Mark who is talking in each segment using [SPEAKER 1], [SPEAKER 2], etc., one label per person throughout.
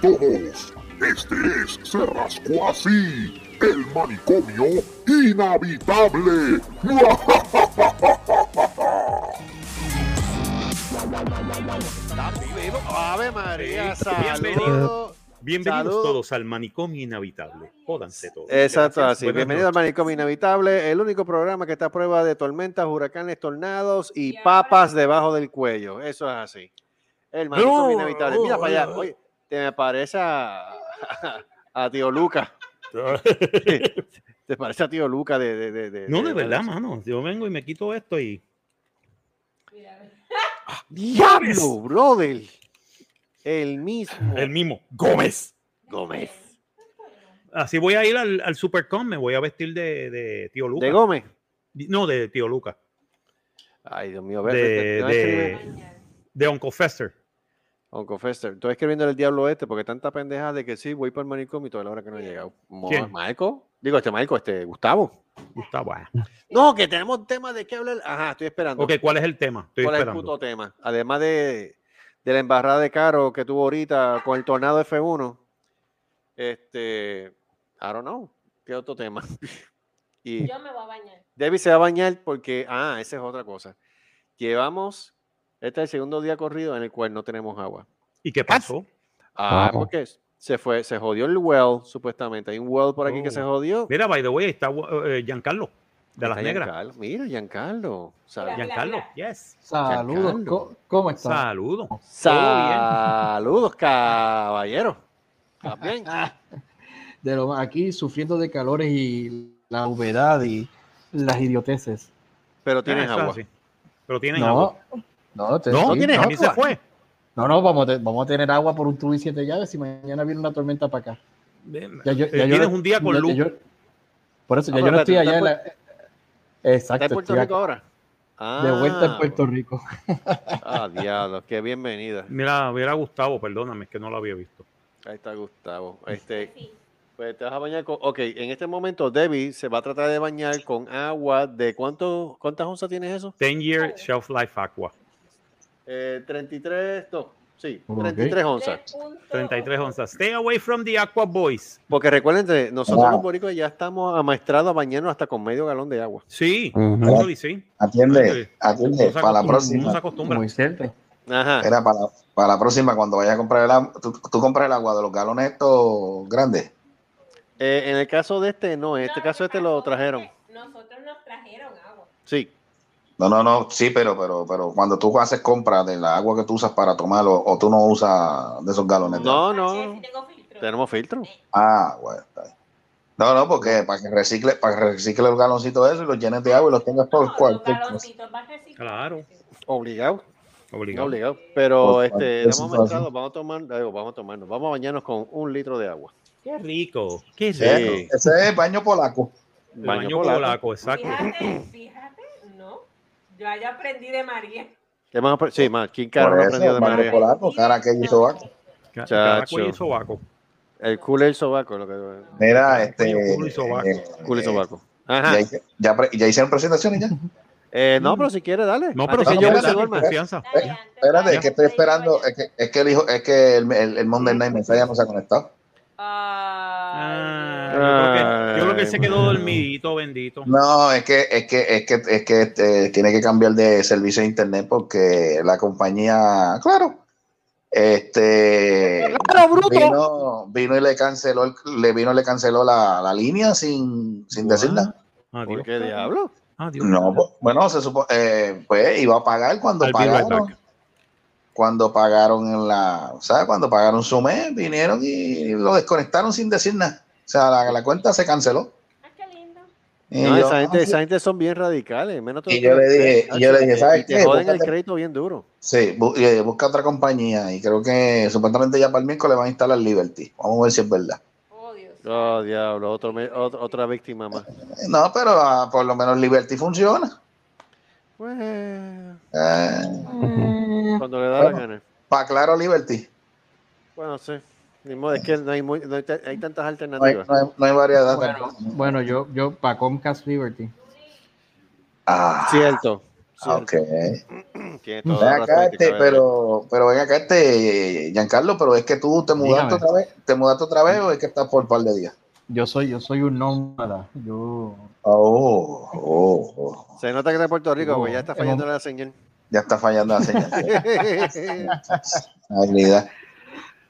[SPEAKER 1] todos. Este es Se Rascó Así, el manicomio inhabitable.
[SPEAKER 2] Ave María,
[SPEAKER 3] Bienvenido.
[SPEAKER 2] saludos.
[SPEAKER 3] Bienvenidos
[SPEAKER 2] Saludos.
[SPEAKER 3] todos al manicomio inhabitable. Jódanse todos.
[SPEAKER 2] Exacto,
[SPEAKER 3] Gracias.
[SPEAKER 2] así.
[SPEAKER 3] Buenas
[SPEAKER 2] Bienvenido al. Manicomio Inhabitable, el único programa que está a prueba de tormentas, huracanes, tornados y papas debajo del cuello. Eso es así. El Manicomio
[SPEAKER 3] No,
[SPEAKER 2] Inhabitable. Mira para allá. Oye, te me parece a, a tío Luca. Te parece a tío Luca de. de, de, de-
[SPEAKER 3] No, de
[SPEAKER 2] de-
[SPEAKER 3] verdad, mano. Yo vengo y me quito esto y.
[SPEAKER 2] ¡Diablo, brother! El mismo.
[SPEAKER 3] El mismo. Gómez.
[SPEAKER 2] Gómez.
[SPEAKER 3] Así voy a ir al, al Supercom, me voy a vestir de, de tío Luca.
[SPEAKER 2] ¿De Gómez?
[SPEAKER 3] No, de tío Luca.
[SPEAKER 2] Ay, Dios mío. ve-
[SPEAKER 3] De,
[SPEAKER 2] ve-
[SPEAKER 3] de, de Uncle Fester.
[SPEAKER 2] Uncle Fester, estoy escribiendo el diablo este porque tanta pendeja de que sí, voy para el manicomio y toda la hora que no he llegado.
[SPEAKER 3] ¿Quién?
[SPEAKER 2] ¿Michael? Digo, este Michael, este Gustavo.
[SPEAKER 3] Gustavo. ah.
[SPEAKER 2] No, que tenemos tema de qué hablar. Ajá, estoy esperando.
[SPEAKER 3] Ok, ¿cuál es el tema? Estoy
[SPEAKER 2] ¿Cuál es el puto tema? Además de, de la embarrada de Caro que tuvo ahorita con el tornado F1. Este, I don't know. ¿Qué otro tema? y
[SPEAKER 4] Yo me voy a bañar.
[SPEAKER 2] Debbie se va a bañar porque, ah, esa es otra cosa. Llevamos, este es el segundo día corrido en el cual no tenemos agua.
[SPEAKER 3] ¿Y qué pasó?
[SPEAKER 2] Ah, porque se fue, se jodió el well, supuestamente. Hay un well por aquí que se
[SPEAKER 3] Oh.
[SPEAKER 2] jodió.
[SPEAKER 3] Mira, by the way, ahí está eh, Giancarlo, de las negras.
[SPEAKER 2] Giancarlo. Mira, Giancarlo.
[SPEAKER 3] Giancarlo, yes.
[SPEAKER 5] Saludos,
[SPEAKER 2] Giancarlo.
[SPEAKER 5] ¿cómo estás?
[SPEAKER 3] Saludos.
[SPEAKER 2] Saludos, caballero. ¿Estás bien?
[SPEAKER 5] De lo, aquí sufriendo de calores y la humedad y las idioteces.
[SPEAKER 2] Pero
[SPEAKER 3] Ah,
[SPEAKER 2] tienes
[SPEAKER 3] es
[SPEAKER 2] agua.
[SPEAKER 3] así. Pero tienen
[SPEAKER 5] No,
[SPEAKER 3] agua.
[SPEAKER 5] No, te-
[SPEAKER 3] No,
[SPEAKER 5] sí,
[SPEAKER 2] tienes
[SPEAKER 5] no,
[SPEAKER 3] se
[SPEAKER 2] agua.
[SPEAKER 3] fue.
[SPEAKER 5] no, no, vamos, a te- vamos a tener agua por un tubo y siete llaves y mañana viene una tormenta para acá. Ya yo-
[SPEAKER 3] Eh,
[SPEAKER 5] ya yo
[SPEAKER 3] tienes
[SPEAKER 5] no-
[SPEAKER 3] un día con
[SPEAKER 5] ya-
[SPEAKER 3] luz.
[SPEAKER 5] yo- por eso,
[SPEAKER 2] Ah,
[SPEAKER 5] ya yo
[SPEAKER 2] pero
[SPEAKER 5] no estoy allá en
[SPEAKER 2] ¿estás
[SPEAKER 5] la... Exacto,
[SPEAKER 2] ¿Estás en Puerto Rico ahora?
[SPEAKER 5] de vuelta en
[SPEAKER 2] Ah,
[SPEAKER 5] Puerto Rico.
[SPEAKER 2] Ah, diablo, qué bienvenida.
[SPEAKER 3] Mira, mira Gustavo, perdóname, es que no lo había visto.
[SPEAKER 2] Ahí está Gustavo. Este, pues te vas a bañar con. Ok, en este momento Debbie se va a tratar de bañar con agua de cuánto, ¿cuántas onzas tienes eso?
[SPEAKER 3] 10 year shelf life aqua.
[SPEAKER 2] Eh, 33, no, sí,
[SPEAKER 5] Ok.
[SPEAKER 2] 33 onzas.
[SPEAKER 3] 33 onzas. Stay away from the aqua boys.
[SPEAKER 2] Porque recuerden, nosotros
[SPEAKER 5] Ah.
[SPEAKER 2] los boricuas ya estamos amaestrados a bañarnos hasta con medio galón de agua.
[SPEAKER 3] Sí,
[SPEAKER 5] Ujú.
[SPEAKER 3] actually sí.
[SPEAKER 6] Atiende, atiende, para la próxima.
[SPEAKER 3] se acostumbra.
[SPEAKER 5] Muy cierto.
[SPEAKER 2] Ajá.
[SPEAKER 6] Era para, para la próxima, cuando vayas a comprar el agua, tú, tú compras el agua de los galones estos grandes.
[SPEAKER 2] Eh, en el caso de este, no, en este
[SPEAKER 4] No,
[SPEAKER 2] caso este lo trajeron.
[SPEAKER 4] Nosotros nos trajeron agua.
[SPEAKER 2] Sí.
[SPEAKER 6] No, no, no, sí, pero, pero, pero cuando tú haces compra de la agua que tú usas para tomar o, o tú no usas de esos galones. de
[SPEAKER 2] No,
[SPEAKER 6] agua.
[SPEAKER 2] no.
[SPEAKER 4] Sí, sí tengo filtro.
[SPEAKER 2] Tenemos filtro.
[SPEAKER 6] Ah, bueno. No, no, porque para que recicle, para que recicle los galoncitos eso y los llenes de agua y los tengas por
[SPEAKER 4] No, los
[SPEAKER 6] cualquier.
[SPEAKER 3] Claro.
[SPEAKER 2] Obligado.
[SPEAKER 3] Obligado.
[SPEAKER 2] Obligado. Pero este, vamos a tomar, digo, vamos a tomarnos, vamos a bañarnos con un litro de agua.
[SPEAKER 3] Qué rico. Qué
[SPEAKER 2] Sí.
[SPEAKER 3] rico.
[SPEAKER 6] Ese es baño polaco.
[SPEAKER 2] Baño
[SPEAKER 3] baño
[SPEAKER 2] polaco.
[SPEAKER 3] polaco, exacto.
[SPEAKER 4] Fíjate, fíjate, no. Yo ya aprendí de María.
[SPEAKER 2] ¿Qué más apre- Sí, más. ¿Quién carajo no aprendió de María?
[SPEAKER 6] polaco, cara que hizo.
[SPEAKER 3] Ca-
[SPEAKER 2] Chacho.
[SPEAKER 3] y sobaco.
[SPEAKER 2] El culo y el sobaco. Lo que,
[SPEAKER 6] Mira, este.
[SPEAKER 3] Culo y sobaco.
[SPEAKER 6] eh,
[SPEAKER 2] culo y
[SPEAKER 6] eh,
[SPEAKER 2] sobaco.
[SPEAKER 6] ya,
[SPEAKER 2] Ajá.
[SPEAKER 6] ya, pre- ya hicieron presentaciones ya.
[SPEAKER 2] Eh, no, pero si quiere, dale.
[SPEAKER 3] No, pero si
[SPEAKER 2] que yo
[SPEAKER 3] quieres
[SPEAKER 2] se duerma.
[SPEAKER 3] confianza.
[SPEAKER 4] Antes,
[SPEAKER 6] Espérate, es que estoy esperando, es que, es que el hijo, es que el, el, el Monday Night Messiah no se ha conectado.
[SPEAKER 3] Ah, yo, creo que,
[SPEAKER 2] Ay.
[SPEAKER 3] se quedó dormidito, bendito.
[SPEAKER 6] No, es que, es que, es que, es que este, tiene que cambiar de servicio de internet porque la compañía, claro, este
[SPEAKER 2] ¡Claro, bruto!
[SPEAKER 6] vino, vino y le canceló, el- le vino y le canceló la, la línea sin, sin decir nada.
[SPEAKER 2] ¿Por qué diablo?
[SPEAKER 6] No, pues, bueno, se supo, eh, pues iba a pagar cuando
[SPEAKER 3] I'll be right
[SPEAKER 6] pagaron, cuando pagaron en la, ¿sabes? Cuando pagaron su mes, vinieron y lo desconectaron sin decir nada. O sea, la, la cuenta se canceló.
[SPEAKER 4] Ah, qué lindo.
[SPEAKER 6] Y
[SPEAKER 2] No,
[SPEAKER 6] yo,
[SPEAKER 2] esa, gente,
[SPEAKER 6] ah,
[SPEAKER 2] esa gente son bien radicales. Menos
[SPEAKER 6] Y yo le dije- y yo le dije, ¿sabes
[SPEAKER 2] y te
[SPEAKER 6] qué?
[SPEAKER 2] joden el crédito bien duro.
[SPEAKER 6] Sí, bu- eh, busca otra compañía y creo que supuestamente ya para el miércoles van a instalar Liberty. Vamos a ver si es verdad.
[SPEAKER 4] Oh, Dios.
[SPEAKER 2] Oh, diablo, otro, me- ot- otra víctima más.
[SPEAKER 6] No, pero ah, por lo menos Liberty funciona.
[SPEAKER 2] Pues,
[SPEAKER 6] Eh,
[SPEAKER 2] cuando le da la
[SPEAKER 6] Bueno.
[SPEAKER 2] gana.
[SPEAKER 6] para claro Liberty.
[SPEAKER 2] Bueno, sí. Ni modo, es que no hay, muy- no hay, hay tantas
[SPEAKER 6] No hay,
[SPEAKER 2] alternativas.
[SPEAKER 6] no hay- no hay variedad.
[SPEAKER 5] Bueno,
[SPEAKER 6] tampoco.
[SPEAKER 5] bueno, yo, yo para Comcast Liberty.
[SPEAKER 6] Ah,
[SPEAKER 2] Cierto,
[SPEAKER 6] Ok.
[SPEAKER 2] Tiene
[SPEAKER 6] Ven
[SPEAKER 2] la
[SPEAKER 6] acá, este, pero, pero ven acá, este, Giancarlo, pero es que tú te mudaste
[SPEAKER 5] Dígame.
[SPEAKER 6] otra vez, te mudaste otra vez o es que estás por un par de días.
[SPEAKER 5] Yo soy, yo soy un nómada. Yo
[SPEAKER 6] Oh, oh, oh.
[SPEAKER 2] Se nota que está en Puerto Rico, porque ya está fallando la señal.
[SPEAKER 6] Ya está fallando la señal. Habilidad.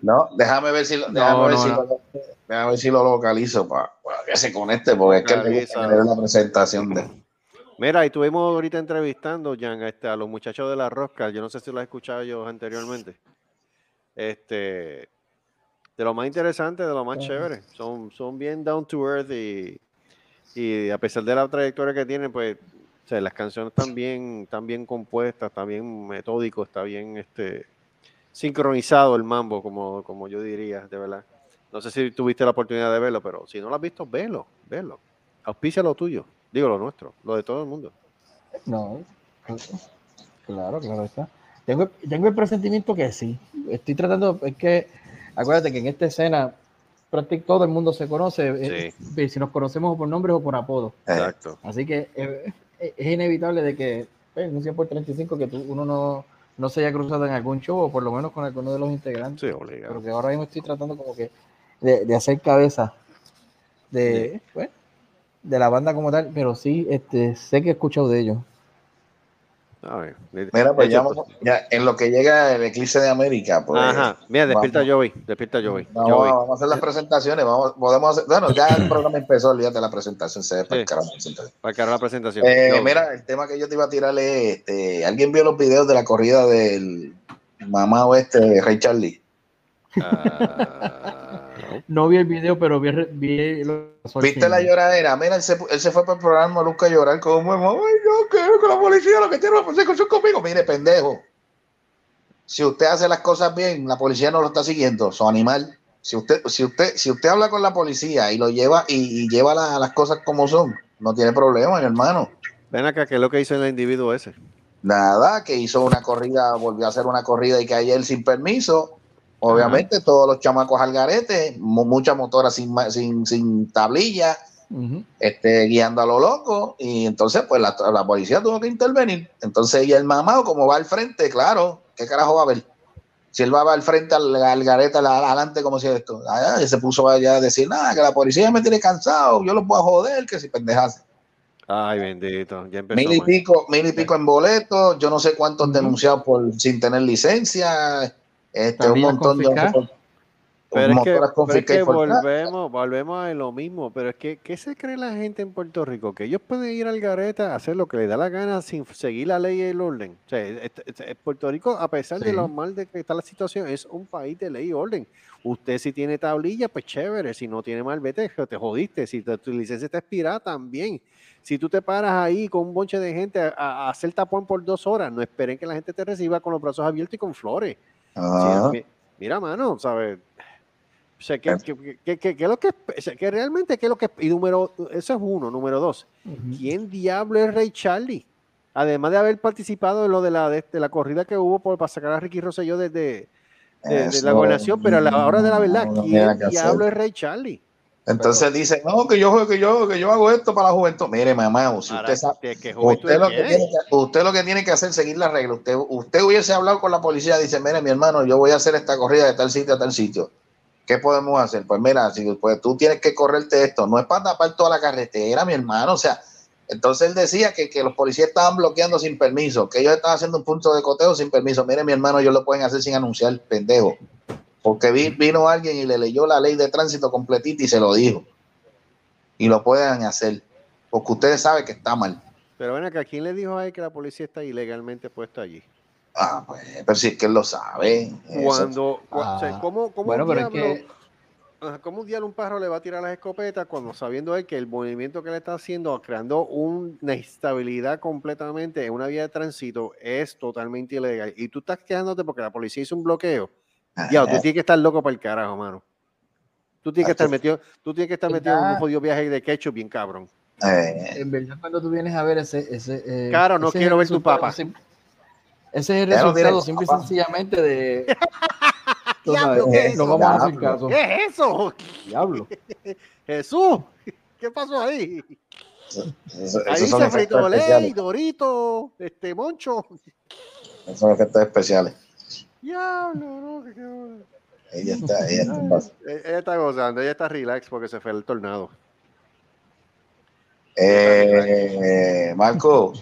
[SPEAKER 6] No, déjame ver si lo, déjame
[SPEAKER 5] No,
[SPEAKER 6] ver
[SPEAKER 5] no,
[SPEAKER 6] si
[SPEAKER 5] no.
[SPEAKER 6] lo, déjame ver si lo localizo para que se conecte, porque es que le la presentación de.
[SPEAKER 2] Mira, y estuvimos ahorita entrevistando, Jan, este, a los muchachos de la rosca. Yo no sé si lo has escuchado yo anteriormente. Este, de lo más interesante, de lo más chévere. Son, son bien down to earth y, y a pesar de la trayectoria que tienen, pues, o sea, las canciones están bien, están bien compuestas, está bien metódico, está bien este, sincronizado el mambo, como, como yo diría, de verdad. No sé si tuviste la oportunidad de verlo, pero si no lo has visto, velo, velo. Auspicia lo tuyo, digo lo nuestro, lo de todo el mundo.
[SPEAKER 5] No, claro, claro está. Tengo, tengo el presentimiento que sí. Estoy tratando, es que acuérdate que en esta escena prácticamente todo el mundo se conoce, eh, eh, si nos conocemos por nombres o por apodos.
[SPEAKER 6] Eh,
[SPEAKER 2] Exacto.
[SPEAKER 5] Así que eh, eh, es inevitable de que en un 100 por 35 que tú- uno no, no se haya cruzado en algún show o por lo menos con alguno de los integrantes.
[SPEAKER 2] Sí, obligado.
[SPEAKER 5] Pero que ahora mismo estoy tratando como que de, de hacer cabeza de, pues, de la banda como tal, pero sí este, sé que he escuchado de ellos.
[SPEAKER 6] Mira, pues ya, vamos- ya en lo que llega el eclipse de América, pues.
[SPEAKER 2] Ajá, mira, despierta. Joey, despierta Joey.
[SPEAKER 6] Vamos,
[SPEAKER 2] Joey.
[SPEAKER 6] vamos a hacer las presentaciones, vamos, podemos hacer, bueno, ya el programa empezó, olvídate la presentación, se ve para
[SPEAKER 2] Sí.
[SPEAKER 6] la presentación.
[SPEAKER 2] Para haga la presentación.
[SPEAKER 6] Eh, mira, el tema que yo te iba a tirar es, este, ¿alguien vio los videos de la corrida del mamá oeste de Ray Charlie?
[SPEAKER 2] Ah, no.
[SPEAKER 5] No vi el video, pero vi, vi los
[SPEAKER 6] ¿Viste la lloradera? Mira, él se, él se fue para el programa Luca a llorar como, ay, yo quiero que la policía lo que tiene la persecución conmigo. Mire, pendejo. Si usted hace las cosas bien, la policía no lo está siguiendo, su animal. Si usted, si usted, si usted habla con la policía y lo lleva y, y lleva la- las cosas como son, no tiene problema, mi hermano.
[SPEAKER 2] Ven acá, ¿qué es lo que hizo el individuo ese?
[SPEAKER 6] Nada, que hizo una corrida, volvió a hacer una corrida y que ayer sin permiso. Obviamente, todos los chamacos al garete, mu- muchas motoras sin, ma- sin, sin tablilla, este, guiando a lo loco. Y entonces, pues la, la policía tuvo que intervenir. Entonces, y el mamado, como va al frente, claro, ¿qué carajo va a ver? Si él va al frente al, al garete, al- adelante, como si esto. Ah, y se puso allá a decir, nada, que la policía me tiene cansado, yo los voy a joder, que si pendejas.
[SPEAKER 2] Ay, bendito, ya empezó.
[SPEAKER 6] Mil y pico, mil y pico en boletos, yo no sé cuántos denunciados por sin tener licencia, este, un montón de.
[SPEAKER 2] Pero es que, pero es que volvemos, volvemos a lo mismo. Pero es que, ¿qué se cree la gente en Puerto Rico? Que ellos pueden ir al gareta a hacer lo que les da la gana sin seguir la ley y el orden. O sea, Puerto Rico, a pesar de lo mal de que está la situación, es un país de ley y orden. Usted si tiene tablilla, pues chévere. Si no tiene mal, vete, te jodiste. Si te- tu licencia está expirada, también. Si tú te paras ahí con un bonche de gente a, a hacer tapón por dos horas, no esperen que la gente te reciba con los brazos abiertos y con flores. Sí, mira, mano, ¿sabes? O sea, que, que, que, que- lo que, que realmente, que lo que, y número, eso es uno, número dos. ¿quién diablo es Ray Charlie? Además de haber participado en lo de la, de, de la corrida que hubo por, para sacar a Ricky Rosselló desde de, de
[SPEAKER 6] Eso
[SPEAKER 2] la gobernación, pero a la hora de la verdad, ¿quién diablo es Ray Charlie?
[SPEAKER 6] Entonces dicen, no, que yo, que yo, que yo hago esto para la juventud. Mire, mamá, si usted sabe,
[SPEAKER 2] ¿qué- qué juventud
[SPEAKER 6] usted lo, que tiene que, usted lo que tiene que hacer es seguir las reglas. Usted, usted hubiese hablado con la policía, dice, mire, mi hermano, yo voy a hacer esta corrida de tal sitio a tal sitio. ¿Qué podemos hacer? Pues mira, si pues, tú tienes que correrte esto, no es para tapar toda la carretera, mi hermano. O sea, entonces él decía que, que los policías estaban bloqueando sin permiso, que ellos estaban haciendo un punto de coteo sin permiso. Mire, mi hermano, ellos lo pueden hacer sin anunciar, pendejo. Porque vi- vino alguien y le leyó la ley de tránsito completita y se lo dijo. Y lo pueden hacer. Porque ustedes saben que está mal.
[SPEAKER 2] Pero ven acá, ¿quién le dijo ahí que la policía está ilegalmente puesta allí?
[SPEAKER 6] Ah, pues, pero si es que él lo sabe.
[SPEAKER 2] Cuando, cua- o sea,
[SPEAKER 5] Ah,
[SPEAKER 2] ¿cómo, cómo
[SPEAKER 5] Bueno,
[SPEAKER 2] un
[SPEAKER 5] pero es
[SPEAKER 2] diablo-
[SPEAKER 5] que
[SPEAKER 2] Ajá, ¿Cómo un día un pájaro le va a tirar las escopetas cuando sabiendo él que el movimiento que le está haciendo, creando una instabilidad completamente en una vía de tránsito, es totalmente ilegal? Y tú estás quejándote porque la policía hizo un bloqueo. Ya, tú tienes que estar loco para el carajo, mano. Tú tienes que estar metido, tú tienes que estar metido en un jodido viaje de ketchup bien cabrón.
[SPEAKER 6] Eh,
[SPEAKER 5] en verdad cuando tú vienes a ver ese... ese eh,
[SPEAKER 2] Caro, no
[SPEAKER 5] ese es
[SPEAKER 2] quiero ver tu
[SPEAKER 5] sim- Ese es el resultado simple y
[SPEAKER 6] papá.
[SPEAKER 5] sencillamente de...
[SPEAKER 2] Diablo, ¿qué es
[SPEAKER 5] no
[SPEAKER 2] eso?
[SPEAKER 5] vamos a hacer caso.
[SPEAKER 2] ¿Qué es eso?
[SPEAKER 5] Diablo.
[SPEAKER 2] Jesús, ¿qué pasó ahí?
[SPEAKER 6] Eso- eso-
[SPEAKER 2] Ahí dice frito. Dorito, este Moncho.
[SPEAKER 6] Esos son efectos especiales.
[SPEAKER 2] Diablo, no, que- que-
[SPEAKER 6] Ella está, ella está.
[SPEAKER 2] Eh, Ella está gozando, ella está relax porque se fue el tornado.
[SPEAKER 6] Eh, Marco.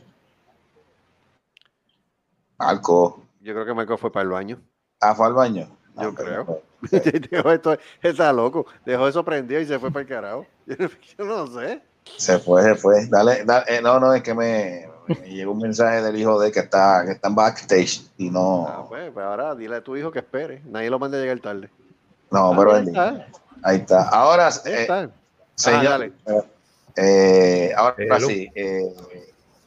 [SPEAKER 6] Marco.
[SPEAKER 2] Yo creo que Marco fue para el baño.
[SPEAKER 6] Ah, fue al baño.
[SPEAKER 2] Yo
[SPEAKER 6] Ah,
[SPEAKER 2] creo. Dejó esto, está loco. Dejó eso prendido y se fue para el carajo. Yo no sé.
[SPEAKER 6] Se fue, se fue. Dale, dale, eh, no, no, es que me, me llegó un mensaje del hijo de que está, que está en backstage y
[SPEAKER 2] Ah,
[SPEAKER 6] no,
[SPEAKER 2] pues, pues ahora dile a tu hijo que espere. Nadie lo mande a llegar tarde.
[SPEAKER 6] no,
[SPEAKER 2] Ah,
[SPEAKER 6] pero
[SPEAKER 2] ahí está.
[SPEAKER 6] ahí está. Ahora,
[SPEAKER 2] Ahí
[SPEAKER 6] eh, señor,
[SPEAKER 2] dale.
[SPEAKER 6] eh, ahora sí, eh,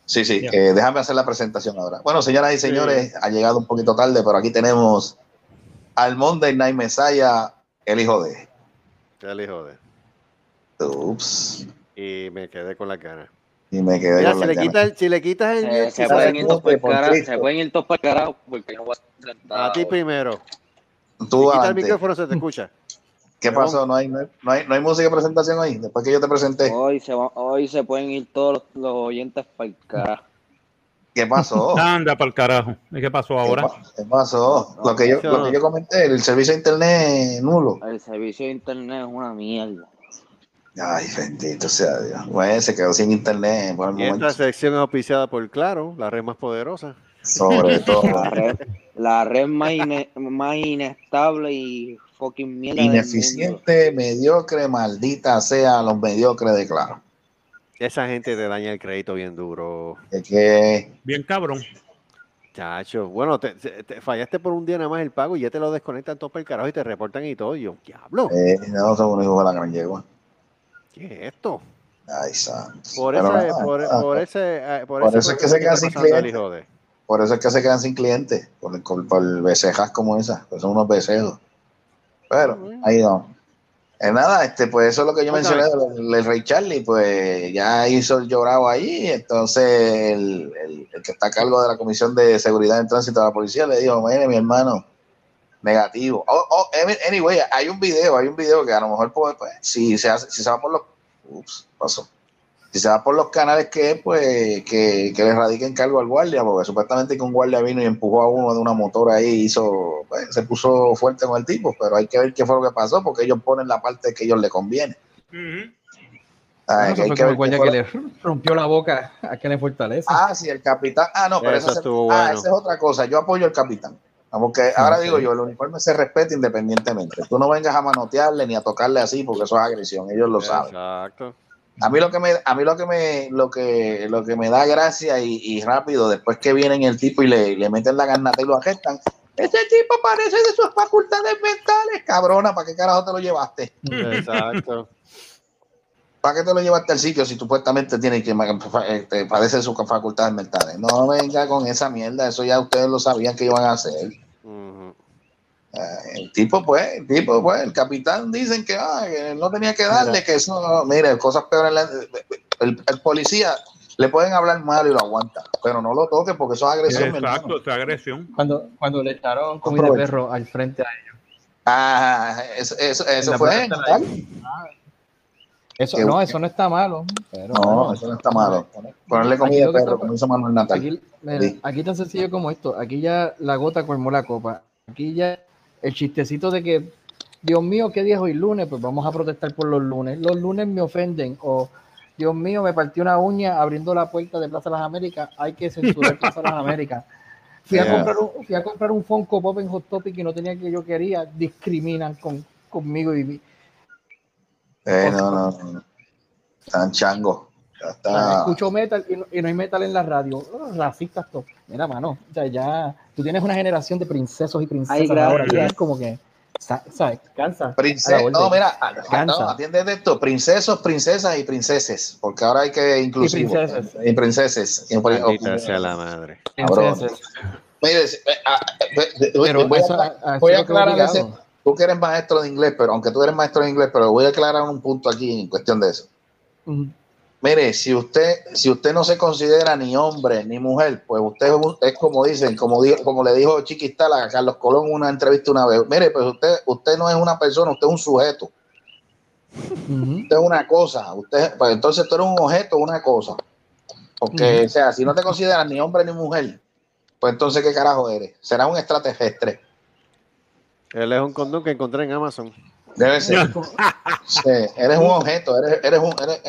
[SPEAKER 6] sí, sí, eh, déjame hacer la presentación ahora. Bueno, señoras y señores, ha llegado un poquito tarde, pero aquí tenemos al Monday Night Messiah, el hijo de.
[SPEAKER 2] El hijo de.
[SPEAKER 6] Ups.
[SPEAKER 2] Y me quedé con la ganas.
[SPEAKER 6] Y me quedé
[SPEAKER 2] Mira,
[SPEAKER 6] con
[SPEAKER 2] si le, quitas, si le quitas el
[SPEAKER 7] Se,
[SPEAKER 2] mute,
[SPEAKER 7] se pueden ir todos para el
[SPEAKER 6] por
[SPEAKER 7] se pueden ir todos para el carajo porque yo voy a ser
[SPEAKER 2] a ti primero.
[SPEAKER 6] Tú
[SPEAKER 2] Si quitas el micrófono se te escucha.
[SPEAKER 6] ¿Qué pasó? ¿No hay, no, hay, no, hay, no hay música de presentación hoy? Después que yo te presenté.
[SPEAKER 7] Hoy se, va- hoy se pueden ir todos los, los oyentes para el carajo.
[SPEAKER 6] ¿Qué pasó?
[SPEAKER 3] Anda para el carajo. ¿Y qué pasó ahora?
[SPEAKER 6] ¿Qué, pa- qué pasó? Lo que, yo, lo que yo comenté, el servicio de internet nulo.
[SPEAKER 7] El servicio de internet es una mierda.
[SPEAKER 6] Ay, bendito sea Dios. Bueno, se quedó sin internet por el
[SPEAKER 2] Y esta sección es auspiciada por Claro, la red más poderosa.
[SPEAKER 6] Sobre todo.
[SPEAKER 7] La red, la red más, ine- más inestable y fucking mierda. del mundo.
[SPEAKER 6] Ineficiente, mediocre, maldita sea los mediocres de claro.
[SPEAKER 2] Esa gente te daña el crédito bien duro.
[SPEAKER 6] Es que
[SPEAKER 3] Bien cabrón.
[SPEAKER 2] Chacho, bueno, te, te- te fallaste por un día nada más el pago y ya te lo desconectan todo para el carajo y te reportan y todo. Y yo, diablo,
[SPEAKER 6] eh, no son unos hijos de la gran yegua.
[SPEAKER 2] ¿Qué es esto?
[SPEAKER 6] Ay, santo.
[SPEAKER 2] Por, ese,
[SPEAKER 6] nada,
[SPEAKER 2] por, ese, eh, por,
[SPEAKER 6] eso es que se quedan sin clientes. Por eso es que se quedan sin clientes, por, por, becejas como esas, pues son unos becejos. Pero, ahí no. Eh, nada, este, pues eso es lo que yo
[SPEAKER 2] Otra
[SPEAKER 6] mencioné del, del Rey Charlie, pues ya hizo el llorado ahí, entonces el, el- el que está a cargo de la Comisión de Seguridad en Tránsito de la Policía le dijo, mire mi hermano, negativo. Oh, oh, anyway, hay un video, hay un video que a lo mejor pues, pues, si se hace, si se va por los ups, pasó. Si se va por los canales que es, pues que, que le radiquen cargo al guardia, porque supuestamente que un guardia vino y empujó a uno de una motora ahí y hizo, pues, se puso fuerte con el tipo, pero hay que ver qué fue lo que pasó, porque ellos ponen la parte que a ellos les conviene. Ah, hay que ver
[SPEAKER 5] el guardia
[SPEAKER 6] qué
[SPEAKER 5] que le rompió la boca a que le fortalece.
[SPEAKER 6] Ah, sí, el capitán. Ah, no, pero
[SPEAKER 2] Eso
[SPEAKER 6] esa,
[SPEAKER 2] estuvo
[SPEAKER 6] ah,
[SPEAKER 2] bueno.
[SPEAKER 6] esa es otra cosa. Yo apoyo al capitán. Porque ahora digo yo, el uniforme se respeta independientemente. Tú no vengas a manotearle ni a tocarle así, porque eso es agresión. Ellos lo saben.
[SPEAKER 2] Exacto.
[SPEAKER 6] A mí lo que me, a mí lo que me, lo que, lo que me da gracia y, y rápido, después que vienen el tipo y le, le meten la garnata y lo arrestan, ese tipo parece de sus facultades mentales, cabrona, ¿para qué carajo te lo llevaste?
[SPEAKER 2] Exacto.
[SPEAKER 6] ¿Para qué te lo llevaste al sitio si supuestamente tiene que este, padece de sus facultades mentales? No venga con esa mierda, eso ya ustedes lo sabían que iban a hacer. Eh, el tipo, pues, el tipo, pues, el capitán dicen que, ah, que no tenía que darle, que eso, no, mire, cosas peores. la- el, el policía le pueden hablar mal y lo aguanta, pero no lo toque porque eso es agresión.
[SPEAKER 3] Exacto, esa agresión.
[SPEAKER 5] Cuando, cuando le echaron comida de perro al frente a ellos.
[SPEAKER 6] Ah, eso, eso, eso fue.
[SPEAKER 5] Eso, no, eso no está malo. Pero,
[SPEAKER 6] No,
[SPEAKER 5] bueno,
[SPEAKER 6] eso no está malo. Ponerle comida de perro, como hizo Manuel Natal.
[SPEAKER 5] Aquí, mira,
[SPEAKER 6] Sí.
[SPEAKER 5] aquí tan sencillo como esto. Aquí ya la gota colmó la copa. Aquí ya el chistecito de que, Dios mío, ¿qué día es hoy lunes? Pues vamos a protestar por los lunes. Los lunes me ofenden. O, Dios mío, me partió una uña abriendo la puerta de Plaza Las Américas. Hay que censurar Plaza Las Américas. Fui a, comprar un, fui a comprar un Funko Pop en Hot Topic y no tenía que yo quería. Discriminan con, conmigo y mi-
[SPEAKER 6] Eh, no, no, no. Están changos. Ya está.
[SPEAKER 5] escucho metal y no, y no hay metal en la radio. Oh, racistas todos. Mira, mano, o sea, ya tú tienes una generación de princesos y princesas
[SPEAKER 7] Ay, gracias.
[SPEAKER 5] ahora. Ya es como que, sa- ¿sabes? Cansa.
[SPEAKER 6] No, mira,
[SPEAKER 5] Cansa.
[SPEAKER 6] no, atiende de esto, princesos, princesas y princeses, porque ahora hay que inclusivo.
[SPEAKER 5] princeses.
[SPEAKER 6] Y princeses. Y-
[SPEAKER 2] sea la madre.
[SPEAKER 6] Mire, eh, ah, voy a, aclarar ese- tú que eres maestro de inglés, pero aunque tú eres maestro de inglés, pero voy a aclarar un punto aquí en cuestión de eso. Mire, si usted, si usted no se considera ni hombre ni mujer, pues usted es, como dicen, como dijo, como le dijo Chiquistala a Carlos Colón en una entrevista una vez. Mire, pues usted, usted no es una persona, usted es un sujeto. Usted es una cosa. Usted, pues entonces tú eres un objeto, una cosa. Porque, o sea, si no te consideras ni hombre ni mujer, pues entonces, ¿qué carajo eres? Será un extraterrestre.
[SPEAKER 2] Él es un condón que encontré en Amazon.
[SPEAKER 6] Debe ser. Sí, eres un objeto, eres, eres un, eres,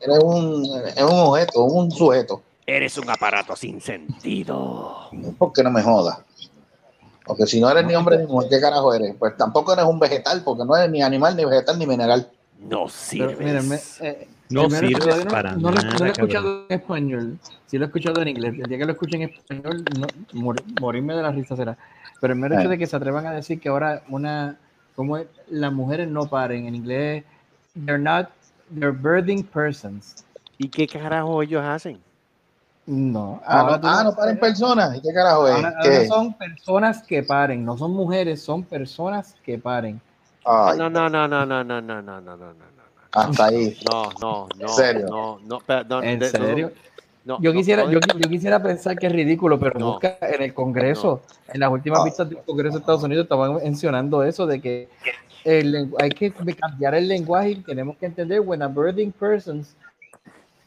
[SPEAKER 6] eres- un, eres un objeto, un sujeto.
[SPEAKER 2] Eres un aparato sin sentido.
[SPEAKER 6] Porque no me jodas. Porque si no eres ni hombre ni mujer, ¿qué carajo eres? Pues tampoco eres un vegetal, porque no eres ni animal, ni vegetal, ni mineral.
[SPEAKER 2] No
[SPEAKER 5] Pero, me- eh,
[SPEAKER 3] No sirves
[SPEAKER 5] no,
[SPEAKER 3] para
[SPEAKER 5] no lo, no lo
[SPEAKER 3] nada,
[SPEAKER 5] he escuchado en español. Sí lo he escuchado en inglés. El día que lo escuche en español, no, mor- morirme de la risa será. Pero el mero hecho
[SPEAKER 6] Ah.
[SPEAKER 5] de que se atrevan a decir que ahora una, como es, las mujeres no paren en inglés, they're not, they're birthing persons.
[SPEAKER 2] ¿Y qué carajo ellos hacen?
[SPEAKER 5] No,
[SPEAKER 6] Ah,
[SPEAKER 5] ahora
[SPEAKER 6] ah, no paren personas. ¿Y qué carajo es?
[SPEAKER 5] ahora-
[SPEAKER 6] ¿Qué?
[SPEAKER 5] ahora son personas que paren, no son mujeres, son personas que paren.
[SPEAKER 6] Ay,
[SPEAKER 2] No, no, no, no, no, no, no, no, no, no, no, no.
[SPEAKER 6] hasta ahí.
[SPEAKER 2] No, no, no.
[SPEAKER 6] ¿En serio?
[SPEAKER 2] No, no, perdón.
[SPEAKER 5] ¿En
[SPEAKER 2] de- no,
[SPEAKER 5] serio?
[SPEAKER 2] No,
[SPEAKER 5] Yo quisiera,
[SPEAKER 2] no,
[SPEAKER 5] yo, yo quisiera pensar que es ridículo, pero
[SPEAKER 2] No.
[SPEAKER 5] busca en el Congreso, en las últimas
[SPEAKER 6] Ah.
[SPEAKER 5] vistas del Congreso de Estados Unidos estaban mencionando eso de que el hay que cambiar el lenguaje y tenemos que entender when a birthing person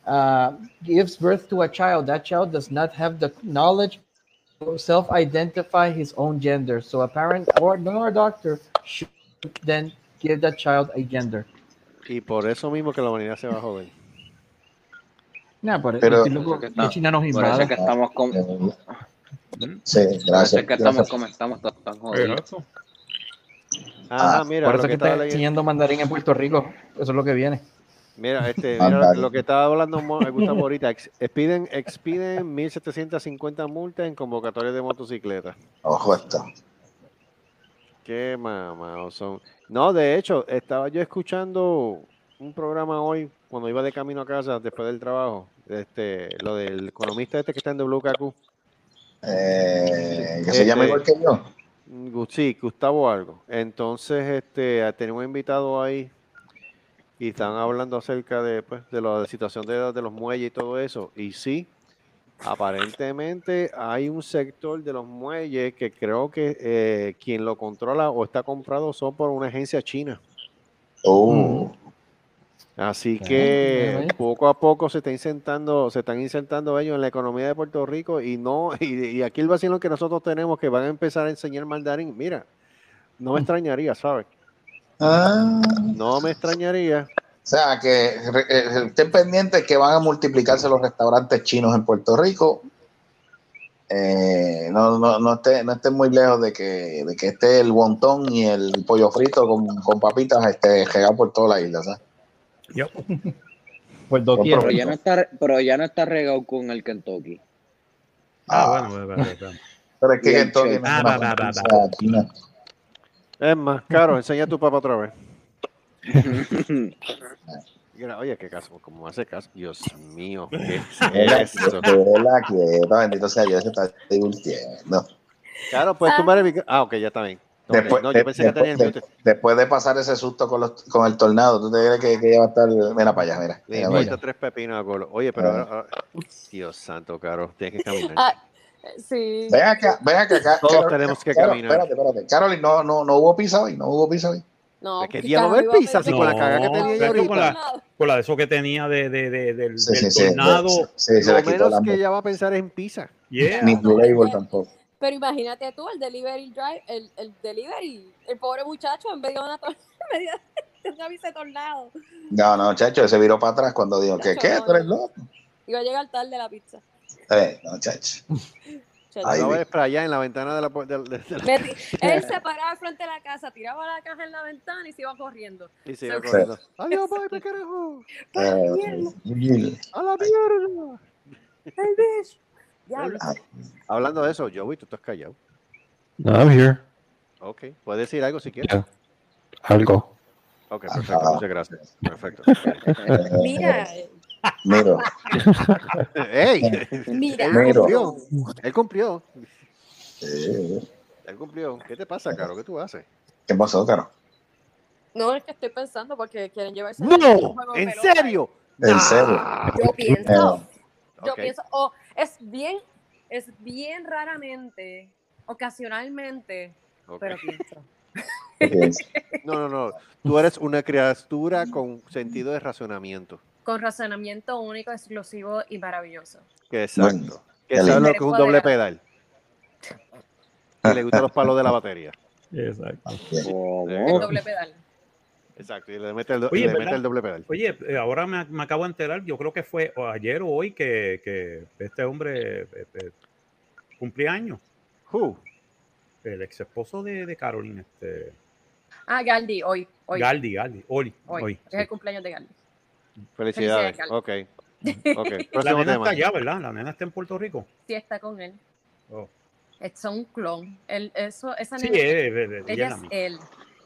[SPEAKER 5] uh, gives birth to a child, that child does not have the knowledge to self-identify his own gender. So a parent or no a doctor should then give that child a gender.
[SPEAKER 2] Y por eso mismo que la humanidad se va a joder.
[SPEAKER 5] Nah, por,
[SPEAKER 6] Pero-
[SPEAKER 5] loco
[SPEAKER 7] Por eso que está-
[SPEAKER 5] nos
[SPEAKER 7] Por eso que estamos con,
[SPEAKER 6] Sí, gracias.
[SPEAKER 7] que estamos como estamos todos tan jodidos.
[SPEAKER 2] Ah,
[SPEAKER 6] Ah,
[SPEAKER 2] mira,
[SPEAKER 5] Por
[SPEAKER 2] lo
[SPEAKER 5] eso
[SPEAKER 2] que
[SPEAKER 5] que
[SPEAKER 2] estaba
[SPEAKER 5] está
[SPEAKER 2] leyendo.
[SPEAKER 5] enseñando mandarín en Puerto Rico. Eso es lo que viene.
[SPEAKER 2] Mira, este,
[SPEAKER 6] Ah,
[SPEAKER 2] mira lo, que estaba hablando Gustavo ahorita. Ex- Expiden, expiden 1.750 multas en convocatorias de motocicletas.
[SPEAKER 6] Ojo esto.
[SPEAKER 2] Qué mamados son. No, de hecho, estaba yo escuchando un programa hoy cuando iba de camino a casa después del trabajo. Este, lo del economista este que está en WKQ.
[SPEAKER 6] Eh, que se
[SPEAKER 2] Este-
[SPEAKER 6] llama igual que yo.
[SPEAKER 2] Mm, Sí, Gustavo algo. Entonces, este, tenemos un invitado ahí y están hablando acerca de, pues, de la situación de, de los muelles y todo eso. Y sí, aparentemente hay un sector de los muelles que creo que eh, quien lo controla o está comprado son por una agencia china.
[SPEAKER 6] Oh,
[SPEAKER 2] Así que poco a poco se está insertando, se están insertando ellos en la economía de Puerto Rico y no, y, y aquí el vacilo que nosotros tenemos que van a empezar a enseñar mandarín, mira, no me extrañaría, ¿sabes?
[SPEAKER 6] Ah,
[SPEAKER 2] No me extrañaría.
[SPEAKER 6] o sea, que eh, estén pendientes que van a multiplicarse los restaurantes chinos en Puerto Rico. Eh, no, no, no, esté- no estén muy lejos de que, de que esté el wontón y el pollo frito con, con papitas este, regado por toda la isla. ¿sabes?
[SPEAKER 3] Yep.
[SPEAKER 5] Por doquier.
[SPEAKER 7] Pero ya no está, pero ya no está regado con el Kentucky.
[SPEAKER 3] Ah,
[SPEAKER 6] Ah,
[SPEAKER 3] bueno, bueno, bueno.
[SPEAKER 6] Pero es que
[SPEAKER 7] chévere.
[SPEAKER 6] no es
[SPEAKER 3] Ah,
[SPEAKER 6] una
[SPEAKER 3] va, va, va,
[SPEAKER 6] franquicia.
[SPEAKER 2] Es más, Caro, enseña a tu papá otra vez. Mira, Oye, qué caso, como hace caso. Dios mío, ¿qué es eso?
[SPEAKER 6] Verdad que, bendito sea Dios, se está divirtiendo.
[SPEAKER 2] Claro, pues tu madre. Ah, ok, ya está bien.
[SPEAKER 6] Después,
[SPEAKER 2] no, yo pensé que tenía el
[SPEAKER 6] después- de pasar ese susto con, los, con el tornado, ¿tú te crees que, que ella va a estar? Mira para allá, mira.
[SPEAKER 2] Le
[SPEAKER 6] mira para
[SPEAKER 2] importa
[SPEAKER 6] allá.
[SPEAKER 2] tres pepinos a Colo. Oye, pero
[SPEAKER 6] Ah.
[SPEAKER 2] ahora- ahora- Dios santo, Caro, tienes que caminar.
[SPEAKER 4] Ah, sí.
[SPEAKER 6] Ven acá, ven acá.
[SPEAKER 2] Todos
[SPEAKER 6] Carol-
[SPEAKER 2] tenemos que
[SPEAKER 6] Carol,
[SPEAKER 2] caminar.
[SPEAKER 6] Espérate, espérate. Carolyn, no, no, no hubo pizza hoy, no hubo pizza hoy.
[SPEAKER 4] No,
[SPEAKER 2] ¿De qué
[SPEAKER 4] porque
[SPEAKER 2] diablo
[SPEAKER 4] carajo
[SPEAKER 2] es
[SPEAKER 4] iba a
[SPEAKER 2] pizza?
[SPEAKER 4] Pedir-
[SPEAKER 2] con la cagada que
[SPEAKER 3] No,
[SPEAKER 2] tenía yo
[SPEAKER 3] pero con
[SPEAKER 2] ahorita.
[SPEAKER 3] la- Con la de eso que tenía de, de, de- del,
[SPEAKER 6] Sí,
[SPEAKER 3] del
[SPEAKER 6] sí, sí.
[SPEAKER 3] tornado.
[SPEAKER 6] Sí, se
[SPEAKER 2] Lo menos que ella va a pensar en pizza.
[SPEAKER 3] Yeah.
[SPEAKER 6] Ni Blue Label tampoco.
[SPEAKER 4] Pero imagínate tú, el delivery drive, el, el delivery, el pobre muchacho en medio de una, medio de una bici de tornado.
[SPEAKER 6] No, no, chacho, ese viró para atrás cuando dijo que,
[SPEAKER 4] Chacho,
[SPEAKER 6] ¿qué?
[SPEAKER 4] no,
[SPEAKER 6] ¿Tú eres loco?
[SPEAKER 4] Iba a llegar tarde la pizza.
[SPEAKER 6] Eh, no, chacho. Vi.
[SPEAKER 2] ves para allá en la ventana de la pu- de- de- de la-
[SPEAKER 4] Me ti- él se paraba al frente de la casa, tiraba la caja en la ventana y se iba corriendo.
[SPEAKER 2] y se iba
[SPEAKER 4] Sí.
[SPEAKER 2] corriendo. Adiós, bye, me carajo.
[SPEAKER 6] Eh,
[SPEAKER 2] A la mierda.
[SPEAKER 4] ¡Ay, bitch!
[SPEAKER 2] Hablando de eso, Joey, tú estás callado.
[SPEAKER 8] No, I'm here.
[SPEAKER 2] Ok, puedes decir algo si quieres.
[SPEAKER 8] Yeah. Algo.
[SPEAKER 2] Ok, perfecto,
[SPEAKER 6] Ah.
[SPEAKER 2] muchas gracias. Perfecto.
[SPEAKER 4] Mira,
[SPEAKER 6] Miro,
[SPEAKER 2] ¡Ey!
[SPEAKER 4] mira.
[SPEAKER 2] Él cumplió. Él cumplió.
[SPEAKER 6] eh,
[SPEAKER 2] Él cumplió. ¿Qué te pasa, Caro? ¿Qué tú haces?
[SPEAKER 6] ¿qué pasó, Caro?
[SPEAKER 4] No, es que estoy pensando porque quieren llevarse
[SPEAKER 2] ¡No! ¿En serio?
[SPEAKER 6] En serio.
[SPEAKER 4] Yo pienso,
[SPEAKER 6] Eh,
[SPEAKER 4] yo pienso, o es bien, es bien raramente, ocasionalmente, pero pienso.
[SPEAKER 2] No, no, no. Tú eres una criatura con sentido de razonamiento.
[SPEAKER 4] Con razonamiento único, exclusivo y maravilloso.
[SPEAKER 2] Que exacto.
[SPEAKER 6] Bueno,
[SPEAKER 2] que
[SPEAKER 6] qué
[SPEAKER 2] sabe lo que es un doble pedal. Que le gustan los palos de la batería.
[SPEAKER 3] Exacto.
[SPEAKER 4] El doble pedal.
[SPEAKER 2] Exacto. Y le mete el, do-
[SPEAKER 3] Oye,
[SPEAKER 2] le
[SPEAKER 3] ¿verdad?
[SPEAKER 2] mete el doble pedal.
[SPEAKER 3] Oye, eh, ahora me, me acabo de enterar, yo creo que fue ayer o hoy que, que este hombre eh, eh, cumplía años.
[SPEAKER 2] Who?
[SPEAKER 3] El ex esposo de, de Caroline, este,
[SPEAKER 4] Ah, Galdi, hoy. Hoy.
[SPEAKER 3] Galdi, Galdi, hoy,
[SPEAKER 4] hoy.
[SPEAKER 3] hoy.
[SPEAKER 4] Es el cumpleaños de Galdi.
[SPEAKER 2] Felicidades.
[SPEAKER 4] Felicidades,
[SPEAKER 2] Ok. Ok.
[SPEAKER 3] La nena
[SPEAKER 2] tema.
[SPEAKER 3] está allá, ¿verdad? La nena está en Puerto Rico.
[SPEAKER 4] Sí, está con él.
[SPEAKER 3] Oh.
[SPEAKER 4] Es un clon. Él, eso, esa
[SPEAKER 3] Sí,
[SPEAKER 4] nena,
[SPEAKER 3] eh, eh, eh, ella
[SPEAKER 4] ella
[SPEAKER 3] es
[SPEAKER 4] él.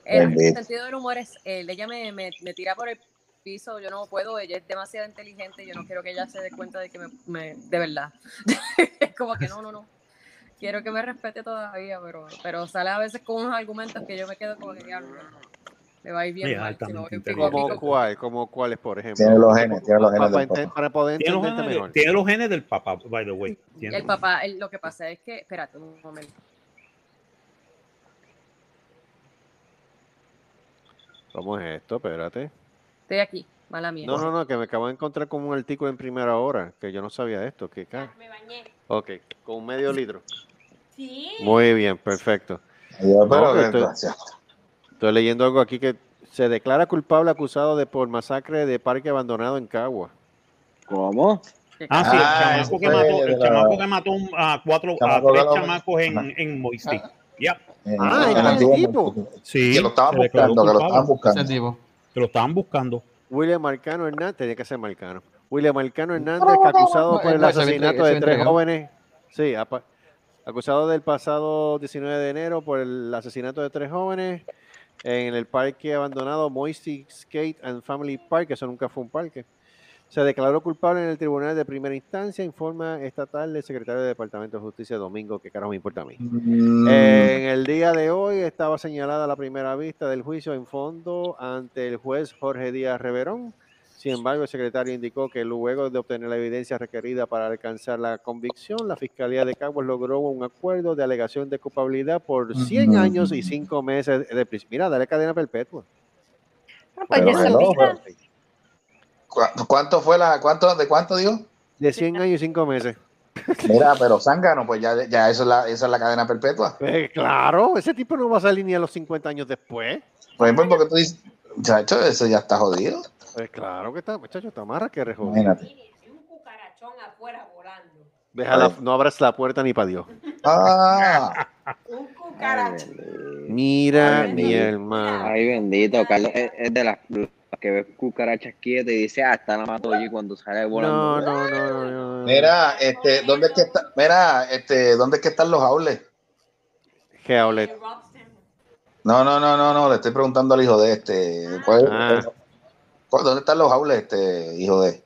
[SPEAKER 4] El sentido del humor es él. Ella me, me, me tira por el piso. Yo no puedo. Ella es demasiado inteligente. Yo no quiero que ella se dé cuenta de que me. me- de verdad. es como que no, no, no. Quiero que me respete todavía, pero, pero sale a veces con unos argumentos que yo me quedo como que diablo. Me va a ir bien
[SPEAKER 3] es
[SPEAKER 4] mal. si no.
[SPEAKER 2] ¿Como cuál? ¿Como cuáles, por ejemplo?
[SPEAKER 6] Tiene los genes, tiene los genes del papá.
[SPEAKER 2] para poder
[SPEAKER 3] Tiene los, genes,
[SPEAKER 2] mejor.
[SPEAKER 3] tiene los genes del papá, by the way. Tiene-
[SPEAKER 4] El papá, el- lo que pasa es que. Espérate un momento.
[SPEAKER 2] ¿Cómo es esto? Espérate.
[SPEAKER 4] Estoy aquí. Mala mía.
[SPEAKER 2] No, no, no, que me acabo de encontrar con un artículo en primera hora, que yo no sabía esto. Que ca-
[SPEAKER 9] Me bañé.
[SPEAKER 2] Ok, con un medio litro.
[SPEAKER 9] Sí.
[SPEAKER 2] Muy bien, perfecto.
[SPEAKER 6] Yo, pero
[SPEAKER 2] No, estoy-
[SPEAKER 6] gracias.
[SPEAKER 2] Estoy leyendo algo aquí que se declara culpable acusado de por masacre de parque abandonado en Cagua.
[SPEAKER 7] ¿Cómo?
[SPEAKER 3] Ah, sí,
[SPEAKER 6] Ah,
[SPEAKER 3] el
[SPEAKER 6] ese
[SPEAKER 3] chamaco que mató, el
[SPEAKER 6] la-
[SPEAKER 3] chamaco que mató a cuatro, a tres
[SPEAKER 6] la-
[SPEAKER 3] chamacos en, en. Yep.
[SPEAKER 6] Eh,
[SPEAKER 2] Ah,
[SPEAKER 6] en
[SPEAKER 2] ¿es el
[SPEAKER 6] antiguo-
[SPEAKER 2] tipo?
[SPEAKER 3] Sí,
[SPEAKER 6] Que lo estaban buscando, que lo estaban buscando.
[SPEAKER 3] Que lo estaban buscando.
[SPEAKER 2] William Marcano Hernández, tenía que ser Marcano. William Marcano Hernández, que acusado por el asesinato de tres jóvenes. Sí, acusado del pasado 19 de enero por el asesinato de tres jóvenes en el parque abandonado Moisty Skate and Family Park, que eso nunca fue un parque. Se declaró culpable en el tribunal de primera instancia, informa estatal del secretario de Departamento de Justicia Domingo, que carajo me importa a mí.
[SPEAKER 6] Mm,
[SPEAKER 2] En el día de hoy estaba señalada la primera vista del juicio en fondo ante el juez Jorge Díaz Reverón. Sin embargo, el secretario indicó que luego de obtener la evidencia requerida para alcanzar la convicción, la Fiscalía de Caguas logró un acuerdo de alegación de culpabilidad por 100
[SPEAKER 6] Ujú.
[SPEAKER 2] años y 5 meses de prisión. Mira, dale cadena perpetua.
[SPEAKER 4] Ah, pues
[SPEAKER 6] Pero
[SPEAKER 4] ya se
[SPEAKER 6] hello,
[SPEAKER 4] olvida.
[SPEAKER 6] ¿cu- ¿Cuánto fue la, cuánto, de cuánto dio?
[SPEAKER 2] De 100 años y 5 meses.
[SPEAKER 6] Mira, pero Zángano, pues ya, ya eso es la, esa es la cadena perpetua.
[SPEAKER 2] Pues claro, ese tipo no va a salir ni a los 50 años después.
[SPEAKER 6] Por ejemplo, porque tú dices, muchacho, eso ya está jodido.
[SPEAKER 2] Pues claro que está, muchacho, está más que rejodido.
[SPEAKER 6] Imagínate.
[SPEAKER 9] Mire, hay un cucarachón afuera volando.
[SPEAKER 2] Déjala, no abras la puerta ni para Dios.
[SPEAKER 6] Ah,
[SPEAKER 9] Un cucarachón.
[SPEAKER 2] Mira,
[SPEAKER 9] Ay,
[SPEAKER 2] mi
[SPEAKER 9] bendito.
[SPEAKER 2] hermano.
[SPEAKER 7] Ay, bendito. Carlos es, es de las las que ve cucarachas quietas y dice, ah, está la mato allí cuando sale
[SPEAKER 2] No,
[SPEAKER 7] volando.
[SPEAKER 2] no, no, no, no.
[SPEAKER 6] mira, este, ¿dónde es que está? Mira, este, ¿dónde es que están los aules?
[SPEAKER 9] El Robson.
[SPEAKER 6] No, no, no, no, no, le estoy preguntando al hijo de este. ¿cuál-
[SPEAKER 2] Ah.
[SPEAKER 6] cuál- ¿Dónde están los aules, este, hijo de?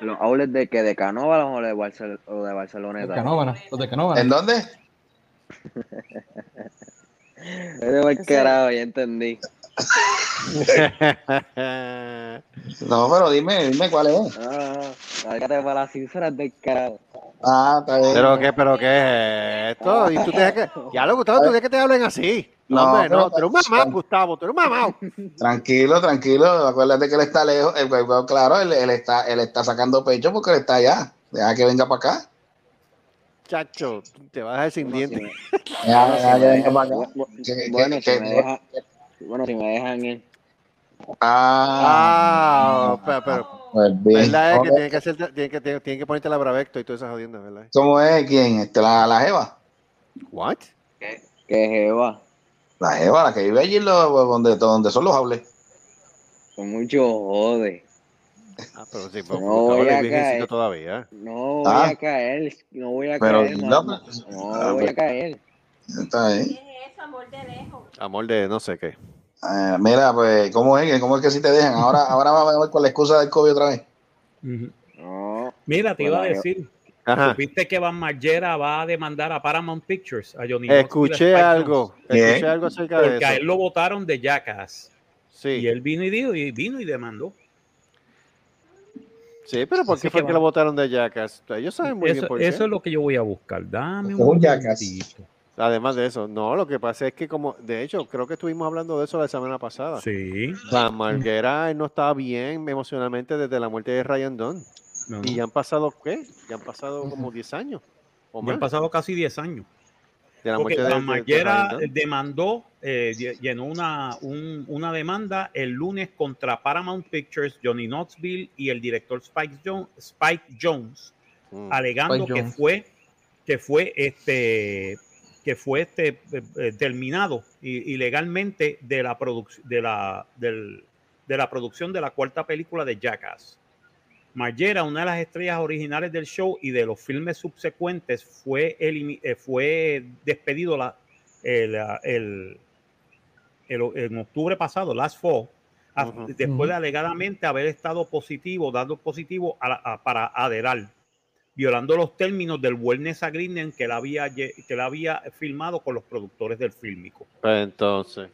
[SPEAKER 7] Los outlets de que de Canóvalos o de, Barcel o de Barceloneta.
[SPEAKER 5] de. Los de.
[SPEAKER 6] ¿En dónde?
[SPEAKER 7] Es de buen carajo, ya entendí.
[SPEAKER 6] No, pero dime, dime cuál es.
[SPEAKER 7] Ah, cállate para las sinceras del carajo.
[SPEAKER 6] Ah, está bien.
[SPEAKER 2] pero qué, pero qué es esto. Y tú tienes que, ya lo Gustavo, tú tienes que te hablen así. No,
[SPEAKER 6] No,
[SPEAKER 2] hombre, no,
[SPEAKER 6] pero-
[SPEAKER 2] tú eres un mamá, Gustavo, tú eres un mamá.
[SPEAKER 6] Tranquilo, tranquilo. Acuérdate que él está lejos. Él- él- claro, él, él está, él está sacando pecho porque él está allá. Deja que venga para acá.
[SPEAKER 2] Chacho, te vas a dejar sin dientes.
[SPEAKER 7] bueno, si me deja- bueno, si me dejan ir.
[SPEAKER 6] Ah,
[SPEAKER 2] Ah, pero, pero
[SPEAKER 6] pues
[SPEAKER 2] verdad es que
[SPEAKER 6] ¿Cómo,
[SPEAKER 2] tienen que, hacer, tienen que, tienen, tienen que ponerte la bravecto y todas esas jodiendas, ¿verdad?
[SPEAKER 6] cómo es? ¿Quién? Este, la, la Jeva.
[SPEAKER 2] What?
[SPEAKER 7] Que jeva,
[SPEAKER 6] La Jeva, la que vive allí donde, donde son los aules.
[SPEAKER 7] con mucho jode.
[SPEAKER 2] Ah, pero sí, pero
[SPEAKER 7] No
[SPEAKER 2] Gustavo
[SPEAKER 7] voy a caer.
[SPEAKER 2] todavía.
[SPEAKER 7] No voy
[SPEAKER 6] Ah.
[SPEAKER 7] a caer, no voy a
[SPEAKER 6] Pero,
[SPEAKER 7] caer,
[SPEAKER 6] no, pues,
[SPEAKER 7] No
[SPEAKER 6] ah,
[SPEAKER 7] voy
[SPEAKER 6] pues.
[SPEAKER 7] a caer.
[SPEAKER 6] Está bien.
[SPEAKER 9] ¿Qué es eso, amor de lejos?
[SPEAKER 2] Amor de no sé qué.
[SPEAKER 6] Ah, mira, pues, ¿cómo es? ¿Cómo es que si te dejan? Ahora, ahora vamos a ver con la excusa del COVID otra vez.
[SPEAKER 7] No,
[SPEAKER 3] Mira, te iba a decir.
[SPEAKER 2] Ajá.
[SPEAKER 3] ¿Supiste que Van Margera va a demandar a Paramount Pictures, a Johnny
[SPEAKER 2] Escuché algo,
[SPEAKER 6] ¿Qué?
[SPEAKER 2] escuché algo acerca
[SPEAKER 3] Jones?
[SPEAKER 2] de
[SPEAKER 3] Porque a él
[SPEAKER 2] eso.
[SPEAKER 3] lo votaron de Jackass.
[SPEAKER 2] Sí,
[SPEAKER 3] Y él vino y, dijo, y vino y demandó.
[SPEAKER 2] sí, pero ¿por
[SPEAKER 3] Así
[SPEAKER 2] qué fue
[SPEAKER 3] que
[SPEAKER 2] que lo votaron de Jackass? Ellos saben muy bien
[SPEAKER 3] Eso,
[SPEAKER 2] por qué.
[SPEAKER 3] eso es lo que yo voy a buscar. Dame
[SPEAKER 6] un
[SPEAKER 3] un
[SPEAKER 6] Jackass.
[SPEAKER 3] momentito.
[SPEAKER 2] Además de eso, no, lo que pasa es que como, de hecho, creo que estuvimos hablando de eso la semana pasada.
[SPEAKER 3] Sí.
[SPEAKER 2] La Marguera no estaba bien emocionalmente desde la muerte de Ryan Dunn.
[SPEAKER 3] No,
[SPEAKER 2] Y ya han pasado, ¿qué? Ya han pasado como 10 años. O
[SPEAKER 3] Ya
[SPEAKER 2] más.
[SPEAKER 3] han pasado casi 10 años.
[SPEAKER 2] de la
[SPEAKER 3] Porque
[SPEAKER 2] muerte de,
[SPEAKER 3] la
[SPEAKER 2] de- de
[SPEAKER 3] Marguera
[SPEAKER 2] Dunn.
[SPEAKER 3] demandó, eh, lle- llenó una, un- una demanda el lunes contra Paramount Pictures, Johnny Knoxville y el director Spike, Jones, Spike Jones,
[SPEAKER 2] Mm.
[SPEAKER 3] alegando
[SPEAKER 5] Spike
[SPEAKER 3] que fue que fue este que fue este eh, eh, terminado ilegalmente de la producción de la del- de la producción de la cuarta película de Jackass. Margera, una de las estrellas originales del show y de los filmes subsecuentes, fue, eh, fue despedido la- el, el- el- en octubre pasado, last fall, después de alegadamente haber estado positivo, dando positivo a la- a- para Aderal, violando los términos del Wellness Agreement que él había, que él había firmado con los productores del fílmico.
[SPEAKER 2] Entonces,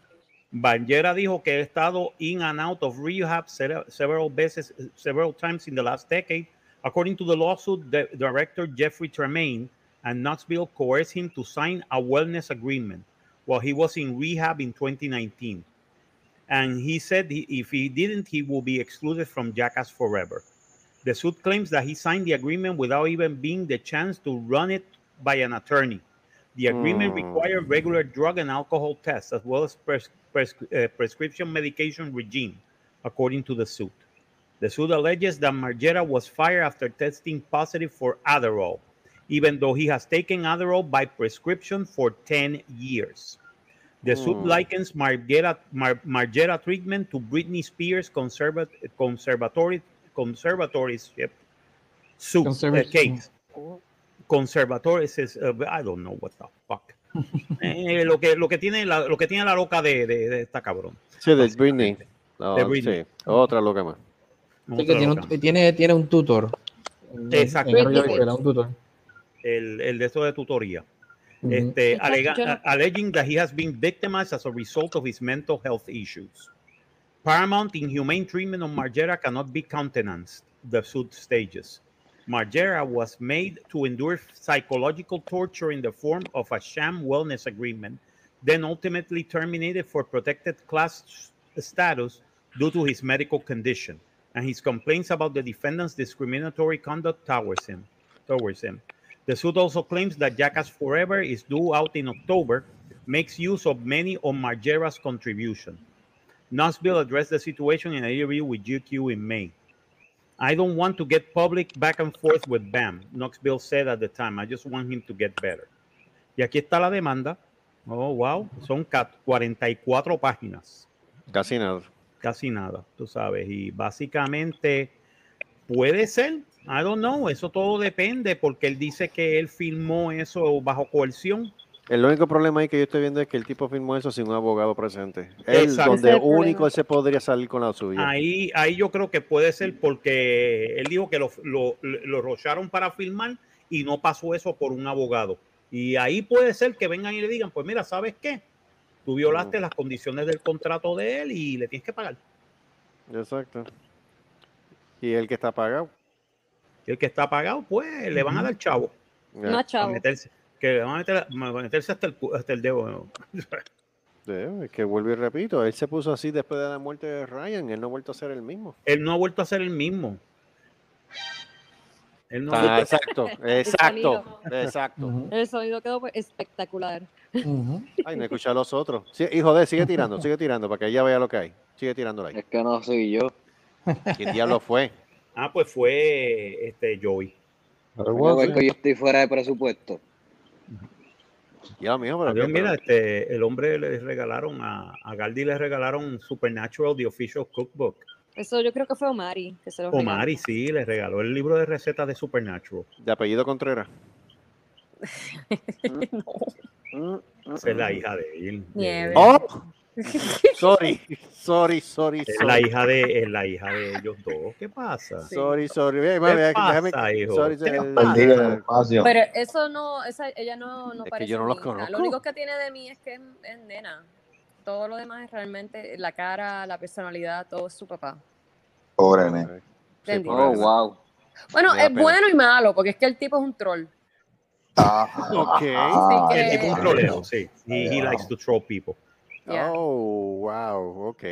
[SPEAKER 3] Banjera dijo que ha estado in and out of rehab several veces, several times in the last decade. According to the lawsuit, the director Jeffrey Tremaine and Knoxville coerced him to sign a wellness agreement while he was in rehab in 2019. And he said he, if he didn't, he will be excluded from Jackass forever. The suit claims that he signed the agreement without even being the chance to run it by an attorney. The agreement
[SPEAKER 2] Hmm.
[SPEAKER 3] required regular drug and alcohol tests as well as pres- pres- uh, prescription medication regime, according to the suit. The suit alleges that Margera was fired after testing positive for Adderall, even though he has taken Adderall by prescription for 10 years. The suit
[SPEAKER 2] Hmm.
[SPEAKER 3] likens Margera, Mar- Margera treatment to Britney Spears' conservat- conservatory, conservatorship suit uh,
[SPEAKER 5] Conservat-
[SPEAKER 3] case. Conservatories is, uh, I don't know what the fuck. Eh, lo, que, lo, que tiene la, lo que tiene la loca de, de, de esta cabrón.
[SPEAKER 2] sí, de Britney. No,
[SPEAKER 3] De Britney.
[SPEAKER 2] sí, otra loca más.
[SPEAKER 5] Sí, que tiene, un, tiene, tiene un tutor.
[SPEAKER 3] Exacto.
[SPEAKER 5] Isabela, un tutor.
[SPEAKER 3] el, el de esto de tutoría.
[SPEAKER 5] Ujú.
[SPEAKER 3] este,
[SPEAKER 4] Muchacho,
[SPEAKER 3] alega- alleging that he has been victimized as a result of his mental health issues. Paramount inhumane treatment of Margera cannot be countenanced, the suit stages. Margera was made to endure psychological torture in the form of a sham wellness agreement, then ultimately terminated for protected class status due to his medical condition and his complaints about the defendant's discriminatory conduct towards him. Towards him. The suit also claims that Jackass Forever is due out in October, makes use of many of Margera's contribution. Knoxville addressed the situation in an interview with GQ in May. I don't want to get public back and forth with Bam, Knoxville said at the time. I just want him to get better. Y aquí está la demanda. Oh, wow. Son ca- 44 páginas.
[SPEAKER 2] Casi nada.
[SPEAKER 3] Casi nada, tú sabes. Y básicamente puede ser. I don't know. Eso todo depende porque él dice que él filmó eso bajo coerción.
[SPEAKER 2] El único problema ahí que yo estoy viendo es que el tipo firmó eso sin un abogado presente. Él,
[SPEAKER 3] Exacto.
[SPEAKER 2] donde
[SPEAKER 4] Ese es el
[SPEAKER 2] único se podría salir con la suya.
[SPEAKER 3] Ahí, ahí yo creo que puede ser porque él dijo que lo, lo, lo rocharon para filmar y no pasó eso por un abogado. Y ahí puede ser que vengan y le digan, pues mira, ¿sabes qué? Tú violaste las condiciones del contrato de él y le tienes que pagar.
[SPEAKER 2] Exacto. Y el que está pagado.
[SPEAKER 3] Y el que está pagado, pues le van a dar chavo.
[SPEAKER 4] No, chavo.
[SPEAKER 3] meterse, que le van a meter, a meterse hasta el, hasta el dedo.
[SPEAKER 2] Sí, es que vuelvo y repito, él se puso así después de la muerte de Ryan, él no ha vuelto a ser el mismo.
[SPEAKER 3] Él no ha vuelto a ser el mismo. Él no ha
[SPEAKER 2] Ah, exacto, exacto, exacto.
[SPEAKER 5] Ujú,
[SPEAKER 4] El sonido quedó pues, espectacular.
[SPEAKER 2] Ay, no escuché a los otros. Sí, hijo de, sigue tirando, sigue tirando para que ella vea lo que hay. Sigue tirando ahí.
[SPEAKER 7] Es que no soy yo.
[SPEAKER 2] ¿Quién diablo fue?
[SPEAKER 3] Ah, pues fue este Joey.
[SPEAKER 7] Ves que yo estoy fuera de presupuesto.
[SPEAKER 2] Ya, mijo, pero,
[SPEAKER 3] Adiós, mira, este, el hombre le regalaron a, a Galdi le regalaron Supernatural The Official Cookbook.
[SPEAKER 4] Eso yo creo que fue Omari que se lo regaló.
[SPEAKER 3] Omari sí, le regaló el libro de recetas de Supernatural.
[SPEAKER 2] de apellido Contreras.
[SPEAKER 4] No.
[SPEAKER 3] Esa es la hija de él.
[SPEAKER 4] Nieve.
[SPEAKER 2] ¡Oh! Sorry, sorry, sorry,
[SPEAKER 3] Es la
[SPEAKER 2] sorry.
[SPEAKER 3] hija de, es la hija de ellos dos. ¿Qué pasa?
[SPEAKER 2] Sorry, sorry.
[SPEAKER 3] ¿Qué
[SPEAKER 2] mami, déjame-
[SPEAKER 3] pasa, hijo?
[SPEAKER 2] sorry,
[SPEAKER 3] ¿Qué pasa?
[SPEAKER 6] El espacio.
[SPEAKER 4] Pero eso no, esa, ella no, no
[SPEAKER 2] Es que
[SPEAKER 4] parece
[SPEAKER 2] yo no los conozco.
[SPEAKER 4] Lo único que tiene de mí es que es, es nena. Todo lo demás es realmente la cara, la personalidad, todo es su papá.
[SPEAKER 6] Pobre.
[SPEAKER 2] Sí, por
[SPEAKER 7] Oh, wow.
[SPEAKER 4] Bueno, es
[SPEAKER 2] pena.
[SPEAKER 4] bueno y malo, porque es que el tipo es un troll.
[SPEAKER 6] Ah,
[SPEAKER 2] Ok.
[SPEAKER 6] ah,
[SPEAKER 4] Sí,
[SPEAKER 3] El tipo un
[SPEAKER 4] Eh,
[SPEAKER 3] troleo, sí. He, he likes to troll people.
[SPEAKER 4] Yeah.
[SPEAKER 2] Oh, wow, ok.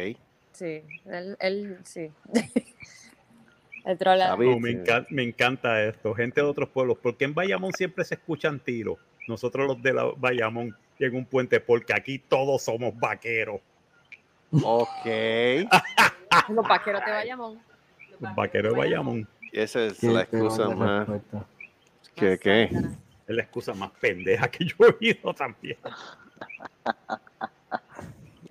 [SPEAKER 4] Sí, él, él sí. el trola.
[SPEAKER 3] No, me, encanta, me encanta esto. Gente de otros pueblos. ¿Por qué en Bayamón siempre se escuchan tiros? Nosotros los de la Bayamón y en un puente, porque aquí todos somos vaqueros.
[SPEAKER 2] Ok.
[SPEAKER 4] Los vaqueros de Bayamón.
[SPEAKER 3] Los vaqueros de Bayamón.
[SPEAKER 2] Esa es la excusa más. ¿Qué, qué?
[SPEAKER 3] Es la excusa más pendeja que yo he oído también.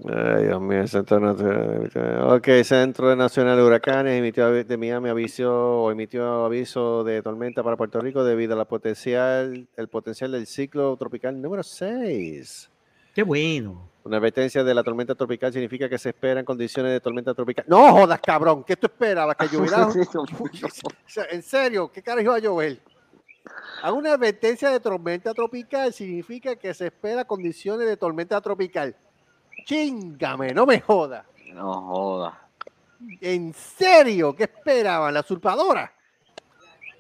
[SPEAKER 2] Ay, Dios mío, Centro Nacional. Ok, Centro Nacional de Huracanes emitió de Miami aviso o emitió aviso de tormenta para Puerto Rico debido a la potencial, el potencial del ciclo tropical número 6.
[SPEAKER 3] Qué bueno.
[SPEAKER 2] Una advertencia de la tormenta tropical significa que se esperan condiciones de tormenta tropical. No jodas, cabrón, ¿qué tú esperabas? ¿Que lloviera? En serio, ¿qué carajo iba a llover? A una advertencia de tormenta tropical significa que se espera condiciones de tormenta tropical. Chingame, no me jodas.
[SPEAKER 7] No joda.
[SPEAKER 2] ¿En serio? ¿Qué esperaban? ¿La usurpadora?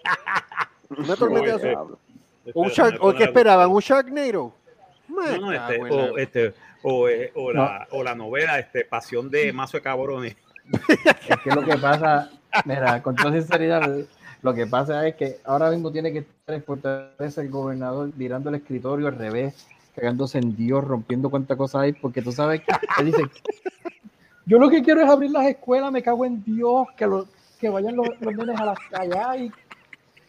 [SPEAKER 2] Una tormenta de
[SPEAKER 3] eh.
[SPEAKER 2] ¿Un shark- ¿O qué esperaban? ¿Un Sharknado?
[SPEAKER 3] No, no, este, o,
[SPEAKER 2] la-
[SPEAKER 3] este, o, eh, o la, o la novela este, Pasión de Mazo de Cabrones.
[SPEAKER 5] Es que lo que pasa, mira, con toda sinceridad, lo que pasa es que ahora mismo tiene que estar en fortaleza el gobernador virando el escritorio al revés, cagándose en Dios, rompiendo cuánta cosa hay, porque tú sabes que él dice, yo lo que quiero es abrir las escuelas, me cago en Dios, que, lo- que vayan los, los nenes a las calles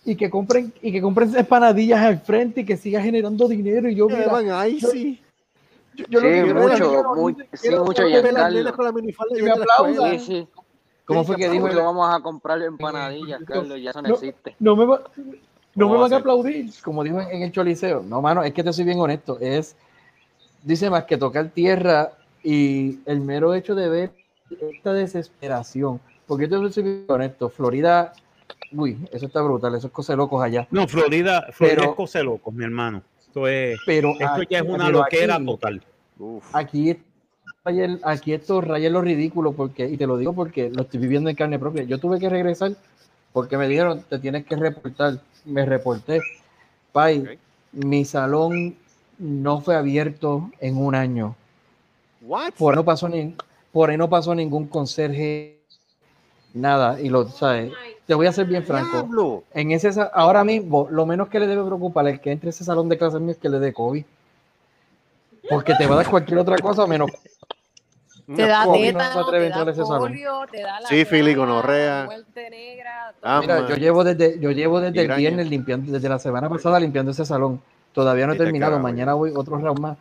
[SPEAKER 5] y, y que compren y que compren empanadillas al frente y que siga generando dinero y yo
[SPEAKER 2] Que
[SPEAKER 5] mira,
[SPEAKER 2] van ahí, sí.
[SPEAKER 5] yo, yo lo
[SPEAKER 7] Sí,
[SPEAKER 5] que
[SPEAKER 7] mucho,
[SPEAKER 5] quiero-
[SPEAKER 7] muy-
[SPEAKER 5] quiero-
[SPEAKER 7] sí,
[SPEAKER 5] quiero-
[SPEAKER 7] mucho,
[SPEAKER 5] quiero ver las
[SPEAKER 7] Giancarlo.
[SPEAKER 5] nenas
[SPEAKER 2] con la minifalda
[SPEAKER 5] Que
[SPEAKER 2] y
[SPEAKER 5] me
[SPEAKER 2] de la escuela.
[SPEAKER 5] aplaudan.
[SPEAKER 7] Sí, sí.
[SPEAKER 5] ¿Cómo fue que dijo
[SPEAKER 7] ¿Cómo
[SPEAKER 5] el-
[SPEAKER 7] que vamos a comprar empanadillas,
[SPEAKER 5] No,
[SPEAKER 7] Carlos? Ya eso no,
[SPEAKER 5] no.
[SPEAKER 7] existe.
[SPEAKER 5] no me, va- no
[SPEAKER 2] ¿Cómo
[SPEAKER 5] me
[SPEAKER 2] a
[SPEAKER 5] van a aplaudir, como dijo en, el Choliseo. No, mano, es que te soy bien honesto. Es, dice más que tocar tierra y el mero hecho de ver esta desesperación. Porque yo te soy bien honesto. Florida, uy, eso está brutal, eso es cosa de locos allá.
[SPEAKER 3] No, Florida, Florida
[SPEAKER 5] Pero-
[SPEAKER 3] es cosa de locos, mi hermano. Esto, es,
[SPEAKER 5] Pero
[SPEAKER 3] esto
[SPEAKER 5] aquí-
[SPEAKER 3] ya es una loquera
[SPEAKER 5] aquí-
[SPEAKER 3] total.
[SPEAKER 2] Uf.
[SPEAKER 5] Aquí, aquí esto raya lo ridículo, porque, y te lo digo porque lo estoy viviendo en carne propia. Yo tuve que regresar porque me dijeron, te tienes que reportar. Me reporté. Pai, mi salón no fue abierto en un año.
[SPEAKER 2] What?
[SPEAKER 5] Por ahí no pasó, ni, por ahí no pasó ningún conserje, nada. Y lo, ¿sabes? Te voy a ser bien franco.
[SPEAKER 2] Diablo.
[SPEAKER 5] En ese, ahora mismo, lo menos que le debe preocupar el que entre a ese salón de clases mío es que le dé COVID. Porque te va a dar cualquier otra cosa menos
[SPEAKER 4] Te da tétano, te da polio, te da la
[SPEAKER 2] Sífilis, gonorrea.
[SPEAKER 4] muerte negra. todo.
[SPEAKER 2] Ah,
[SPEAKER 5] Mira, yo llevo desde, yo llevo desde el viernes limpiando, desde la semana pasada limpiando ese salón. Todavía no he terminado. Mañana voy otro round más.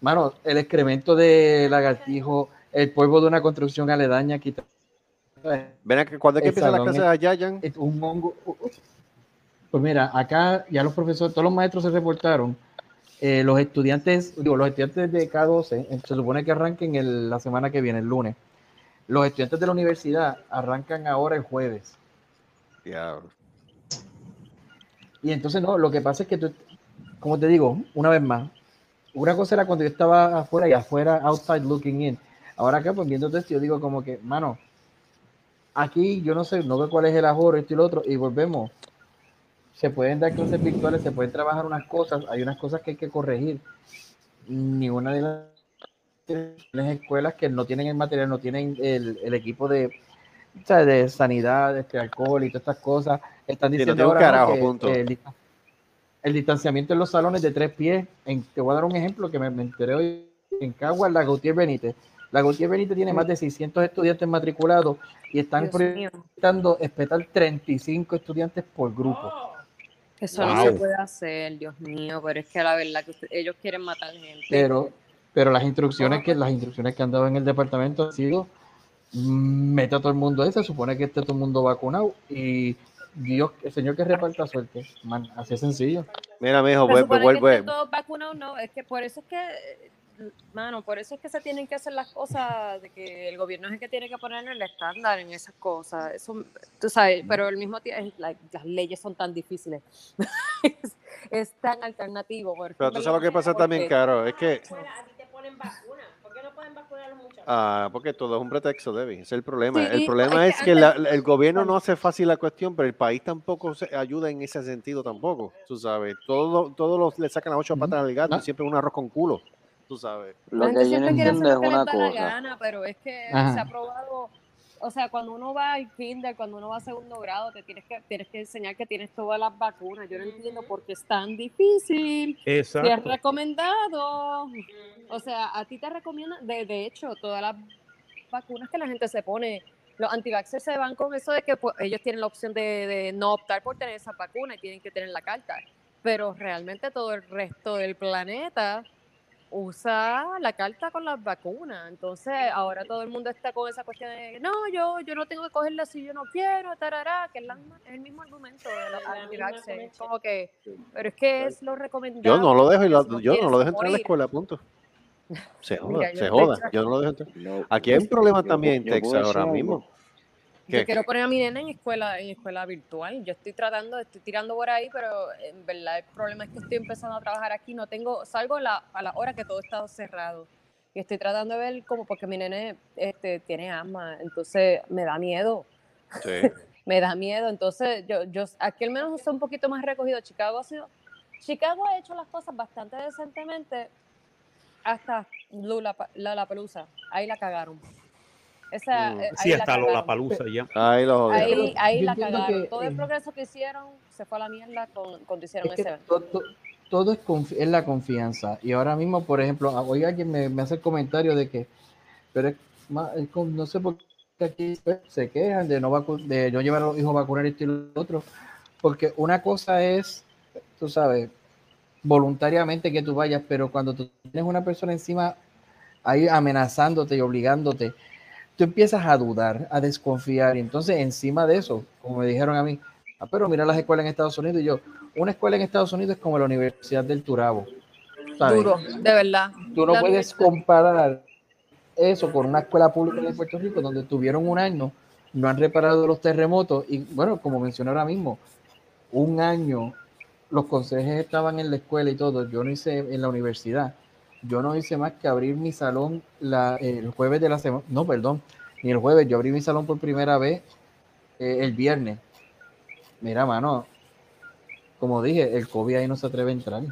[SPEAKER 5] Mano, el excremento de lagartijo, el polvo de una construcción aledaña, quita
[SPEAKER 2] Ven acá, ¿cuándo es que empiezan las clases allá, Jan?
[SPEAKER 5] es un hongo. Pues mira, acá ya los profesores, todos los maestros se reportaron. Eh, los estudiantes, digo, los estudiantes de K12 eh, se supone que arranquen el- la semana que viene, el lunes. Los estudiantes de la universidad arrancan ahora el jueves. Y entonces, no, lo que pasa es que tú, como te digo, una vez más, una cosa era cuando yo estaba afuera y afuera, outside looking in. Ahora acá, pues viendo esto, yo digo como que, mano, aquí yo no sé, no veo cuál es el ajoro, esto y lo otro, y volvemos. Se pueden dar clases virtuales, se pueden trabajar unas cosas, hay unas cosas que hay que corregir. Ninguna de las las escuelas que no tienen el material, no tienen el, el equipo de, o sea, de sanidad, este alcohol y todas estas cosas, están diciendo ahora, que-
[SPEAKER 2] punto.
[SPEAKER 5] que el, distan- el distanciamiento en los salones de tres pies. En, te voy a dar un ejemplo que me, me enteré hoy en Caguas, la Gautier Benítez. La Gautier Benítez tiene más de 600 estudiantes matriculados y están
[SPEAKER 4] Dios mío,
[SPEAKER 5] proyectando espetar 35 estudiantes por grupo.
[SPEAKER 4] Eso no
[SPEAKER 3] Wow.
[SPEAKER 4] se puede hacer, Dios mío, pero es que la verdad que usted- ellos quieren matar gente.
[SPEAKER 5] Pero, pero las instrucciones que las instrucciones que han dado en el departamento han sido mm, mete a todo el mundo ahí, se supone que esté todo el mundo vacunado y Dios, el Señor que reparta suerte, man, así es sencillo.
[SPEAKER 2] Mira, mijo, vuelve, vuelve.
[SPEAKER 4] todos vacunados, no, es que por eso es que, eh, mano, por eso es que se tienen que hacer las cosas, de que el gobierno es el que tiene que poner el estándar en esas cosas, eso, tú sabes, pero al mismo tiempo, like, las leyes son tan difíciles, es, es tan alternativo. porque
[SPEAKER 2] Pero tú sabes lo que pasa también, Caro, es que
[SPEAKER 9] Fuera, a ti te ponen vacunas. ¿Por qué no pueden vacunar a los muchachos?
[SPEAKER 2] Ah, porque todo es un pretexto, Debbie. Ese es el problema.
[SPEAKER 4] Sí,
[SPEAKER 2] el problema
[SPEAKER 4] es
[SPEAKER 2] es
[SPEAKER 4] que
[SPEAKER 2] la- el gobierno no hace fácil la cuestión, pero el país tampoco se ayuda en ese sentido tampoco. Tú sabes, todos todos los le sacan las ocho patas al gato
[SPEAKER 5] Ah.
[SPEAKER 2] y siempre un arroz con culo. Tú sabes.
[SPEAKER 7] Lo que yo no entiendo
[SPEAKER 4] hacer
[SPEAKER 7] es una
[SPEAKER 4] les da la
[SPEAKER 7] cosa.
[SPEAKER 4] gana, pero es que
[SPEAKER 5] Ajá.
[SPEAKER 4] se ha probado, o sea, cuando uno va al kinder, cuando uno va a segundo grado, te tienes que, tienes que enseñar que tienes todas las vacunas. Yo no entiendo por qué es tan difícil. Si es
[SPEAKER 3] Exacto.
[SPEAKER 4] recomendado, o sea, a ti te recomiendan, de, de hecho, todas las vacunas que la gente se pone, los antivaxxers se van con eso de que pues, ellos tienen la opción de, de no optar por tener esa vacuna y tienen que tener la carta. Pero realmente todo el resto del planeta usa la carta con las vacunas. Entonces, ahora todo el mundo está con esa cuestión de, no, yo, yo no tengo que cogerla si yo no quiero, tarará, que es, la misma- es el mismo argumento de
[SPEAKER 9] la comecha.
[SPEAKER 4] Como que, pero es que es lo recomendado.
[SPEAKER 2] Yo no lo dejo y lo- yo no lo dejo entrar a la escuela, punto. Se joda,
[SPEAKER 4] Mira,
[SPEAKER 2] se joda. Yo no lo dejo entrar. Aquí hay un problema también en Texas ahora
[SPEAKER 7] algo.
[SPEAKER 4] Yo quiero poner a mi nena en escuela, en escuela virtual. Yo estoy tratando, estoy tirando por ahí, pero en verdad el problema es que estoy empezando a trabajar aquí. No tengo, salgo a la, a la hora que todo está cerrado. Y estoy tratando de ver como porque mi nene este, tiene asma, entonces me da miedo.
[SPEAKER 2] Sí.
[SPEAKER 4] me da miedo. Entonces, yo, yo aquí al menos está un poquito más recogido. Chicago ha sido, Chicago ha hecho las cosas bastante decentemente hasta Lula, la Pelusa. Ahí la cagaron. Esa,
[SPEAKER 2] Mm.
[SPEAKER 4] eh,
[SPEAKER 3] Sí,
[SPEAKER 4] la
[SPEAKER 3] hasta
[SPEAKER 4] cagaron.
[SPEAKER 3] la palusa ya.
[SPEAKER 2] Ahí lo.
[SPEAKER 4] Ahí, la cagaron.
[SPEAKER 5] que,
[SPEAKER 4] Todo el progreso que hicieron se fue a la mierda con, cuando hicieron
[SPEAKER 5] Es
[SPEAKER 4] ese evento.
[SPEAKER 5] to- to- todo es, es la confianza. Y ahora mismo, por ejemplo, hoy alguien me, me hace el comentario de que, pero es con- no sé por qué aquí se quejan de no, vacu- de no llevar a los hijos a vacunar esto y lo otro. Porque una cosa es, tú sabes, voluntariamente que tú vayas, pero cuando tú tienes una persona encima ahí amenazándote y obligándote, tú empiezas a dudar, a desconfiar. Y entonces, encima de eso, como me dijeron a mí, ah, pero mira las escuelas en Estados Unidos, y yo, una escuela en Estados Unidos es como la Universidad del Turabo. ¿sabes?
[SPEAKER 4] Duro, de verdad.
[SPEAKER 5] Tú no
[SPEAKER 4] La
[SPEAKER 5] puedes comparar eso con una escuela pública de Puerto Rico donde tuvieron un año, no han reparado los terremotos y bueno, como mencioné ahora mismo, un año los consejeros estaban en la escuela y todo, yo no hice en la universidad, yo no hice más que abrir mi salón la, el jueves de la semana, no, perdón, ni el jueves, yo abrí mi salón por primera vez eh, el viernes. Mira, mano, como dije, el COVID ahí no se atreve a entrar.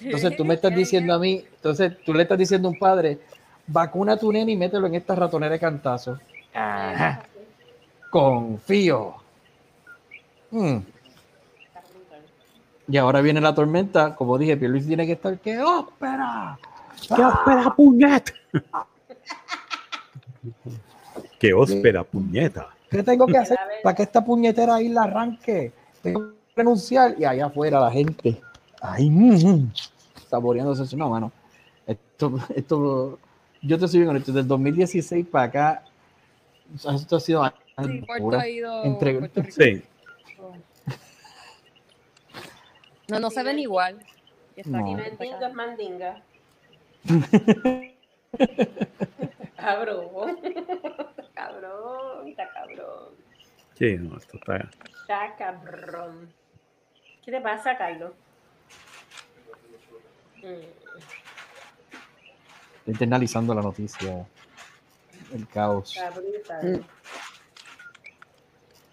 [SPEAKER 5] Entonces tú me estás diciendo a mí, entonces tú le estás diciendo a un padre, vacuna a tu nene y mételo en esta ratonera de cantazo. Ajá. Confío. Mm. Y ahora viene la tormenta, como dije, Luis tiene que estar, ¡qué ópera!
[SPEAKER 3] ¡Qué óspera, puñeta! ¡Qué óspera, puñeta!
[SPEAKER 5] ¿Qué tengo que hacer para que esta puñetera isla arranque? Tengo que renunciar y allá afuera la gente, ahí, mm, mm, saboreándose eso. No, mano, esto, esto, yo te soy bien honesto, del 2016 para acá, esto ha sido
[SPEAKER 4] Sí, Puerto ido.
[SPEAKER 5] Entre-
[SPEAKER 4] Puerto Rico.
[SPEAKER 3] Sí.
[SPEAKER 4] No, no se ven igual.
[SPEAKER 5] No.
[SPEAKER 9] Y
[SPEAKER 4] está
[SPEAKER 9] mandinga
[SPEAKER 4] acá.
[SPEAKER 9] es mandinga. cabrón. cabrón, está cabrón.
[SPEAKER 3] Sí, no, esto está.
[SPEAKER 9] Está cabrón. ¿Qué te pasa, Kylo? Mm.
[SPEAKER 5] Estoy internalizando la noticia, el caos.
[SPEAKER 9] Está brutal.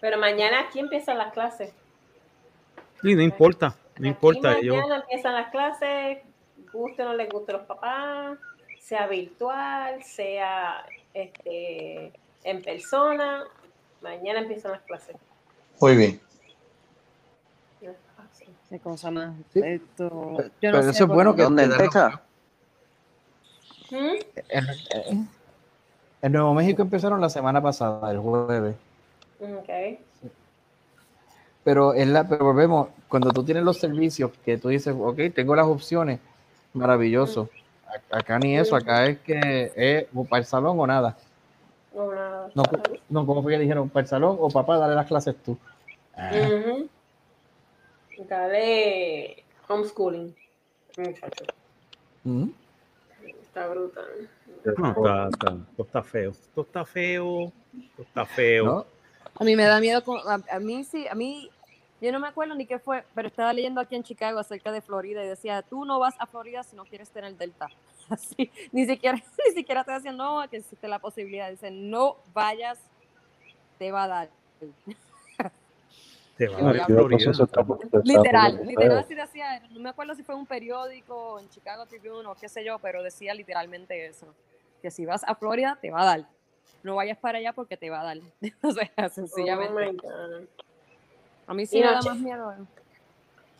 [SPEAKER 9] Pero mañana aquí empiezan las clases.
[SPEAKER 3] Sí, no importa, no importa.
[SPEAKER 9] Mañana empiezan las clases, guste o no les guste a los papás, sea virtual, sea este, en persona. Mañana empiezan las clases.
[SPEAKER 6] Muy bien.
[SPEAKER 4] Qué cosa más.
[SPEAKER 5] Sí.
[SPEAKER 4] Esto, yo
[SPEAKER 5] Pero
[SPEAKER 4] no sé
[SPEAKER 5] eso es bueno que
[SPEAKER 7] ¿Dónde
[SPEAKER 5] te
[SPEAKER 7] en
[SPEAKER 5] dan-
[SPEAKER 7] Texas?
[SPEAKER 9] ¿Mm?
[SPEAKER 5] En, Nuevo México empezaron la semana pasada, el jueves.
[SPEAKER 9] Ok.
[SPEAKER 5] Pero, es la, pero volvemos, cuando tú tienes los servicios que tú dices, ok, tengo las opciones, maravilloso. A- Acá ni eso, acá es que es o para el salón o nada.
[SPEAKER 9] No, nada.
[SPEAKER 5] No, no como fue que dijeron, para el salón o papá, dale las clases tú.
[SPEAKER 9] Ujú. Dale homeschooling. Muchacho.
[SPEAKER 5] Mm.
[SPEAKER 9] Está brutal.
[SPEAKER 3] no, está, está- esto está feo. Esto está feo. Esto está feo.
[SPEAKER 5] ¿No?
[SPEAKER 4] A mí me da miedo. con- a, a mí sí, a mí. Yo no me acuerdo ni qué fue, pero estaba leyendo aquí en Chicago acerca de Florida y decía: Tú no vas a Florida si no quieres tener Delta. así, ni siquiera, ni siquiera te decían, no, que existe la posibilidad. Dicen, no vayas, te va a dar.
[SPEAKER 3] Te va a dar Florida.
[SPEAKER 4] Literal, literal así decía, no me acuerdo si fue un periódico en Chicago Tribune o qué sé yo, pero decía literalmente eso, que si vas a Florida te va a dar, no vayas para allá porque te va a dar, o sea,
[SPEAKER 9] Oh
[SPEAKER 4] sencillamente.
[SPEAKER 9] my God.
[SPEAKER 4] a mí sí me
[SPEAKER 9] no
[SPEAKER 4] da más miedo. eh.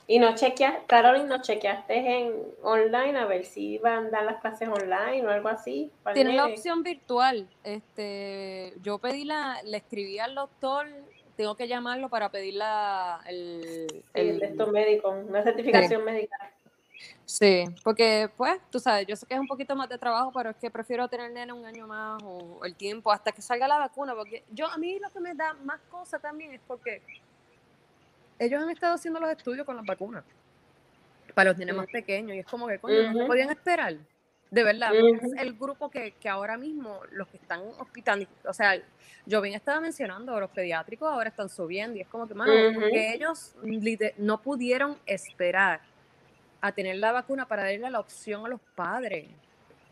[SPEAKER 9] Y no chequeaste, Carolyn, no chequeaste en online a ver si van a dar las clases online o algo así.
[SPEAKER 4] Tienen la opción virtual, este, yo pedí la, le escribí al doctor, tengo que llamarlo para pedir la, el,
[SPEAKER 9] Sí, el
[SPEAKER 4] el-
[SPEAKER 9] de estos médicos, una certificación médica.
[SPEAKER 4] Sí, porque pues, tú sabes, yo sé que es un poquito más de trabajo, pero es que prefiero tener nene un año más o el tiempo hasta que salga la vacuna, porque yo a mí lo que me da más cosa también es porque ellos han estado haciendo los estudios con las vacunas para los nenes más pequeños y es como que coño, no se
[SPEAKER 9] Ujú.
[SPEAKER 4] podían esperar. De verdad, es el grupo que, que ahora mismo los que están hospitalizados, o sea, yo bien estaba mencionando, los pediátricos ahora están subiendo y es como que, mano, porque ellos no pudieron esperar a tener la vacuna para darle la opción a los padres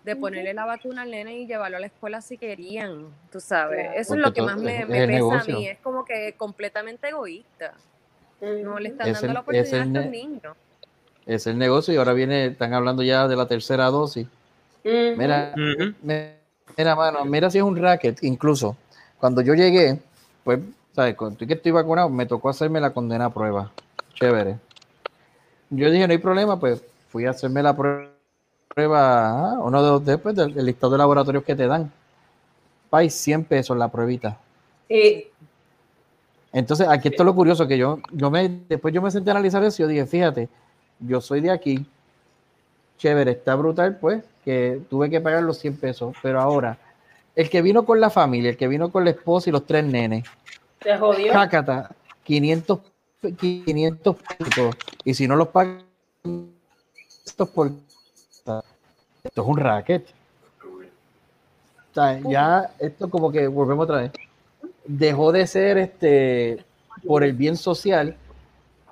[SPEAKER 4] de ponerle la vacuna al nene y llevarlo a la escuela si querían, tú sabes.
[SPEAKER 9] Claro.
[SPEAKER 4] Eso es lo que más me, pesa
[SPEAKER 5] negocio.
[SPEAKER 4] a mí, es como que completamente egoísta. No le están
[SPEAKER 5] Es
[SPEAKER 4] dando
[SPEAKER 5] el-
[SPEAKER 4] la
[SPEAKER 5] es
[SPEAKER 4] oportunidad a estos niños.
[SPEAKER 5] Es el negocio y ahora viene, están hablando ya de la tercera dosis. Mira, mira, mano, mira si es un racket. Incluso cuando yo llegué, pues, ¿sabes? Cuando que estoy vacunado, me tocó hacerme la condena a prueba. Chévere. Yo dije, no hay problema, pues fui a hacerme la prue- prueba, ah, uno de los después del, del listado de laboratorios que te dan. Pay 100 pesos la pruebita.
[SPEAKER 9] Y
[SPEAKER 5] Entonces, aquí esto es lo curioso, que yo, yo me, después yo me senté a analizar eso y yo dije, fíjate, yo soy de aquí, chévere, está brutal, pues, que tuve que pagar los 100 pesos, pero ahora, el que vino con la familia, el que vino con la esposa y los tres nenes,
[SPEAKER 9] se jodió.
[SPEAKER 5] cácata, 500, pe- 500 pesos, y si no los pagan, esto es por... Esto es un racket. Ya esto como que volvemos otra vez. Dejó de ser este por el bien social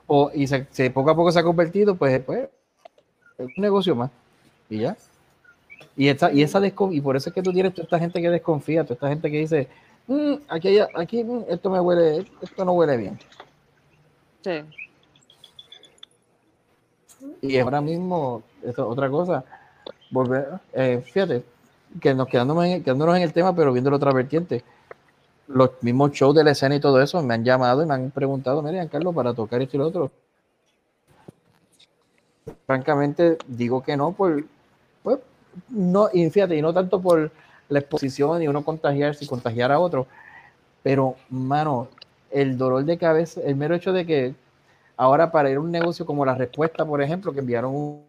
[SPEAKER 5] o, y se, poco a poco se ha convertido pues, pues un negocio más. Y ya. Y, esta, y, esa y por eso es que tú tienes esta gente que desconfía, toda esta gente que dice, "Mm, aquí, aquí mm, esto me huele, esto no huele bien.
[SPEAKER 4] Sí.
[SPEAKER 5] Y ahora mismo, esto, otra cosa, eh, fíjate, que nos quedándonos en, el tema, pero viendo la otra vertiente. Los mismos shows de la escena y todo eso me han llamado y me han preguntado, mira, Carlos, para tocar esto y lo otro. Francamente, digo que no, por, pues, no, y fíjate, y no tanto por la exposición y uno contagiarse y contagiar a otro, pero, mano, el dolor de cabeza, el mero hecho de que ahora para ir a un negocio como la respuesta, por ejemplo, que enviaron un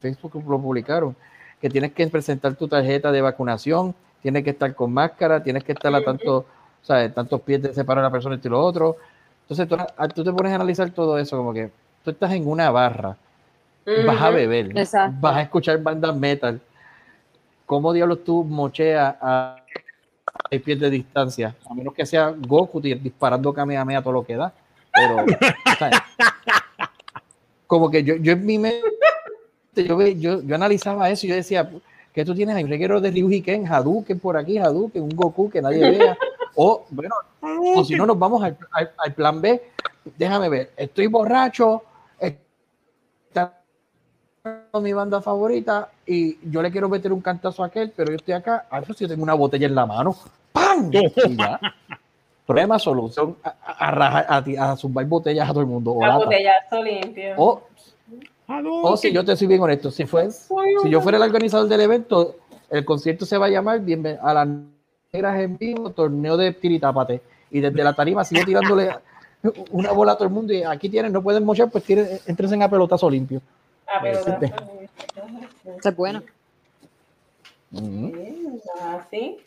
[SPEAKER 5] Facebook lo publicaron, que tienes que presentar tu tarjeta de vacunación, tienes que estar con máscara, tienes que estar a tanto, ¿sabes? tantos pies de separar a la persona y lo otro. Entonces tú, a- tú te pones a analizar todo eso, como que tú estás en una barra, vas a beber,
[SPEAKER 4] Exacto.
[SPEAKER 5] vas a escuchar bandas metal. ¿Cómo diablos tú mocheas a seis pies de distancia? A menos que sea Goku di- disparando Kamehameha todo lo que da. Pero, como que yo, yo en mi mente, yo, yo, yo analizaba eso y yo decía, que tú tienes ahí un reguero de Ryuji Ken, Hadouken por aquí, Hadouken, un Goku que nadie vea. O, bueno, o si no, nos vamos al, al- al plan B. Déjame ver, estoy borracho, mi banda favorita y yo le quiero meter un cantazo a aquel, pero yo estoy acá, a ver si yo tengo una botella en la mano. ¡Pam! Y ya. Problema, solución, a, a, a a ti- a zumbar botellas a todo el mundo. O,
[SPEAKER 9] botellazo limpio.
[SPEAKER 5] o, o si yo te soy bien honesto, si, fue, si yo fuera el organizador del evento, el concierto se va a llamar bien, a las negras en vivo, torneo de tiritápate. Y desde la tarima sigo tirándole una bola a todo el mundo y aquí tienen, no pueden mochar, pues tiren, entren a pelotazo limpio.
[SPEAKER 9] Ah, pero
[SPEAKER 5] Sí.
[SPEAKER 4] Esa es buena.
[SPEAKER 9] Así.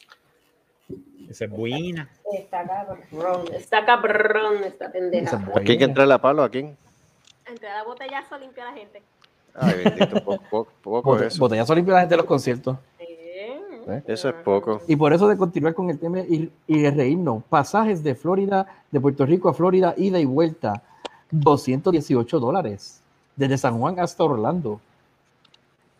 [SPEAKER 3] Esa es buena.
[SPEAKER 9] Está cabrón. Está cabrón esta pendeja.
[SPEAKER 5] Es
[SPEAKER 2] ¿A quién que entra a palo? ¿A quién?
[SPEAKER 9] Entre la botellazo limpia la gente.
[SPEAKER 2] Ay, bendito, poco, poco, poco
[SPEAKER 5] Bote-
[SPEAKER 2] eso.
[SPEAKER 5] Botellazo limpio a la gente de los conciertos.
[SPEAKER 2] Eso es poco.
[SPEAKER 5] Y por eso de continuar con el tema y, y de reírnos, pasajes de Florida, de Puerto Rico a Florida, ida y vuelta, 218 dólares, desde San Juan hasta Orlando.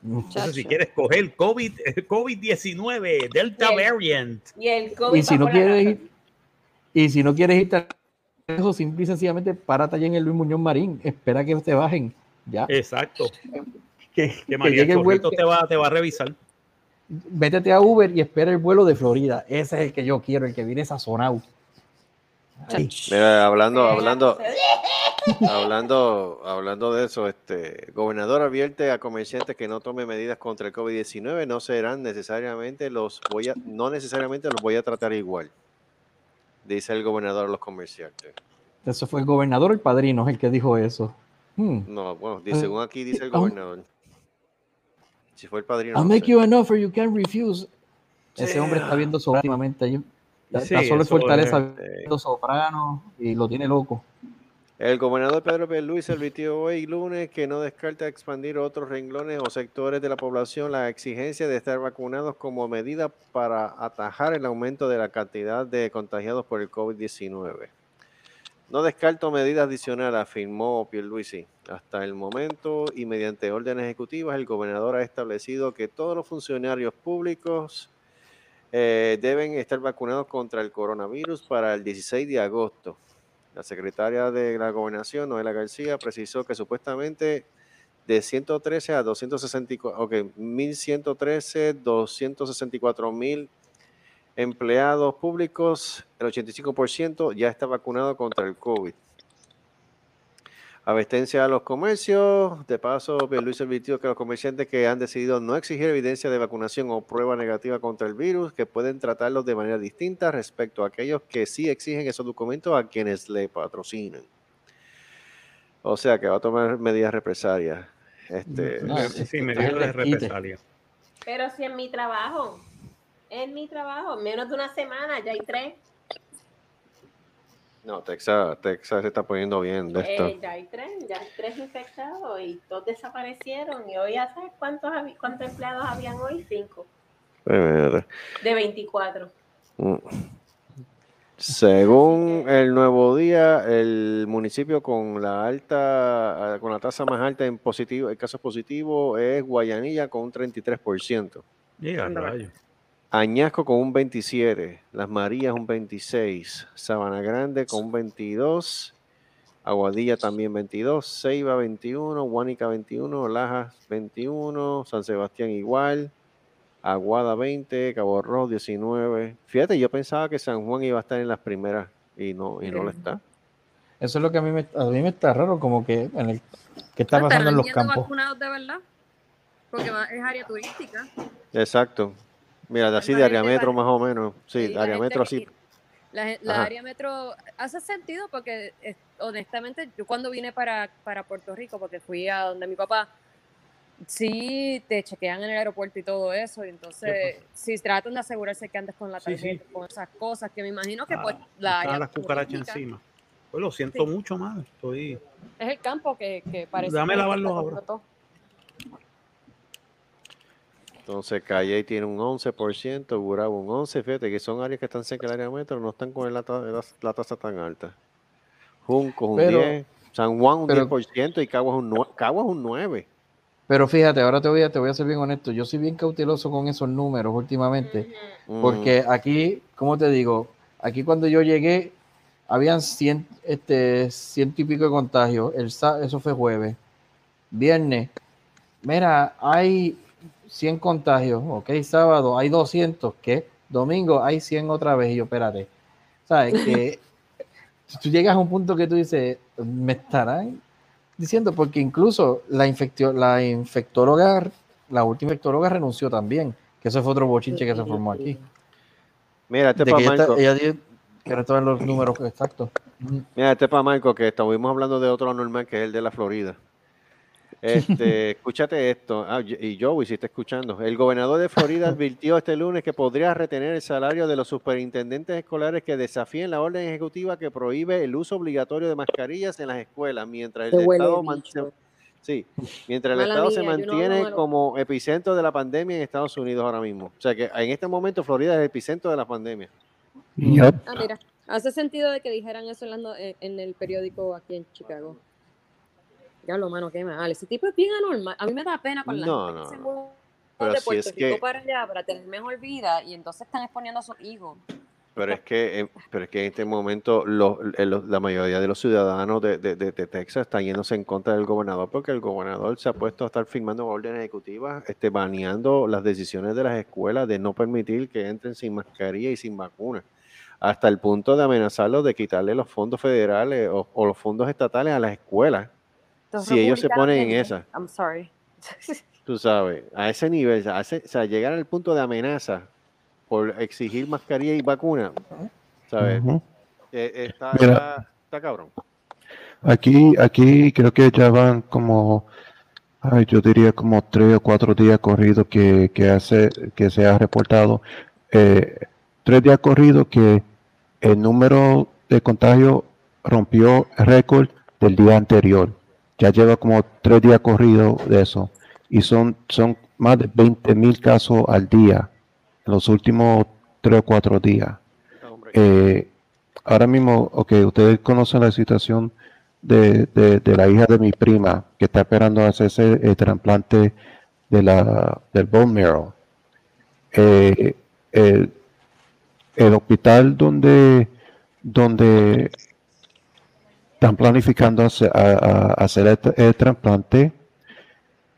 [SPEAKER 3] Entonces, si quieres coger COVID, eh, COVID-19, Delta
[SPEAKER 9] Y el-
[SPEAKER 3] variant.
[SPEAKER 9] Y el COVID
[SPEAKER 5] Y si no quieres ir, y si no quieres ir tan lejos, simple y sencillamente párate allá en el Luis Muñoz Marín, espera que te bajen. Ya.
[SPEAKER 3] Exacto.
[SPEAKER 5] Que,
[SPEAKER 3] Que
[SPEAKER 5] que
[SPEAKER 3] María
[SPEAKER 5] llegue el vuelo,
[SPEAKER 3] te va, te va a revisar.
[SPEAKER 5] Vétete a Uber y espera el vuelo de Florida. Ese es el que yo quiero, el que viene sazonado.
[SPEAKER 2] Mira, hablando, hablando,
[SPEAKER 9] la-
[SPEAKER 2] hablando, hablando de eso, este gobernador advierte a comerciantes que no tomen medidas contra el COVID-19, no serán necesariamente los voy a, no necesariamente los voy a tratar igual, dice el gobernador a los comerciantes.
[SPEAKER 5] Eso fue el gobernador, el padrino, el que dijo eso. Hmm.
[SPEAKER 2] No, bueno, según aquí dice el
[SPEAKER 5] Ah.
[SPEAKER 2] gobernador. Si fue el padrino.
[SPEAKER 5] I'll
[SPEAKER 2] no
[SPEAKER 5] make
[SPEAKER 2] sé.
[SPEAKER 5] you an offer you can't refuse. Ese hombre está viendo últimamente. ahí. Está
[SPEAKER 3] Sí,
[SPEAKER 5] está solo en
[SPEAKER 3] eso
[SPEAKER 5] Fortaleza
[SPEAKER 2] es-
[SPEAKER 5] viendo soprano y lo tiene loco.
[SPEAKER 2] El gobernador Pedro Pierluisi advirtió hoy lunes que no descarta expandir otros renglones o sectores de la población la exigencia de estar vacunados como medida para atajar el aumento de la cantidad de contagiados por el COVID-19. No descarto medidas adicionales, afirmó Pierluisi. Hasta el momento y mediante órdenes ejecutivas, el gobernador ha establecido que todos los funcionarios públicos eh, deben estar vacunados contra el coronavirus para el 16 de agosto. La secretaria de la gobernación, Noela García, precisó que supuestamente de 113 a 264, ok, 1113, 264 mil empleados públicos, el 85% ya está vacunado contra el COVID. Advertencia a los comercios. De paso, Luis advirtió que los comerciantes que han decidido no exigir evidencia de vacunación o prueba negativa contra el virus, que pueden tratarlos de manera distinta respecto a aquellos que sí exigen esos documentos a quienes le patrocinan. O sea que va a tomar medidas represalias. Este,
[SPEAKER 5] No,
[SPEAKER 3] Sí,
[SPEAKER 5] es-
[SPEAKER 3] me
[SPEAKER 5] es
[SPEAKER 3] dio de represalia.
[SPEAKER 9] Pero si en mi trabajo, en mi trabajo, menos de una semana, ya hay tres.
[SPEAKER 2] No, Texas, Texas se está poniendo bien de esto.
[SPEAKER 9] Eh, ya hay tres, ya hay tres infectados y dos desaparecieron. Y hoy ya sabes cuántos, cuántos empleados habían hoy, cinco, de 24.
[SPEAKER 2] Mm. Según el nuevo día, el municipio con la alta, ah, con la tasa más alta en positivo, en casos positivos es Guayanilla con un 33%,
[SPEAKER 3] Llega,
[SPEAKER 9] Anda,
[SPEAKER 3] rayo.
[SPEAKER 2] Añasco con un 27%, Las Marías un 26%, Sabana Grande con un 22%, Aguadilla también 22%, Ceiba 21%, Guánica 21%, Lajas 21%, San Sebastián igual, Aguada 20, Cabo Rojo 19. Fíjate, yo pensaba que San Juan iba a estar en las primeras y no, y no lo está.
[SPEAKER 5] Eso es lo que a mí me, a mí me está raro, como que en el que está
[SPEAKER 4] Ah,
[SPEAKER 5] pasando en los campos.
[SPEAKER 4] vacunados de verdad. Porque es área turística.
[SPEAKER 2] Exacto. Mira, de así de área metro más o menos. Sí,
[SPEAKER 4] la
[SPEAKER 2] área metro así.
[SPEAKER 4] La, área metro hace sentido porque honestamente yo cuando vine para, para Puerto Rico, porque fui a donde mi papá, sí te chequean en el aeropuerto y todo eso, y entonces sí tratan de asegurarse que andes con la
[SPEAKER 3] Sí, sí.
[SPEAKER 4] tarjeta, con esas cosas, que me imagino que
[SPEAKER 3] Ah,
[SPEAKER 4] pues la
[SPEAKER 3] Están
[SPEAKER 4] área
[SPEAKER 3] las cucarachas encima. Pues lo siento
[SPEAKER 4] Sí.
[SPEAKER 3] mucho más. Estoy.
[SPEAKER 4] es el campo que, que parece
[SPEAKER 3] Dame
[SPEAKER 4] que
[SPEAKER 3] lavarlos
[SPEAKER 4] está
[SPEAKER 3] ahora.
[SPEAKER 2] Entonces, Calle tiene un 11%, Gurabo un 11%. Fíjate que son áreas que están cerca del área metro, no están con la, ta- la- la tasa tan alta. Junco un
[SPEAKER 5] Pero-
[SPEAKER 2] 10%, San Juan un
[SPEAKER 5] pero-
[SPEAKER 2] 10% y Caguas un, Caguas un 9%.
[SPEAKER 5] Pero fíjate, ahora te voy, a, te voy a ser bien honesto. Yo soy bien cauteloso con esos números últimamente.
[SPEAKER 2] Mm,
[SPEAKER 5] Porque aquí, como te digo, aquí cuando yo llegué, habían cien, este, ciento y pico de contagios. El, eso fue jueves. Viernes, mira, hay 100 contagios. Ok, sábado hay 200. ¿Qué? Domingo hay 100 otra vez. Y yo, espérate. ¿Sabes? Que si tú llegas a un punto que tú dices, me estarán diciendo, porque incluso la, infectio- la infectóloga, la última infectóloga renunció también. Que eso fue otro bochinche que se formó aquí.
[SPEAKER 2] Mira, este para
[SPEAKER 5] ella,
[SPEAKER 2] Marco.
[SPEAKER 5] ella estaban los números exactos.
[SPEAKER 2] Mira, este para Marco, que estuvimos hablando de otro anormal, que es el de la Florida. Este, escúchate esto. Ah, y Joey, si está escuchando. El gobernador de Florida advirtió este lunes que podría retener el salario de los superintendentes escolares que desafíen la orden ejecutiva que prohíbe el uso obligatorio de mascarillas en las escuelas, mientras el Estado
[SPEAKER 4] bicho.
[SPEAKER 2] man- sí, mientras el
[SPEAKER 4] Mala
[SPEAKER 2] Estado se
[SPEAKER 4] no
[SPEAKER 2] mantiene como epicentro de la pandemia en Estados Unidos ahora mismo. O sea que en este momento Florida es el epicentro de la pandemia.
[SPEAKER 8] Yep.
[SPEAKER 4] Ah, mira, hace sentido de que dijeran eso en, en- en el periódico aquí en Chicago. Ya lo mano, qué mal. Ese tipo es bien anormal. A mí me da pena con la
[SPEAKER 2] No,
[SPEAKER 4] gente
[SPEAKER 2] no,
[SPEAKER 4] que se mueve de
[SPEAKER 2] si
[SPEAKER 4] Puerto
[SPEAKER 2] es
[SPEAKER 4] Rico
[SPEAKER 2] que-
[SPEAKER 4] para allá para tener mejor vida y entonces están exponiendo a sus hijos.
[SPEAKER 2] Pero es que, eh, pero es que en este momento los- eh, los- la mayoría de los ciudadanos de, de- de- de Texas están yéndose en contra del gobernador porque el gobernador se ha puesto a estar firmando órdenes ejecutivas, este, baneando las decisiones de las escuelas de no permitir que entren sin mascarilla y sin vacuna, hasta el punto de amenazarlos de quitarle los fondos federales o, o los fondos estatales a las escuelas.
[SPEAKER 4] Los
[SPEAKER 2] Si ellos se ponen en esa.
[SPEAKER 4] I'm sorry.
[SPEAKER 2] Tú sabes, a ese nivel, a ese- o sea, llegar al punto de amenaza por exigir mascarilla y vacuna, ¿sabes? Eh, eh, está,
[SPEAKER 8] Mira.
[SPEAKER 2] está- está cabrón.
[SPEAKER 8] Aquí, aquí creo que ya van como, ay, yo diría como tres o cuatro días corridos que, que hace, que se ha reportado, eh, tres días corridos que el número de contagio rompió el récord del día anterior. Ya lleva como tres días corridos de eso. Y son, son más de 20 mil casos al día en los últimos tres o cuatro días. Eh, ahora mismo, ok, ustedes conocen la situación de, de- de la hija de mi prima que está esperando hacerse el trasplante de la, del bone marrow. Eh, el, el hospital donde, donde están planificando hacer, a- a- hacer el, tra- el trasplante,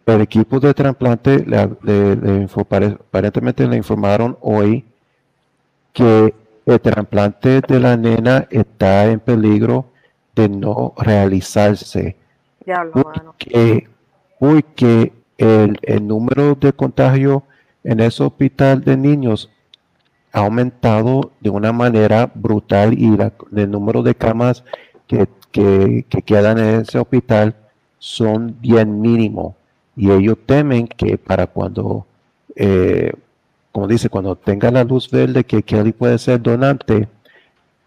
[SPEAKER 8] el equipo de trasplante le, aparentemente le informaron hoy que el trasplante de la nena está en peligro de no realizarse
[SPEAKER 4] Diablo, mano.
[SPEAKER 8] porque, porque el, el número de contagio en ese hospital de niños ha aumentado de una manera brutal y la- el número de camas que, que- que quedan en ese hospital son bien mínimos y ellos temen que para cuando eh, como dice, cuando tenga la luz verde que Kelly puede ser donante,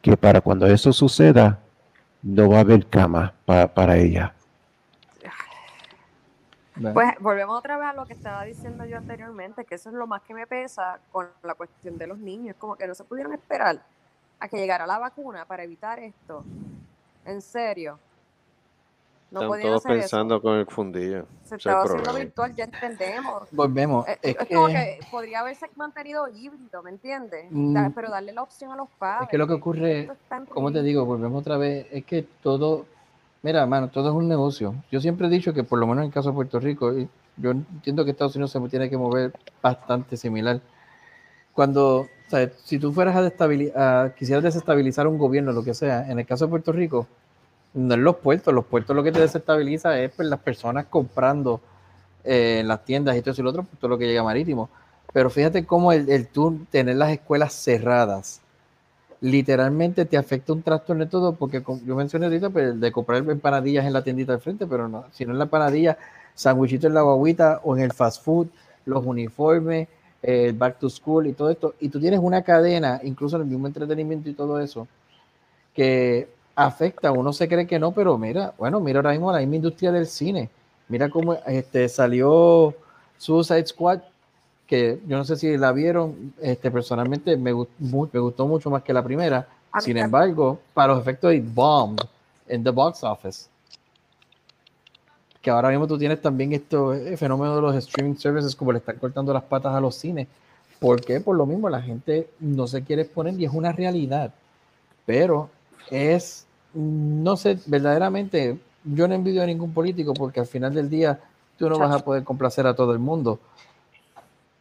[SPEAKER 8] que para cuando eso suceda, no va a haber cama pa- para ella.
[SPEAKER 4] Pues volvemos otra vez a lo que estaba diciendo yo anteriormente, que eso es lo más que me pesa con la cuestión de los niños. Como que no se pudieron esperar a que llegara la vacuna para evitar esto. En serio. No
[SPEAKER 2] Están todos
[SPEAKER 4] hacer
[SPEAKER 2] pensando
[SPEAKER 4] eso.
[SPEAKER 2] con el fundillo.
[SPEAKER 4] Se
[SPEAKER 2] es
[SPEAKER 4] estaba haciendo
[SPEAKER 2] problema.
[SPEAKER 4] virtual, ya entendemos.
[SPEAKER 5] Volvemos.
[SPEAKER 4] Eh,
[SPEAKER 5] Es
[SPEAKER 4] es como
[SPEAKER 5] que,
[SPEAKER 4] podría haberse mantenido híbrido, ¿me entiendes?
[SPEAKER 5] Mm.
[SPEAKER 4] Da- Pero darle la opción a los padres.
[SPEAKER 5] es que lo que ocurre, como te digo, volvemos otra vez, es que todo, mira, mano, todo es un negocio. Yo siempre he dicho que por lo menos en el caso de Puerto Rico, yo entiendo que Estados Unidos se tiene que mover bastante similar. Cuando, si tú fueras a, a- quisieras desestabilizar un gobierno, lo que sea, en el caso de Puerto Rico, no es los puertos, los puertos lo que te desestabiliza es pues, las personas comprando eh, en las tiendas y todo eso y lo otro, pues, todo lo que llega marítimo. Pero fíjate cómo el, el tú tener las escuelas cerradas literalmente te afecta un trastorno de todo, porque yo mencioné ahorita pues, de comprar empanadillas en la tiendita del frente, pero no, si no en la empanadilla, sandwichito en la guaguita o en el fast food, los uniformes, el back to school y todo esto, y tú tienes una cadena, incluso en el mismo entretenimiento y todo eso, que afecta, uno se cree que no, pero mira, bueno, mira ahora mismo la misma industria del cine, mira cómo este, salió Suicide Squad, que yo no sé si la vieron, este, personalmente me, gust- mu- me gustó mucho más que la primera, sin embargo, para los efectos de bomb en the box office. Que ahora mismo tú tienes también esto, el fenómeno de los streaming services, como le están cortando las patas a los cines. ¿Por qué? Por lo mismo, la gente no se quiere exponer y es una realidad. Pero es, no sé, verdaderamente, yo no envidio a ningún político porque al final del día tú no vas a poder complacer a todo el mundo.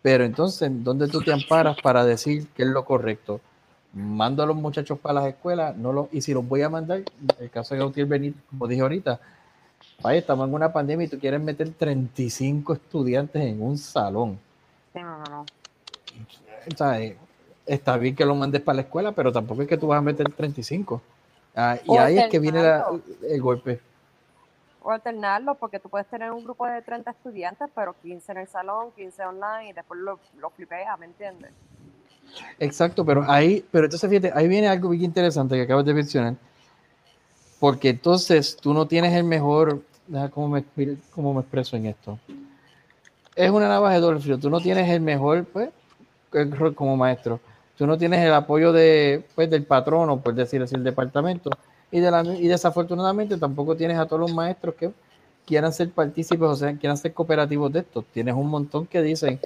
[SPEAKER 5] Pero entonces, ¿dónde tú te amparas para decir qué es lo correcto? Mando a los muchachos para las escuelas, no lo, y si los voy a mandar, el caso de Gautier Benítez, como dije ahorita, vaya, estamos en una pandemia y tú quieres meter 35 estudiantes en un salón.
[SPEAKER 4] Sí, no, no, no.
[SPEAKER 5] O sea, eh, está bien que lo mandes para la escuela, pero tampoco es que tú vas a meter 35. Ah, y ahí es que viene la- el golpe.
[SPEAKER 4] O alternarlo, porque tú puedes tener un grupo de 30 estudiantes, pero 15 en el salón, 15 online, y después lo, lo flipeas, ¿me entiendes?
[SPEAKER 5] Exacto, pero ahí, pero entonces fíjate, ahí viene algo bien interesante que acabas de mencionar. Porque entonces tú no tienes el mejor, cómo me, cómo me expreso en esto. Es una navaja de doble. Tú no tienes el mejor, pues, como maestro. Tú no tienes el apoyo de, pues, del patrono, por decir así, el departamento. Y, de la, y desafortunadamente tampoco tienes a todos los maestros que quieran ser partícipes o sea, quieran ser cooperativos de esto. Tienes un montón que dicen,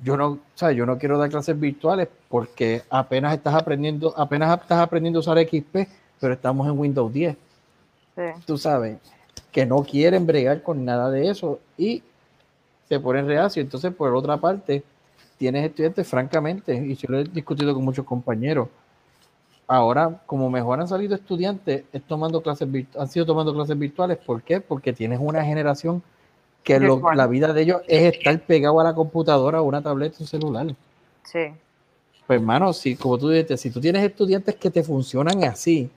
[SPEAKER 5] yo no, o sea, yo no quiero dar clases virtuales porque apenas estás aprendiendo, apenas estás aprendiendo a usar XP, pero estamos en Windows 10.
[SPEAKER 4] Sí.
[SPEAKER 5] Tú sabes, que no quieren bregar con nada de eso y se ponen reacios. Entonces, por otra parte, tienes estudiantes, francamente, y yo lo he discutido con muchos compañeros, ahora, como mejor han salido estudiantes, es tomando clases han sido tomando clases virtuales. ¿Por qué? Porque tienes una generación que lo- la vida de ellos es estar pegado a la computadora, a una tableta, un celular.
[SPEAKER 4] Sí.
[SPEAKER 5] Pues, hermano, si, como tú dices, si tú tienes estudiantes que te funcionan así,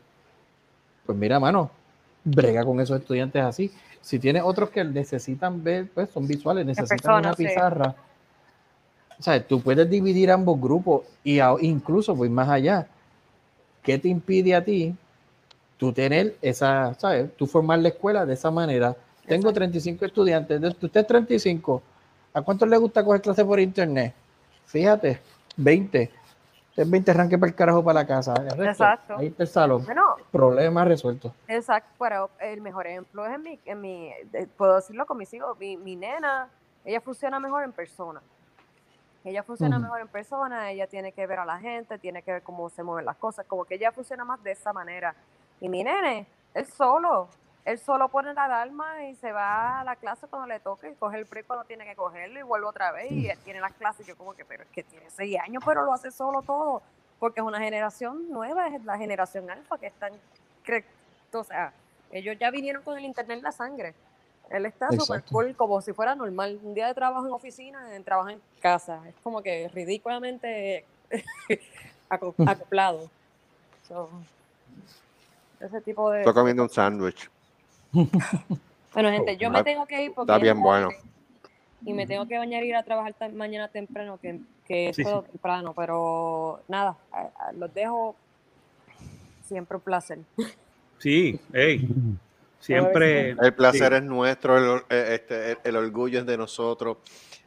[SPEAKER 5] pues mira, mano, brega con esos estudiantes así. Si tienes otros que necesitan ver, pues son visuales, necesitan
[SPEAKER 4] persona,
[SPEAKER 5] una
[SPEAKER 4] sí.
[SPEAKER 5] pizarra. O sea, tú puedes dividir ambos grupos y a- incluso voy más allá. ¿Qué te impide a ti tú tener esa, sabes, tú formar la escuela de esa manera? Tengo
[SPEAKER 4] Exacto.
[SPEAKER 5] 35 estudiantes, de usted es 35. ¿A cuántos les gusta coger clases por internet? Fíjate, 20. Usted 20 arranque para el carajo para la casa. Resto,
[SPEAKER 4] Exacto.
[SPEAKER 5] Ahí está el salón.
[SPEAKER 4] Bueno,
[SPEAKER 5] Problema resuelto.
[SPEAKER 4] Exacto, pero el mejor ejemplo es en mi, en mi puedo decirlo con mis hijos, mi, mi nena, ella funciona mejor en persona. Ella funciona mejor en persona, ella tiene que ver a la gente, tiene que ver cómo se mueven las cosas, como que ella funciona más de esa manera. Y mi nene, él solo, él solo pone la alarma y se va a la clase cuando le toque y coge el break cuando tiene que cogerlo y vuelve otra vez y él tiene las clases. Yo como que, pero es que tiene seis años, pero lo hace solo todo, porque es una generación nueva, es la generación alfa que están, cre- o sea, ellos ya vinieron con el internet en la sangre. Él está súper cool, como si fuera normal. Un día de trabajo en oficina, en trabajo en casa. Es como que ridículamente aco- acoplado. So, ese tipo de...
[SPEAKER 2] Estoy comiendo un sándwich.
[SPEAKER 4] Bueno, gente, yo me tengo que ir porque
[SPEAKER 2] está bien bueno.
[SPEAKER 4] Y me tengo que bañar y ir a trabajar mañana temprano, que, que
[SPEAKER 3] Sí,
[SPEAKER 4] es todo temprano. Pero nada, a- a- los dejo. Siempre un placer.
[SPEAKER 3] Sí, hey, siempre.
[SPEAKER 2] El placer es nuestro, el, este, el, el orgullo es de nosotros.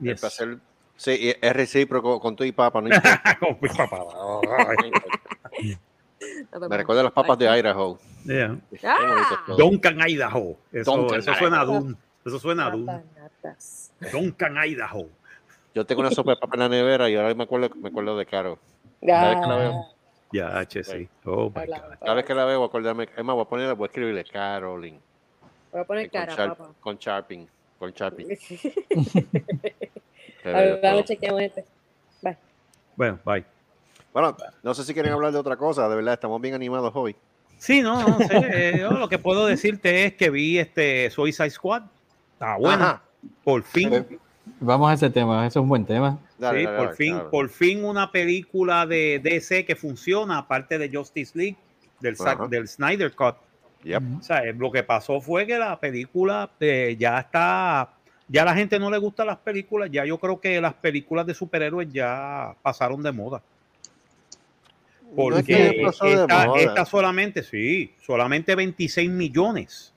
[SPEAKER 2] El placer sí, y es recíproco con tu y papa. No importa,
[SPEAKER 3] Con mi papá.
[SPEAKER 2] no importa. Me recuerda a las papas de Idaho.
[SPEAKER 3] Yeah.
[SPEAKER 2] Todo.
[SPEAKER 3] Duncan, Idaho. Eso,
[SPEAKER 2] Duncan,
[SPEAKER 3] eso suena a. Doom. Eso suena a Doom.
[SPEAKER 4] Papanatas.
[SPEAKER 3] Duncan, Idaho.
[SPEAKER 2] Yo tengo una sopa de papa en la nevera y ahora me acuerdo, me acuerdo de Caro. Cada vez que la veo,
[SPEAKER 3] Ya, H, sí. Oh my
[SPEAKER 4] Hola.
[SPEAKER 3] God.
[SPEAKER 2] cada vez que la veo, voy a acordarme. Es más, voy a ponerle, voy a escribirle Carolyn.
[SPEAKER 4] Voy a poner
[SPEAKER 2] con,
[SPEAKER 4] cara,
[SPEAKER 2] Sharp-
[SPEAKER 4] papá.
[SPEAKER 2] con Sharping. Con Sharping.
[SPEAKER 4] A ver, vamos,
[SPEAKER 2] todo.
[SPEAKER 4] chequeamos este. Bye.
[SPEAKER 3] Bueno, bye.
[SPEAKER 2] Bueno, no sé si quieren hablar de otra cosa, de verdad, estamos bien animados hoy.
[SPEAKER 3] Sí, no, no sé. eh, yo lo que puedo decirte es que vi este Suicide Squad. Está bueno.
[SPEAKER 2] Ajá.
[SPEAKER 3] Por fin.
[SPEAKER 5] Vamos a ese tema, eso es un buen tema.
[SPEAKER 2] Dale,
[SPEAKER 3] sí,
[SPEAKER 2] dale,
[SPEAKER 3] por
[SPEAKER 2] dale,
[SPEAKER 3] fin,
[SPEAKER 2] dale.
[SPEAKER 3] por fin una película de DC que funciona, aparte de Justice League, del, del Snyder Cut.
[SPEAKER 2] Yep.
[SPEAKER 3] O sea, eh, lo que pasó fue que la película eh, ya está, ya la gente no le gustan las películas, ya yo creo que las películas de superhéroes ya pasaron de moda.
[SPEAKER 2] No es que
[SPEAKER 3] Porque esta, esta solamente, sí, solamente 26 millones.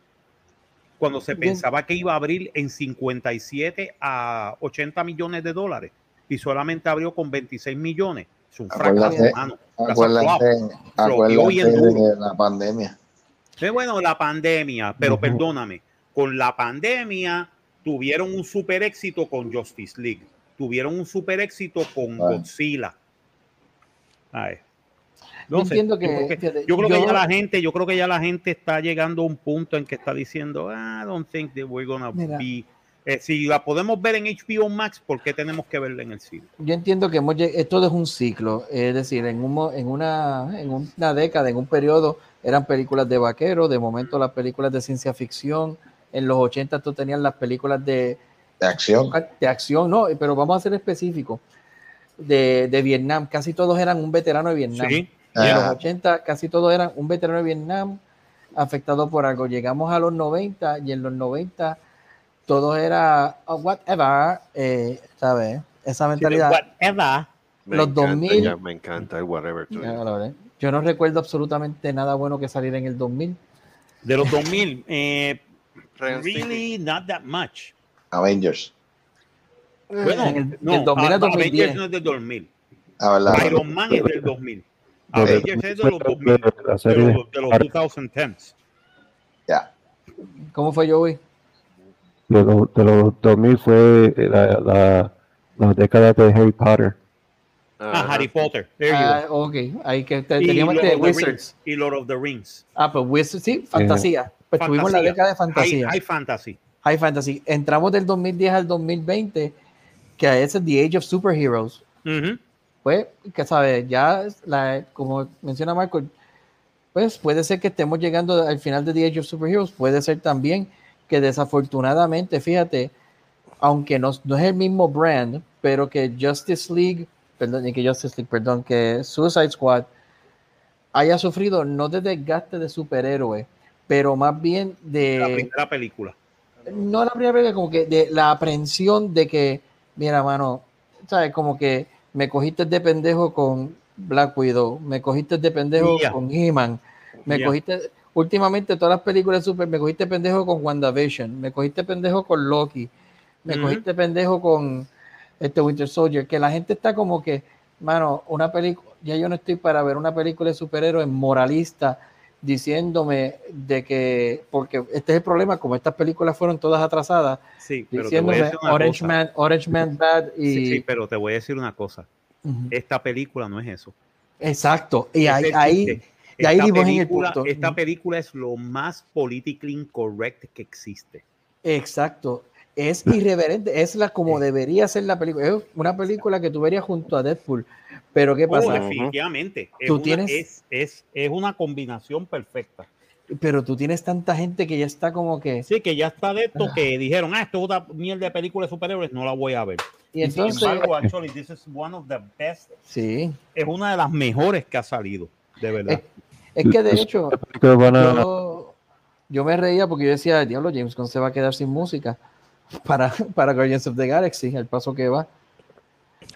[SPEAKER 3] Cuando se pensaba que iba a abrir en 57 a 80 millones de dólares y solamente abrió con 26 millones. Es un fracaso, hermano.
[SPEAKER 6] Acuérdate, acuérdate de la pandemia.
[SPEAKER 3] Sí, bueno, la pandemia, pero perdóname, con la pandemia tuvieron un super éxito con Justice League, tuvieron un super éxito con. Godzilla. Ay.
[SPEAKER 5] Yo entiendo
[SPEAKER 3] yo
[SPEAKER 5] que-
[SPEAKER 3] creo que,
[SPEAKER 5] fíjate,
[SPEAKER 3] yo creo que
[SPEAKER 5] yo-
[SPEAKER 3] ya la gente, yo creo que ya la gente está llegando a un punto en que está diciendo, "Ah, I don't think that we're gonna
[SPEAKER 5] Mira.
[SPEAKER 3] be. Eh, si la podemos ver en HBO Max, ¿por qué tenemos que verla en el cine?
[SPEAKER 5] Yo entiendo que hemos esto es un ciclo, es decir, en, un, mo- en, una, en una década, en un periodo, eran películas de vaqueros, de momento las películas de ciencia ficción, en los 80 tú tenías las películas de,
[SPEAKER 6] De acción.
[SPEAKER 5] de acción, no, pero vamos a ser específicos, de, de Vietnam, casi todos eran un veterano de Vietnam.
[SPEAKER 3] Sí,
[SPEAKER 5] Y en los
[SPEAKER 6] Ah,
[SPEAKER 5] 80 casi todos eran un veterano de Vietnam afectado por algo. Llegamos a los 90 y en los 90 todos era oh, whatever, eh, ¿sabes? Esa mentalidad.
[SPEAKER 3] whatever.
[SPEAKER 2] Me
[SPEAKER 5] Los
[SPEAKER 2] encanta,
[SPEAKER 5] 2000.
[SPEAKER 2] ya, me encanta el whatever.
[SPEAKER 5] Ya. Yo no recuerdo absolutamente nada bueno que saliera en el 2000.
[SPEAKER 3] De los 2000, eh, really not that much.
[SPEAKER 6] Avengers.
[SPEAKER 3] Bueno,
[SPEAKER 5] En el-
[SPEAKER 3] no,
[SPEAKER 5] del 2000 al
[SPEAKER 3] ah, Avengers
[SPEAKER 5] 2010.
[SPEAKER 3] no es del 2000.
[SPEAKER 6] Ah.
[SPEAKER 3] Iron Man es del 2000.
[SPEAKER 8] De-
[SPEAKER 3] Avengers es de los 2000.
[SPEAKER 8] la
[SPEAKER 3] De los, de los 2010s.
[SPEAKER 6] Ya.
[SPEAKER 5] ¿Cómo fue Joey?
[SPEAKER 8] de, los- de los 2000 fue la, la, la década de Harry Potter.
[SPEAKER 3] Ah. Harry Potter. There you
[SPEAKER 5] Ah,
[SPEAKER 3] go.
[SPEAKER 5] ok, ahí que te- teníamos
[SPEAKER 3] Lord
[SPEAKER 5] este Wizards.
[SPEAKER 3] Y Lord of the Rings.
[SPEAKER 5] Ah, pues Wizards, sí, fantasía. Pues tuvimos la
[SPEAKER 3] Fantasía.
[SPEAKER 5] década de fantasía.
[SPEAKER 3] High, high fantasy.
[SPEAKER 5] High Fantasy. Entramos del 2010 al 2020, que a es The Age of Superheroes.
[SPEAKER 3] Ujú.
[SPEAKER 5] Pues, que sabes, ya, la, como menciona Marco, pues puede ser que estemos llegando al final de The Age of Superheroes. Puede ser también que desafortunadamente, fíjate, aunque no, no es el mismo brand, pero que Justice League, perdón, y que Justice League, perdón, que Suicide Squad haya sufrido no de desgaste de superhéroe, pero más bien de
[SPEAKER 3] La primera película.
[SPEAKER 5] no la primera vez, como que de la aprensión de que, mira, mano, ¿sabes? Como que me cogiste de pendejo con Black Widow, me cogiste de pendejo
[SPEAKER 3] Yeah.
[SPEAKER 5] con He-Man, me
[SPEAKER 3] Yeah.
[SPEAKER 5] cogiste, últimamente todas las películas super, me cogiste pendejo con WandaVision, me cogiste pendejo con Loki, me cogiste pendejo con este Winter Soldier, que la gente está como que, mano, una película, ya yo no estoy para ver una película de superhéroes moralista diciéndome de que, porque este es el problema, como estas películas fueron todas atrasadas,
[SPEAKER 3] Sí, pero
[SPEAKER 5] diciéndome Orange
[SPEAKER 3] cosa.
[SPEAKER 5] Man, Orange Man Bad y...
[SPEAKER 3] Sí, sí, pero te voy a decir una cosa. Esta película no es eso.
[SPEAKER 5] Exacto, y ahí, ahí, y ahí
[SPEAKER 3] Esta
[SPEAKER 5] dimos en el
[SPEAKER 3] película-
[SPEAKER 5] punto.
[SPEAKER 3] Esta película es lo más politically incorrect que existe.
[SPEAKER 5] Exacto. Es irreverente, es la como debería ser la película. Es una película que tú verías junto a Deadpool. Pero ¿qué
[SPEAKER 3] Oh,
[SPEAKER 5] pasa?
[SPEAKER 3] definitivamente. Es
[SPEAKER 5] Tú
[SPEAKER 3] una,
[SPEAKER 5] tienes-
[SPEAKER 3] es, es, es una combinación perfecta.
[SPEAKER 5] Pero tú tienes tanta gente que ya está como que.
[SPEAKER 3] Sí, que ya está de esto que dijeron, ah, esto es una mierda de película de superhéroes, no la voy a ver.
[SPEAKER 5] Y entonces,
[SPEAKER 3] Sin embargo, actually, this is one of the best.
[SPEAKER 5] sí.
[SPEAKER 3] Es una de las mejores que ha salido, de verdad.
[SPEAKER 5] Es que de hecho,
[SPEAKER 8] película van a-
[SPEAKER 5] yo, yo me reía porque yo decía, diablo, James Gunn se va a quedar sin música para, para Guardians of the Galaxy, el paso que va.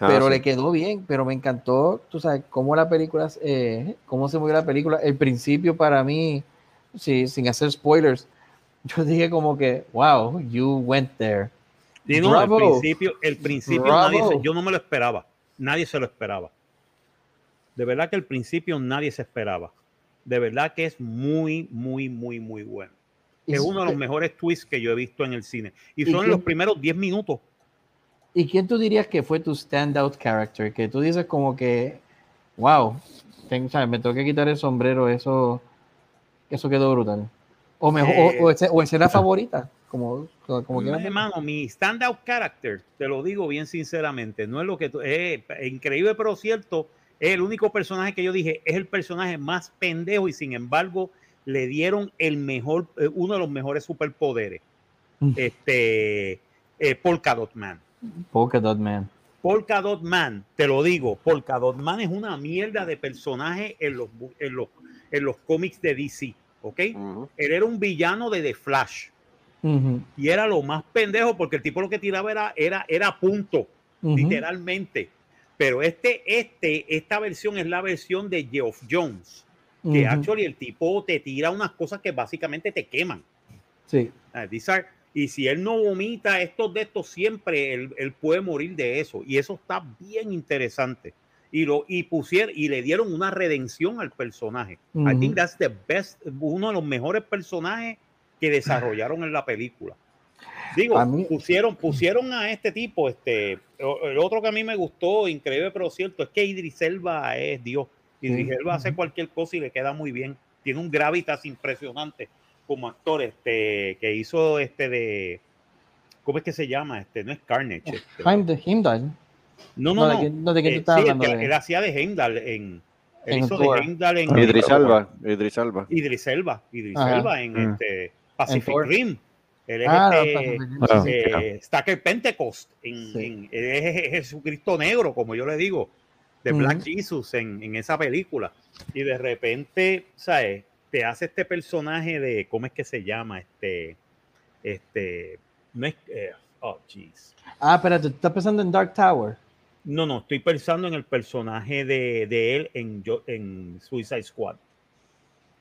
[SPEAKER 2] Ah,
[SPEAKER 5] pero
[SPEAKER 2] sí.
[SPEAKER 5] le quedó bien, pero me encantó, tú sabes, cómo la película, eh, cómo se movió la película. El principio para mí, sí, sin hacer spoilers, yo dije como que, wow, you went there.
[SPEAKER 3] Sí, no,
[SPEAKER 5] Bravo.
[SPEAKER 3] el principio, el principio nadie se- yo no me lo esperaba. Nadie se lo esperaba. De verdad que el principio nadie se esperaba. De verdad que es muy, muy, muy, muy bueno. Es uno de los mejores twists que yo he visto en el cine. Y
[SPEAKER 5] ¿Y
[SPEAKER 3] son
[SPEAKER 5] quién-
[SPEAKER 3] los primeros 10 minutos.
[SPEAKER 5] ¿Y quién tú dirías que fue tu standout character? Que tú dices como que, wow, ten- ¿sabes? me tengo que quitar el sombrero, eso, eso quedó brutal. O mejor, o-
[SPEAKER 3] Eh,
[SPEAKER 5] o, ese- o favorita, como, como quieras.
[SPEAKER 3] Hermano, mi standout character, te lo digo bien sinceramente, no es lo que tú, es increíble pero cierto, es el único personaje que yo dije, es el personaje más pendejo y sin embargo le dieron el mejor, eh, uno de los mejores superpoderes.
[SPEAKER 5] Mm.
[SPEAKER 3] Este, eh, Polka Dot Man.
[SPEAKER 5] Polka Dot Man.
[SPEAKER 3] Polka Dot Man, te lo digo, Polka Dot Man es una mierda de personaje en los, en los, en los cómics de DC, ¿ok? Él era un villano de The Flash y era lo más pendejo porque el tipo lo que tiraba era, era, era punto, literalmente. Pero este, este, esta versión es la versión de Geoff Jones, que
[SPEAKER 5] Ujú,
[SPEAKER 3] actually el tipo te tira unas cosas que básicamente te queman.
[SPEAKER 5] Sí.
[SPEAKER 3] Ah, these are- y si él no vomita estos de estos siempre, él, él puede morir de eso. Y eso está bien interesante. Y, lo, y, pusieron, y le dieron una redención al personaje. I
[SPEAKER 5] Ujú.
[SPEAKER 3] think that's the best, uno de los mejores personajes que desarrollaron en la película. Digo,
[SPEAKER 5] A mí-
[SPEAKER 3] pusieron, pusieron a este tipo, este, el otro que a mí me gustó, increíble pero cierto, es que Idris Elba es Dios. Idris
[SPEAKER 5] Sí.
[SPEAKER 3] Elba hace cualquier cosa y le queda muy bien. Tiene un gravitas impresionante como actor, este, que hizo este de, ¿cómo es que se llama? Este, no es Carnage. este.
[SPEAKER 5] Heimdall. Heimdall.
[SPEAKER 3] No,
[SPEAKER 5] No,
[SPEAKER 3] no,
[SPEAKER 5] ¿de
[SPEAKER 3] no.
[SPEAKER 5] ¿de tú
[SPEAKER 3] Eh,
[SPEAKER 5] estás
[SPEAKER 3] sí,
[SPEAKER 5] hablando?
[SPEAKER 3] que
[SPEAKER 5] de?
[SPEAKER 3] él hacía de Heimdall en, él
[SPEAKER 5] En
[SPEAKER 3] hizo
[SPEAKER 5] Thor.
[SPEAKER 3] de Heimdall en
[SPEAKER 2] Idris Elba. Idris Elba.
[SPEAKER 3] Idris Elba, Idris. Elba en
[SPEAKER 2] Mm.
[SPEAKER 3] este Pacific
[SPEAKER 5] Thor.
[SPEAKER 3] Rim. Él es
[SPEAKER 5] Ah,
[SPEAKER 3] este,
[SPEAKER 8] Ah.
[SPEAKER 3] eh, Stacker Pentecost, en,
[SPEAKER 5] Sí.
[SPEAKER 3] en- él es Je- Jesucristo negro, como yo le digo, de Black. Jesus en, en esa película. Y de repente, ¿sabes? Te hace este personaje de, ¿cómo es que se llama? Este, este, no es, eh, oh, jeez.
[SPEAKER 5] Ah, espérate, ¿tú estás pensando en Dark Tower?
[SPEAKER 3] No, no, estoy pensando en el personaje de, de él en, yo- en Suicide Squad.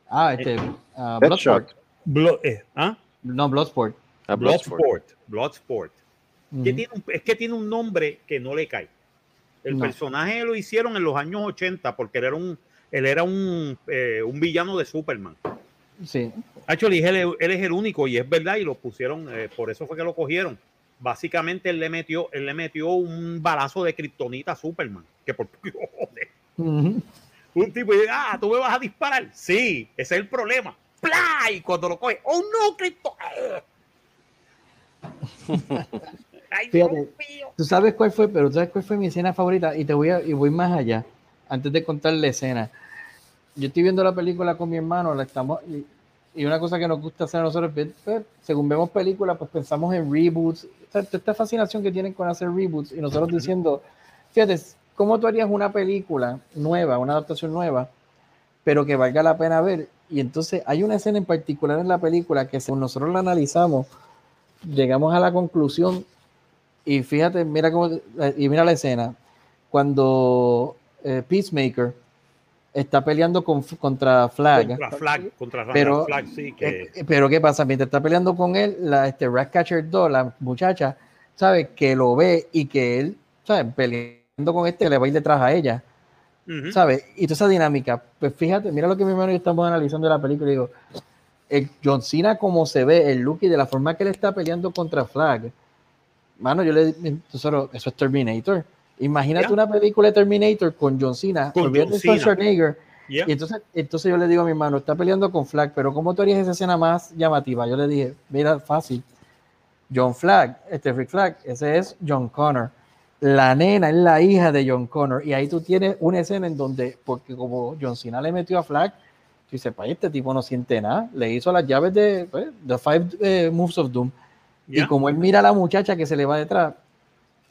[SPEAKER 5] Ah, este,
[SPEAKER 2] Deadshot.
[SPEAKER 5] Bloodsport.
[SPEAKER 3] Blo- eh, ¿ah?
[SPEAKER 5] No, Bloodsport.
[SPEAKER 2] Ah, Bloodsport.
[SPEAKER 3] Bloodsport. Bloodsport. que
[SPEAKER 5] Ujú.
[SPEAKER 3] tiene un- es que tiene un nombre que no le cae. El
[SPEAKER 5] No.
[SPEAKER 3] personaje lo hicieron en los años 80 porque él era un, él era un, eh, un villano de Superman.
[SPEAKER 5] Sí.
[SPEAKER 3] Actually, él, él es el único y es verdad y lo pusieron, eh, por eso fue que lo cogieron. Básicamente él le metió, él le metió un balazo de kriptonita a Superman. Que por joder. Un tipo dice, ah, tú me vas a disparar. Sí, ese es el problema. ¡Pla! Y cuando lo coge, ¡oh no, Krypto! ¡Ay, Dios
[SPEAKER 5] Fíjate,
[SPEAKER 3] mío!
[SPEAKER 5] ¿Tú sabes cuál fue? Pero ¿tú sabes cuál fue mi escena favorita? Y te voy a, y voy más allá, antes de contar la escena. Yo estoy viendo la película con mi hermano, la estamos, y, y una cosa que nos gusta hacer a nosotros, pues, según vemos películas, pues pensamos en reboots, esta fascinación que tienen con hacer reboots, y nosotros diciendo, fíjate, ¿cómo tú harías una película nueva, una adaptación nueva, pero que valga la pena ver? Y entonces hay una escena en particular en la película que según nosotros la analizamos, llegamos a la conclusión y fíjate, mira cómo, y mira la escena, cuando eh, Peacemaker está peleando con, contra Flag,
[SPEAKER 3] Contra Flag, contra
[SPEAKER 5] pero,
[SPEAKER 3] Flag, sí, que...
[SPEAKER 5] eh, pero ¿qué pasa? Mientras está peleando con él, la este, Ratcatcher 2, la muchacha, sabe que lo ve y que él, ¿sabes? Peleando con este, le va a ir detrás a ella,
[SPEAKER 3] Ujú.
[SPEAKER 5] ¿sabes? Y toda esa dinámica, pues fíjate, mira lo que mi hermano y yo estamos analizando de la película y digo, el John Cena como se ve, el look y de la forma que él está peleando contra Flag, mano, yo le nosotros, eso es Terminator. Imagínate una película de Terminator con John Cena,
[SPEAKER 3] Con John Cena.
[SPEAKER 5] Schwarzenegger,
[SPEAKER 3] Yeah.
[SPEAKER 5] y entonces, entonces yo le digo a mi hermano, está peleando con Flag, pero ¿cómo tú harías esa escena más llamativa? Yo le dije, mira, fácil. John Flag, este Rick Flag, ese es John Connor. La nena es la hija de John Connor. Y ahí tú tienes una escena en donde, porque como John Cena le metió a Flag, tú dices, pa, este tipo no siente nada. Le hizo las llaves de pues, The Five eh, Moves of Doom.
[SPEAKER 3] Ya.
[SPEAKER 5] Y como él mira a la muchacha que se le va detrás,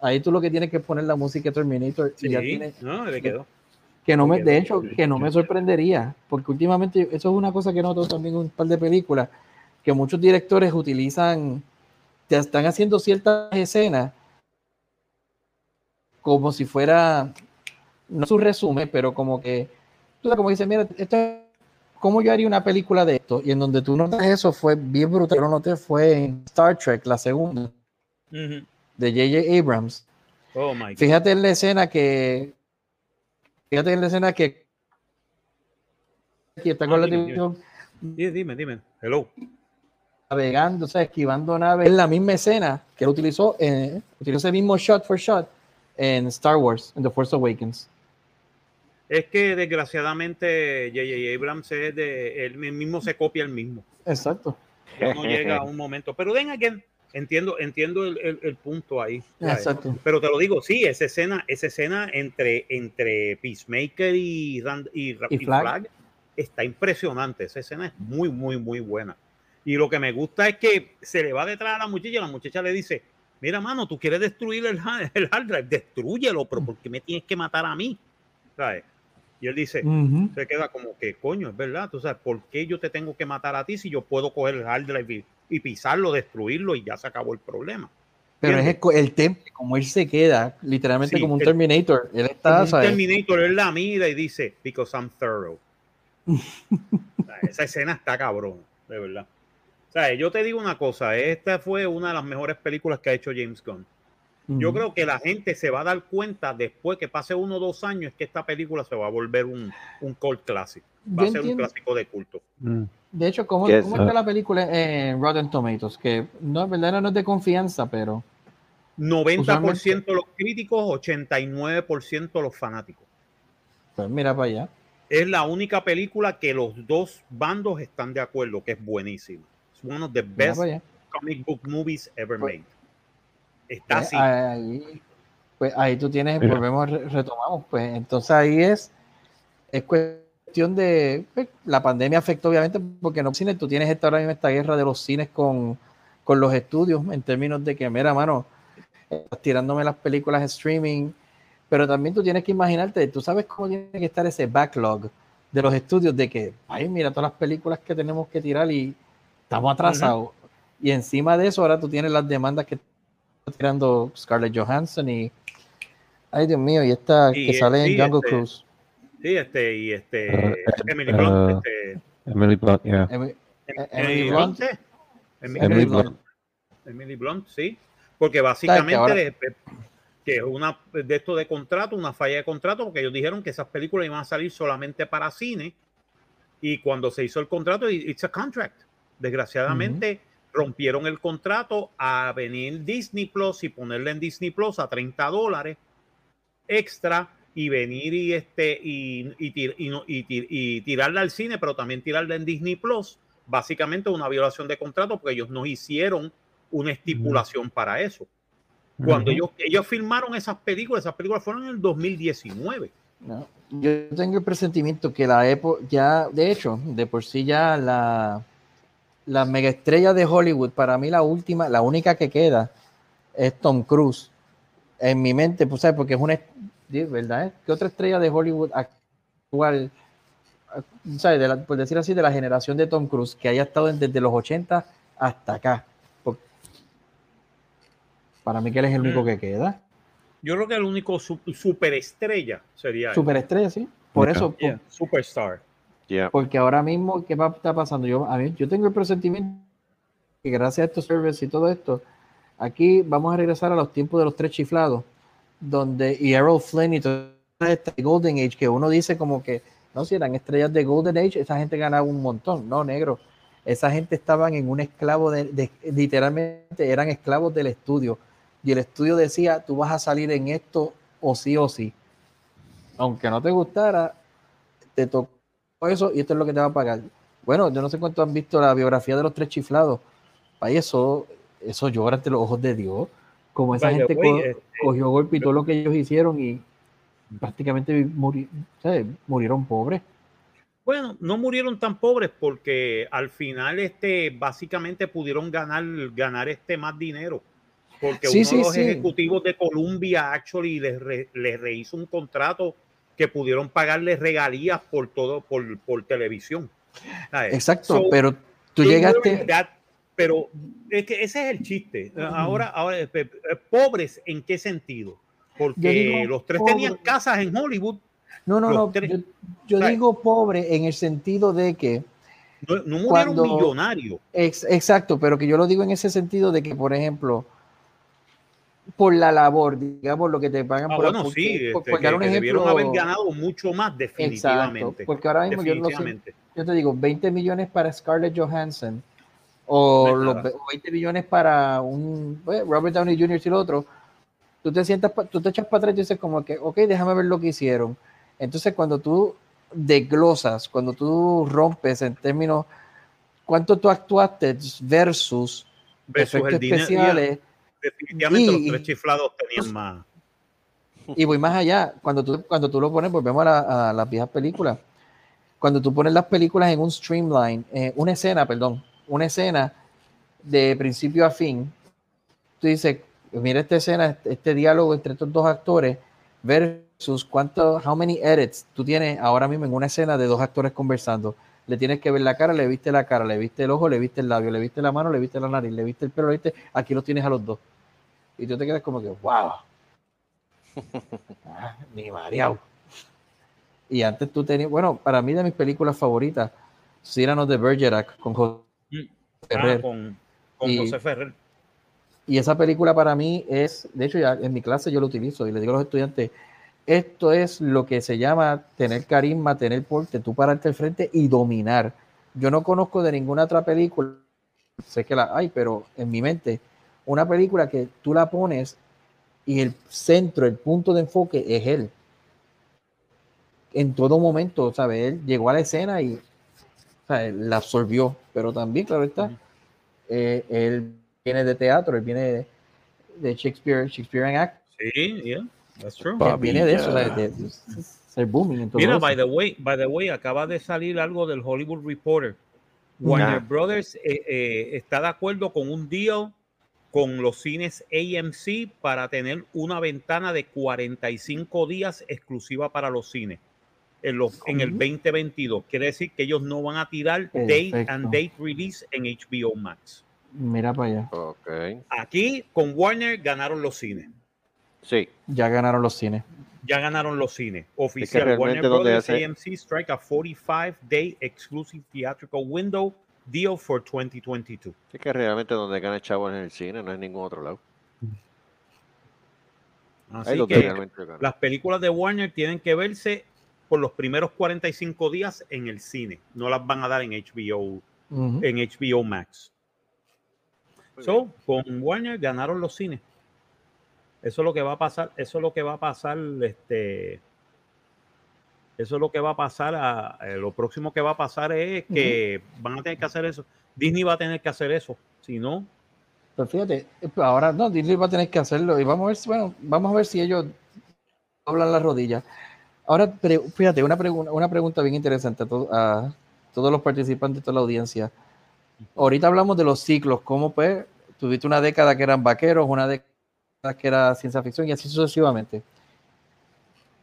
[SPEAKER 5] ahí tú lo que tienes que poner la música Terminator. y
[SPEAKER 3] Sí,
[SPEAKER 5] ya tienes,
[SPEAKER 3] no, le quedó.
[SPEAKER 5] que no me, de hecho, que no me sorprendería, porque últimamente eso es una cosa que noto también en un par de películas, que muchos directores utilizan, te están haciendo ciertas escenas como si fuera, no su resumen, pero como que, tú sabes, como dice, mira, esto es- ¿cómo yo haría una película de esto? Y en donde tú notas eso fue bien brutal, yo lo noté fue en Star Trek, la segunda,
[SPEAKER 3] Ujú.
[SPEAKER 5] de J.J. Abrams.
[SPEAKER 3] Oh my God.
[SPEAKER 5] Fíjate en la escena que. Fíjate en la escena que. Aquí está con
[SPEAKER 3] Ah,
[SPEAKER 5] la
[SPEAKER 3] dime,
[SPEAKER 5] televisión
[SPEAKER 3] Sí, dime, dime. Hello.
[SPEAKER 5] navegando, o sea, esquivando naves. Es la misma escena que él utilizó, en, utilizó ese mismo shot for shot en Star Wars, en The Force Awakens.
[SPEAKER 3] Es que desgraciadamente J.J. Abrams es de él mismo se copia el mismo.
[SPEAKER 5] Exacto.
[SPEAKER 3] Ya no llega a un momento. Pero den again, entiendo, entiendo el, el- el punto ahí. ¿sabes?
[SPEAKER 5] Exacto.
[SPEAKER 3] Pero te lo digo, sí, esa escena, esa escena entre, entre Peacemaker y, Rand- y,
[SPEAKER 5] Flag.
[SPEAKER 3] Flag está impresionante. Esa escena es muy, muy, muy buena. Y lo que me gusta es que se le va detrás a la muchacha y la muchacha le dice, mira, mano, tú quieres destruir el, el hard drive, destruyelo, pero ¿por qué me tienes que matar a mí? ¿Sabes? Y él dice,
[SPEAKER 5] Ujú.
[SPEAKER 3] se queda como que, coño, es verdad, tú sabes, ¿por qué yo te tengo que matar a ti si yo puedo coger el hard drive y, y pisarlo, destruirlo y ya se acabó el problema?
[SPEAKER 5] Pero es el,
[SPEAKER 3] ¿Entiendes?
[SPEAKER 5] el temple, como él se queda, literalmente
[SPEAKER 3] Sí,
[SPEAKER 5] como un
[SPEAKER 3] el-
[SPEAKER 5] Terminator. Él
[SPEAKER 3] Como
[SPEAKER 5] está,
[SPEAKER 3] un
[SPEAKER 5] ¿sabes?
[SPEAKER 3] Terminator, él la mira y dice, because I'm thorough. Esa escena está cabrón, de verdad. O sea, yo te digo una cosa, esta fue una de las mejores películas que ha hecho James Gunn. Yo creo que la gente se va a dar cuenta después que pase uno o dos años que esta película se va a volver un, un cult classic. Va
[SPEAKER 5] Yo
[SPEAKER 3] a ser un clásico de culto.
[SPEAKER 8] Mm.
[SPEAKER 5] De hecho, ¿cómo, está la película en Rotten Tomatoes? Que no, verdad no es de confianza, pero
[SPEAKER 3] 90% los críticos, 89% los fanáticos.
[SPEAKER 5] pues mira para allá.
[SPEAKER 3] Es la única película que los dos bandos están de acuerdo que es buenísima. Es one of the
[SPEAKER 5] Mira
[SPEAKER 3] best comic book movies ever
[SPEAKER 5] Pues-
[SPEAKER 3] made. Está
[SPEAKER 5] Pues
[SPEAKER 3] así.
[SPEAKER 5] ahí, pues ahí tú tienes,
[SPEAKER 8] Mira.
[SPEAKER 5] volvemos, re- retomamos, pues entonces ahí es, es cuestión de, pues, la pandemia afectó obviamente porque no cine, tú tienes esta, ahora mismo esta guerra de los cines con, con los estudios en términos de que, mira, mano, estás tirándome las películas streaming, pero también tú tienes que imaginarte, tú sabes cómo tiene que estar ese backlog de los estudios de que, ay, mira todas las películas que tenemos que tirar y estamos atrasados. Y encima de eso, ahora tú tienes las demandas que tirando Scarlett Johansson y, ay, Dios mío, y esta
[SPEAKER 3] Y,
[SPEAKER 5] que
[SPEAKER 3] eh,
[SPEAKER 5] sale
[SPEAKER 3] sí,
[SPEAKER 5] en Jungle
[SPEAKER 3] este,
[SPEAKER 5] Cruise.
[SPEAKER 3] Sí, este, y este,
[SPEAKER 8] Uh,
[SPEAKER 3] Emily
[SPEAKER 8] uh,
[SPEAKER 3] Blunt, este,
[SPEAKER 8] Emily Blunt, yeah.
[SPEAKER 5] Em-
[SPEAKER 3] Em-
[SPEAKER 5] Emily
[SPEAKER 3] Emily
[SPEAKER 5] Blunt.
[SPEAKER 3] ¿eh? Em-
[SPEAKER 5] Emily
[SPEAKER 8] Emily
[SPEAKER 5] Blunt.
[SPEAKER 8] Blunt.
[SPEAKER 3] Emily Blunt, sí. Porque básicamente
[SPEAKER 5] ahora-
[SPEAKER 3] eh, que es una de esto de contrato, una falla de contrato, porque ellos dijeron que esas películas iban a salir solamente para cine Y cuando se hizo el contrato, it's a contract. Desgraciadamente rompieron el contrato a venir Disney Plus y ponerle en Disney Plus a 30 dólares extra y venir y este y, y, tir- tirarla al cine, pero también tirarla en Disney Plus, básicamente una violación de contrato porque ellos no hicieron una estipulación para eso. Cuando ellos, ellos filmaron esas películas, esas películas fueron en el 2019.
[SPEAKER 5] No, Yo tengo el presentimiento que la época, ya, de hecho, de por sí ya la, la mega estrella de Hollywood, para mí la última, la única que queda es Tom Cruise. En mi mente, pues, ¿sabes? Porque es una, ¿verdad? ¿Qué otra estrella de Hollywood actual, ¿sabes? De la- por decir así, de la generación de Tom Cruise, que haya estado desde los 80 hasta acá? Para mí que él es el único
[SPEAKER 3] Mm.
[SPEAKER 5] que queda.
[SPEAKER 3] Yo creo que el único su- superestrella sería él.
[SPEAKER 5] Superestrella, sí. Por eso,
[SPEAKER 3] Yeah, superstar.
[SPEAKER 5] Porque ahora mismo, ¿qué va a estar pasando? Yo, a mí, yo tengo el presentimiento que gracias a estos servers y todo esto, aquí vamos a regresar a los tiempos de los tres chiflados, donde y Errol Flynn y todo este Golden Age, que uno dice como que, no, si eran estrellas de Golden Age, esa gente ganaba un montón, no, negro. Esa gente estaban en un esclavo de, de- literalmente eran esclavos del estudio. Y el estudio decía, tú vas a salir en esto o sí o sí. Aunque no te gustara, te tocó eso y esto es lo que te va a pagar. Bueno, yo no sé cuánto han visto la biografía de los tres chiflados. Ahí eso, eso llora ante los ojos de Dios. Como esa gente
[SPEAKER 3] way,
[SPEAKER 5] co-
[SPEAKER 3] este-
[SPEAKER 5] cogió golpe y todo lo que ellos hicieron y prácticamente muri- ¿sabes? murieron pobres.
[SPEAKER 3] Bueno, no murieron tan pobres porque al final este básicamente pudieron ganar ganar este más dinero. Porque
[SPEAKER 5] Sí,
[SPEAKER 3] uno
[SPEAKER 5] sí,
[SPEAKER 3] de los
[SPEAKER 5] sí.
[SPEAKER 3] ejecutivos de Columbia actually les, re- les rehizo un contrato que pudieron pagarles regalías por todo por, por televisión. ¿Sabes?
[SPEAKER 5] Exacto,
[SPEAKER 3] So,
[SPEAKER 5] pero tú llegaste,
[SPEAKER 3] that- pero es que ese es el chiste. Ahora, ahora eh, eh, pobres en qué sentido? Porque
[SPEAKER 5] digo
[SPEAKER 3] los tres
[SPEAKER 5] pobre.
[SPEAKER 3] tenían casas en Hollywood,
[SPEAKER 5] no, no, no,
[SPEAKER 3] tres-
[SPEAKER 5] yo, digo pobre en el sentido de que
[SPEAKER 3] no, no murieron millonarios.
[SPEAKER 5] Ex- exacto, pero que yo lo digo en ese sentido de que, por ejemplo, por la labor, digamos, lo que te pagan
[SPEAKER 3] Ah,
[SPEAKER 5] por
[SPEAKER 3] bueno, sí, este,
[SPEAKER 5] por dar un
[SPEAKER 3] que debieron
[SPEAKER 5] ejemplo-
[SPEAKER 3] haber ganado mucho más,
[SPEAKER 5] Exacto,
[SPEAKER 3] definitivamente.
[SPEAKER 5] porque ahora mismo yo, no sé, yo te digo, 20 millones para Scarlett Johansson o los
[SPEAKER 3] nada.
[SPEAKER 5] ve- o 20 millones para un pues, Robert Downey Jr. y el otro, tú te sientas, tú te echas para atrás y dices como que, ok, déjame ver lo que hicieron. Entonces cuando tú desglosas, cuando tú rompes en términos, cuánto tú actuaste versus,
[SPEAKER 3] Versus
[SPEAKER 5] efectos especiales,
[SPEAKER 3] Definitivamente
[SPEAKER 5] Y-
[SPEAKER 3] los tres chiflados tenían más.
[SPEAKER 5] Y voy más allá, cuando tú, cuando tú lo pones, volvemos a, la- a las viejas películas. Cuando tú pones las películas en un streamline, eh, una escena, perdón, una escena de principio a fin, tú dices, mira esta escena, este, este diálogo entre estos dos actores versus cuánto, how many edits tú tienes ahora mismo en una escena de dos actores conversando. Le tienes que ver la cara, le viste la cara, le viste el ojo, le viste el labio, le viste la mano, le viste la nariz, le viste el pelo, le viste, aquí los tienes a los dos. Y tú te quedas como que, wow. Ah, ni mareado. Y antes tú tenías, bueno, para mí de mis películas favoritas, Cyrano de Bergerac con José
[SPEAKER 3] Ah,
[SPEAKER 5] Ferrer.
[SPEAKER 3] con con
[SPEAKER 5] Y-
[SPEAKER 3] José Ferrer.
[SPEAKER 5] Y esa película para mí es, de hecho ya en mi clase yo lo utilizo y le digo a los estudiantes, esto es lo que se llama tener carisma, tener porte, tú pararte al frente y dominar. Yo no conozco de ninguna otra película, sé que la hay, pero en mi mente, una película que tú la pones y el centro, el punto de enfoque es él. En todo momento, ¿sabes? Él llegó a la escena y ¿sabes? la absorbió, pero también, claro está, eh, él viene de teatro, él viene de, de Shakespeare, Shakespearean Act,
[SPEAKER 3] Sí, yeah, that's true.
[SPEAKER 5] viene de eso, de, de ser booming en todo
[SPEAKER 3] Mira,
[SPEAKER 5] eso.
[SPEAKER 3] by the way, by the way, acaba de salir algo del Hollywood Reporter. Warner
[SPEAKER 2] Ah.
[SPEAKER 3] Brothers eh, eh, está de acuerdo con un deal con los cines AMC para tener una ventana de 45 días exclusiva para los cines en, los, en el
[SPEAKER 5] Ujú.
[SPEAKER 3] 2022. Quiere decir que ellos no van a tirar date
[SPEAKER 5] Perfecto.
[SPEAKER 3] and date release en HBO Max.
[SPEAKER 5] Mira para allá,
[SPEAKER 2] Ok.
[SPEAKER 3] Aquí con Warner ganaron los cines.
[SPEAKER 2] Sí.
[SPEAKER 5] ya ganaron los cines.
[SPEAKER 3] Ya ganaron los cines. Oficial
[SPEAKER 2] realmente
[SPEAKER 3] Warner
[SPEAKER 2] donde
[SPEAKER 3] Brothers
[SPEAKER 2] hace-
[SPEAKER 3] AMC strike a 45 day exclusive theatrical window deal for 2022.
[SPEAKER 2] Sí que realmente donde gana el chavo es en el cine, no es en ningún otro lado.
[SPEAKER 3] Así que las películas de Warner tienen que verse por los primeros 45 días en el cine. No las van a dar en HBO, en HBO Max.
[SPEAKER 2] Muy
[SPEAKER 3] So, con Warner ganaron los cines. Eso es lo que va a pasar, eso es lo que va a pasar, este, eso es lo que va a pasar, a- eh, lo próximo que va a pasar es que van a tener que hacer eso. Disney va a tener que hacer eso, si no,
[SPEAKER 5] Pero fíjate, eh, ahora no, Disney va a tener que hacerlo y vamos a ver si, bueno, vamos a ver si ellos doblan las rodillas. Ahora, fíjate, una, pregunta una pregunta bien interesante a, to- a todos los participantes de toda la audiencia. Ahorita hablamos de los ciclos, cómo pues tuviste una década que eran vaqueros, una década que era ciencia ficción y así sucesivamente.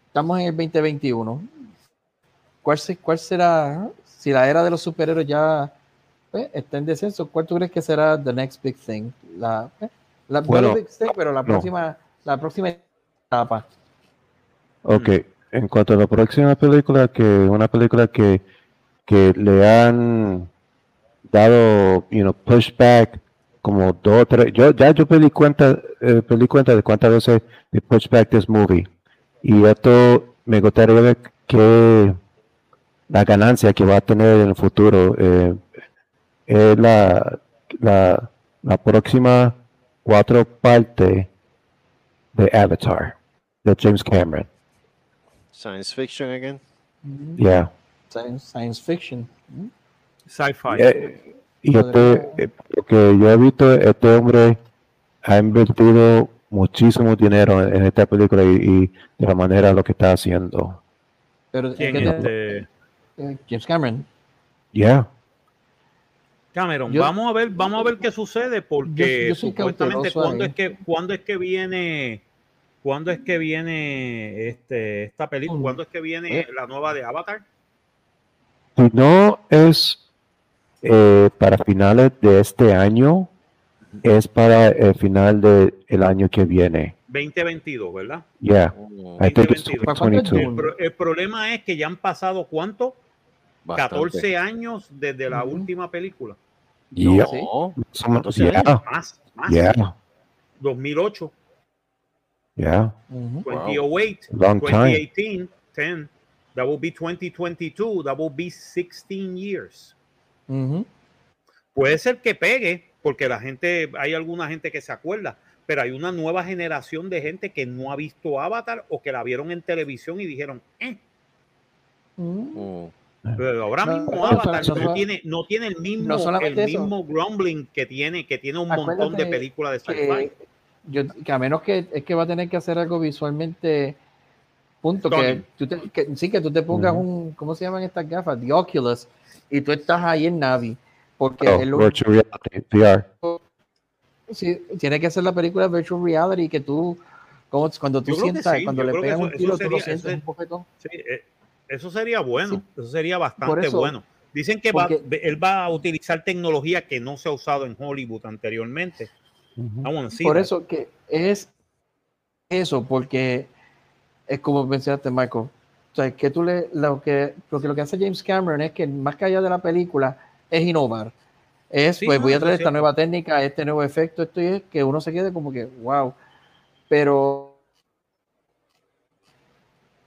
[SPEAKER 5] Estamos en el 2021. ¿Cuál, cuál será, si la era de los superhéroes ya pues, está en descenso, ¿cuál tú crees que será the next big thing? La, eh, la no
[SPEAKER 8] Bueno,
[SPEAKER 5] big thing, pero la
[SPEAKER 8] no.
[SPEAKER 5] próxima, la próxima etapa.
[SPEAKER 8] Ok, en cuanto a la próxima película, que una película que, que le han dado, you know, pushback como dos o tres, yo ya yo pedí cuenta, eh, pedí cuenta de cuántas veces de pushback this movie. Y esto me gustaría ver que la ganancia que va a tener en el futuro eh, es la, la, la próxima cuatro parte de Avatar, de James Cameron.
[SPEAKER 2] Science fiction again.
[SPEAKER 8] Yeah.
[SPEAKER 5] Science, science fiction. ¿Mm?
[SPEAKER 3] sci-fi.
[SPEAKER 8] Y este, eh, lo que yo he visto, este hombre ha invertido muchísimo dinero en, en esta película y, y de la manera lo que está haciendo.
[SPEAKER 5] Pero,
[SPEAKER 3] ¿Quién
[SPEAKER 5] ¿qué te-
[SPEAKER 3] este?
[SPEAKER 5] eh, James Cameron.
[SPEAKER 8] Yeah.
[SPEAKER 3] Cameron,
[SPEAKER 5] Yo-
[SPEAKER 3] vamos a ver, vamos a ver qué sucede porque
[SPEAKER 5] Yo-
[SPEAKER 3] supuestamente
[SPEAKER 5] ahí.
[SPEAKER 3] es que cuándo es que viene cuándo es que viene este esta película,
[SPEAKER 5] Mm.
[SPEAKER 3] cuándo es que viene
[SPEAKER 5] Eh.
[SPEAKER 3] la nueva de Avatar?
[SPEAKER 8] Si no es eh, para finales de este año, es para el final del año que viene.
[SPEAKER 3] 2022, ¿verdad?
[SPEAKER 8] Yeah.
[SPEAKER 2] Mm,
[SPEAKER 8] I think it's
[SPEAKER 3] 2022.
[SPEAKER 5] ¿Para cuándo es
[SPEAKER 8] 2022.
[SPEAKER 3] El, pro- el problema es que ya han pasado cuánto?
[SPEAKER 2] bastante.
[SPEAKER 3] 14 años desde la
[SPEAKER 5] Ujú.
[SPEAKER 3] última película.
[SPEAKER 8] Yeah.
[SPEAKER 2] No,
[SPEAKER 8] Some-
[SPEAKER 2] 14
[SPEAKER 8] yeah.
[SPEAKER 3] Más, más.
[SPEAKER 8] Yeah.
[SPEAKER 3] 2008,
[SPEAKER 8] Yeah.
[SPEAKER 5] Ujú.
[SPEAKER 3] 2008,
[SPEAKER 8] Long time.
[SPEAKER 3] 2018, 10. That will be 2022. That will be 16 years. Puede ser que pegue, porque la gente, hay alguna gente que se acuerda, pero hay una nueva generación de gente que no ha visto Avatar o que la vieron en televisión y dijeron, eh.
[SPEAKER 2] Mm,
[SPEAKER 3] pero ahora
[SPEAKER 5] No,
[SPEAKER 3] mismo
[SPEAKER 5] no,
[SPEAKER 3] Avatar
[SPEAKER 5] no,
[SPEAKER 3] no,
[SPEAKER 5] no,
[SPEAKER 3] tiene, no tiene el mismo,
[SPEAKER 5] no
[SPEAKER 3] el
[SPEAKER 5] solamente eso.
[SPEAKER 3] mismo grumbling que tiene, que tiene un montón de películas de sci-fi.
[SPEAKER 5] que, yo, que a menos que es que va a tener que hacer algo visualmente punto que,
[SPEAKER 3] Stunning.
[SPEAKER 5] tú te- que- sí que tú te pongas un cómo se llaman estas gafas the Oculus y tú estás ahí en Navi porque
[SPEAKER 8] Oh,
[SPEAKER 5] es lo-
[SPEAKER 8] virtual reality, VR.
[SPEAKER 5] sí, tiene que ser la película virtual reality que tú como cuando tú sientas
[SPEAKER 3] sí,
[SPEAKER 5] cuando le
[SPEAKER 3] eso-
[SPEAKER 5] un tiro tú lo
[SPEAKER 3] sería-
[SPEAKER 5] sientes
[SPEAKER 3] eso es-
[SPEAKER 5] un poquito
[SPEAKER 3] Sí, eh, eso sería bueno,
[SPEAKER 5] Sí.
[SPEAKER 3] eso sería bastante
[SPEAKER 5] eso-
[SPEAKER 3] bueno. Dicen que va- él va a utilizar tecnología que no se ha usado en Hollywood anteriormente.
[SPEAKER 5] Por
[SPEAKER 3] that.
[SPEAKER 5] eso que es eso porque es como mencionaste Michael sea que tú le lo que lo que lo que hace James Cameron es que más que allá de la película es innovar es
[SPEAKER 3] Sí,
[SPEAKER 5] pues
[SPEAKER 3] no,
[SPEAKER 5] voy a traer
[SPEAKER 3] es
[SPEAKER 5] esta nueva técnica este nuevo efecto esto y es que uno se quede como que wow pero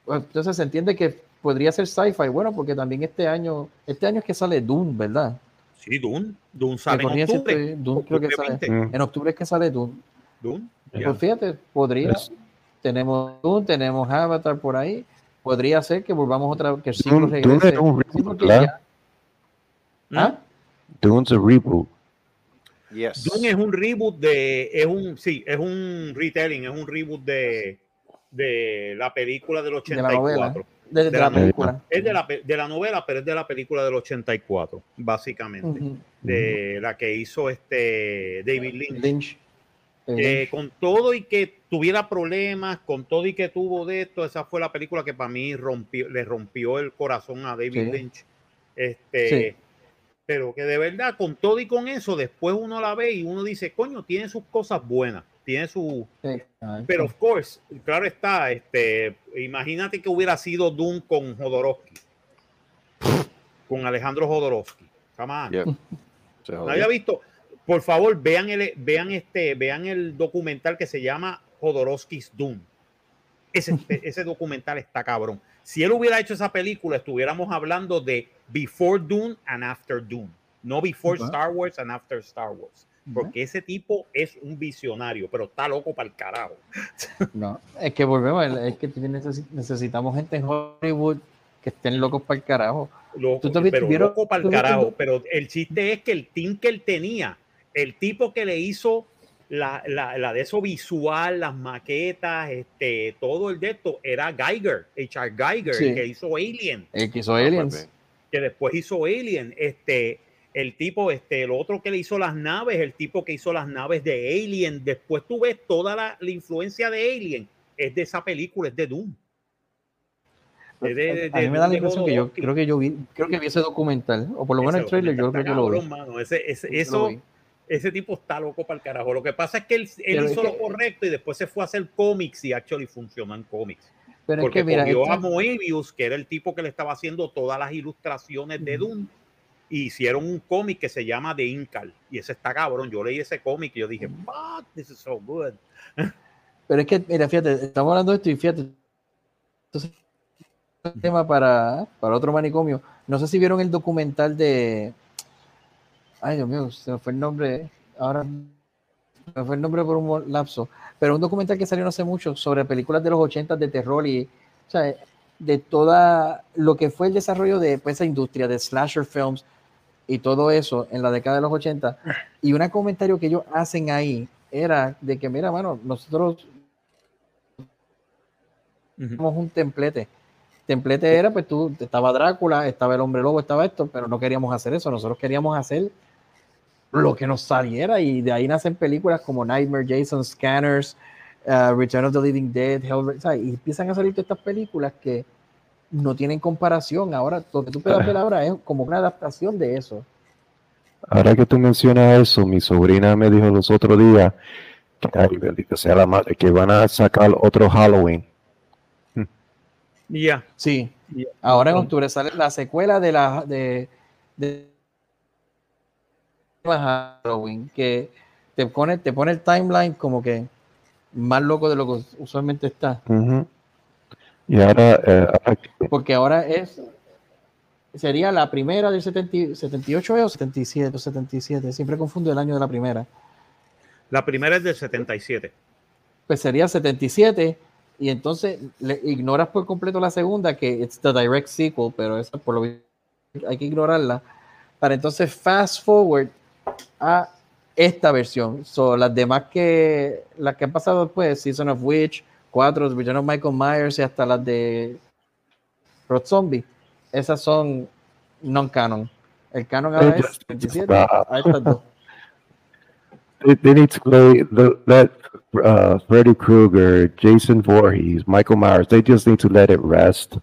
[SPEAKER 5] pues, entonces se entiende que podría ser sci-fi bueno porque también este año este año es que sale Dune verdad
[SPEAKER 3] Sí, Dune. Dune
[SPEAKER 5] Me
[SPEAKER 3] sale en octubre.
[SPEAKER 5] estoy- Dune creo que sale
[SPEAKER 3] 20.
[SPEAKER 8] Mm.
[SPEAKER 5] en octubre es que sale Dune
[SPEAKER 3] Dune, ya.
[SPEAKER 5] pues fíjate, podría.
[SPEAKER 8] Es-
[SPEAKER 5] Tenemos Dune, tenemos Avatar por ahí. Podría ser que volvamos otra vez, que el ciclo
[SPEAKER 8] Dune- Dune
[SPEAKER 5] regrese.
[SPEAKER 8] es un reboot, ¿verdad?
[SPEAKER 5] ya- ¿Ah?
[SPEAKER 8] Dune's a reboot.
[SPEAKER 2] yes.
[SPEAKER 3] Dune es un reboot de, es un, sí, es un retelling, es un reboot de, de la película del
[SPEAKER 5] De la novela.
[SPEAKER 3] 84.
[SPEAKER 5] De, de
[SPEAKER 3] De
[SPEAKER 5] la
[SPEAKER 3] la
[SPEAKER 5] película.
[SPEAKER 3] Es de la, de la novela, pero es de la película del 84, básicamente.
[SPEAKER 5] Ujú.
[SPEAKER 3] De la que hizo este David Lynch.
[SPEAKER 5] Lynch. Eh,
[SPEAKER 3] que con todo y que tuviera problemas, con todo y que tuvo de esto, esa fue la película que para mí rompió, le rompió el corazón a David
[SPEAKER 5] Sí.
[SPEAKER 3] Lynch. Este,
[SPEAKER 5] Sí.
[SPEAKER 3] pero que de verdad, con todo y con eso, después uno la ve y uno dice, coño, tiene sus cosas buenas, tiene su,
[SPEAKER 5] sí.
[SPEAKER 3] Pero of course, claro está, este, imagínate que hubiera sido Doom con Jodorowsky, con Alejandro Jodorowsky. Come on.
[SPEAKER 2] Yep. Se
[SPEAKER 3] No
[SPEAKER 2] jodió.
[SPEAKER 3] había visto. Por favor, vean el, vean este, vean el documental que se llama Jodorowsky's Doom. Ese, ese documental está cabrón. Si él hubiera hecho esa película, estuviéramos hablando de Before Dune and After Dune, no Before
[SPEAKER 5] Ujú.
[SPEAKER 3] Star Wars and After Star Wars. Porque ese tipo es un visionario, pero está loco para el carajo.
[SPEAKER 5] No, es que volvemos, es que necesi- necesitamos gente en Hollywood que estén locos para el carajo.
[SPEAKER 3] Loco,
[SPEAKER 5] ¿Tú
[SPEAKER 3] pero loco para el carajo. Pero el chiste es que el team que él tenía, el tipo que le hizo la, la, la de eso visual, las maquetas, este, todo el de esto, era Geiger, H.R. Geiger,
[SPEAKER 5] Sí.
[SPEAKER 3] el que hizo Alien,
[SPEAKER 5] El que hizo
[SPEAKER 2] Ah, pues
[SPEAKER 5] Aliens.
[SPEAKER 2] bien.
[SPEAKER 3] que después hizo Alien, este, el tipo, este, el otro que le hizo las naves, el tipo que hizo las naves de Alien, después tú ves toda la, la influencia de Alien, es de esa película, es de Doom. Es de- de-
[SPEAKER 5] a mí
[SPEAKER 3] de
[SPEAKER 5] me da la
[SPEAKER 3] de
[SPEAKER 5] impresión que yo creo que yo vi, creo que vi ese documental, o por lo menos el trailer, yo creo que
[SPEAKER 3] está
[SPEAKER 5] lo vi.
[SPEAKER 3] cabrón, mano. Ese- ese-
[SPEAKER 5] Yo lo
[SPEAKER 3] eso,
[SPEAKER 5] vi.
[SPEAKER 3] Ese tipo está loco para el carajo. Lo que pasa es que él,
[SPEAKER 5] es
[SPEAKER 3] hizo
[SPEAKER 5] que-
[SPEAKER 3] lo correcto y después se fue a hacer cómics y actually funcionó en cómics.
[SPEAKER 5] Pero es
[SPEAKER 3] Porque
[SPEAKER 5] que mira,
[SPEAKER 3] cogió a Moebius, que era el tipo que le estaba haciendo todas las ilustraciones de Doom, y hicieron un cómic que se llama The Incal. Y ese está cabrón. Yo leí ese cómic y yo dije, fuck, this is so good.
[SPEAKER 5] Pero es que, mira, fíjate, estamos hablando de esto y fíjate. Entonces, tema para, para otro manicomio. No sé si vieron el documental de. Ay, Dios mío, se me fue el nombre. Ahora se me fue el nombre por un lapso. Pero un documental que salió no hace mucho sobre películas de los 80 de terror y. O sea, de toda lo que fue el desarrollo de pues, esa industria de slasher films y todo eso en la década de los 80. Y un comentario que ellos hacen ahí era de que, mira, mano, nosotros somos un templete. Templete era, pues tú, estaba Drácula, estaba el hombre lobo, estaba esto, pero no queríamos hacer eso. Nosotros queríamos hacer lo que nos saliera y de ahí nacen películas como Nightmare, Jason, Scanners, uh, Return of the Living Dead, Hellra- ¿sabes? y empiezan a salir todas estas películas que no tienen comparación. Ahora, lo que tú puedes ver ahora es como una adaptación de eso.
[SPEAKER 8] Ahora que tú mencionas eso, mi sobrina me dijo los otros días, que, ay, bendita sea la madre, que van a sacar otro Halloween.
[SPEAKER 3] Ya.
[SPEAKER 5] Sí. Ahora en octubre sale la secuela de la de, de Halloween que te pone te pone el timeline como que más loco de lo que usualmente está.
[SPEAKER 8] Y ahora, eh,
[SPEAKER 5] porque ahora es sería la primera del 70 78 ¿eh? o 77 o 77 siempre confundo el año de la primera
[SPEAKER 3] La primera es del 77.
[SPEAKER 5] pues sería 77 y entonces le ignoras por completo la segunda que es the direct sequel pero esa por lo visto hay que ignorarla para entonces fast forward a esta versión so, las demás que las que han pasado después Season of Witch 4 Return of Michael Myers y hasta las de Road Zombie esas son non canon el canon ahora es 77 a estas dos
[SPEAKER 8] they, need to play the, let uh, Freddy Krueger, Jason Voorhees, Michael Myers. They just need to let it rest.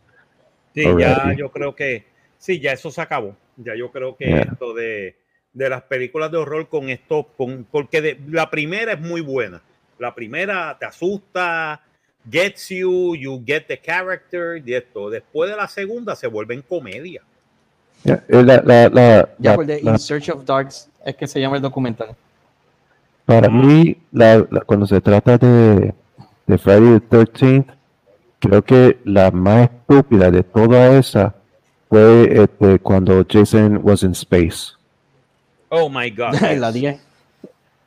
[SPEAKER 3] Sí, ya yo creo que sí, ya eso se acabó. Ya yo creo que
[SPEAKER 8] Yeah.
[SPEAKER 3] esto de, de las películas de horror con esto, con, porque de- la primera es muy buena. La primera te asusta, gets you, you get the character y esto. Después de la segunda se vuelven comedia.
[SPEAKER 8] Yeah, eh, la, la, la,
[SPEAKER 5] ya
[SPEAKER 8] la-
[SPEAKER 5] por de
[SPEAKER 8] la-
[SPEAKER 5] In Search of Darks es que se llama el documental
[SPEAKER 8] para mí, la, la- cuando se trata de, de Friday the 13th, creo que la más estúpida de toda esa fue este, cuando Jason was in space.
[SPEAKER 3] Oh my God.
[SPEAKER 5] la 10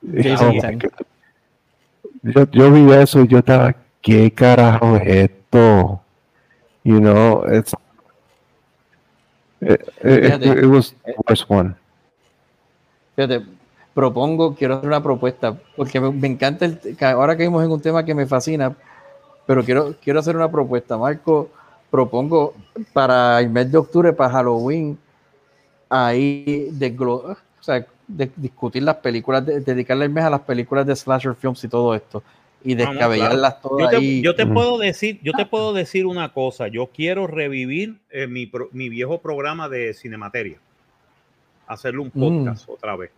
[SPEAKER 8] Oh
[SPEAKER 5] Jason
[SPEAKER 8] my
[SPEAKER 5] 10.
[SPEAKER 8] God. Yo, yo vi eso y yo estaba, ¿qué carajo es esto? You know, it's. It, it-
[SPEAKER 5] Fíjate.
[SPEAKER 8] it was the worst one.
[SPEAKER 5] Fíjate, propongo, quiero hacer una propuesta, porque me, me encanta, el, que ahora caímos en un tema que me fascina, pero quiero, quiero hacer una propuesta. Marco, propongo para el mes de octubre, para Halloween, ahí desglo- o sea, de- discutir las películas, de- dedicarle el mes a las películas de slasher films y todo esto, y descabellarlas
[SPEAKER 3] claro.
[SPEAKER 5] todas
[SPEAKER 3] Yo te,
[SPEAKER 5] ahí.
[SPEAKER 3] yo te puedo decir, yo te puedo decir una cosa. Yo quiero revivir eh, mi, pro- mi viejo programa de Cinemateria. Hacerle un
[SPEAKER 5] Mm.
[SPEAKER 3] podcast otra vez.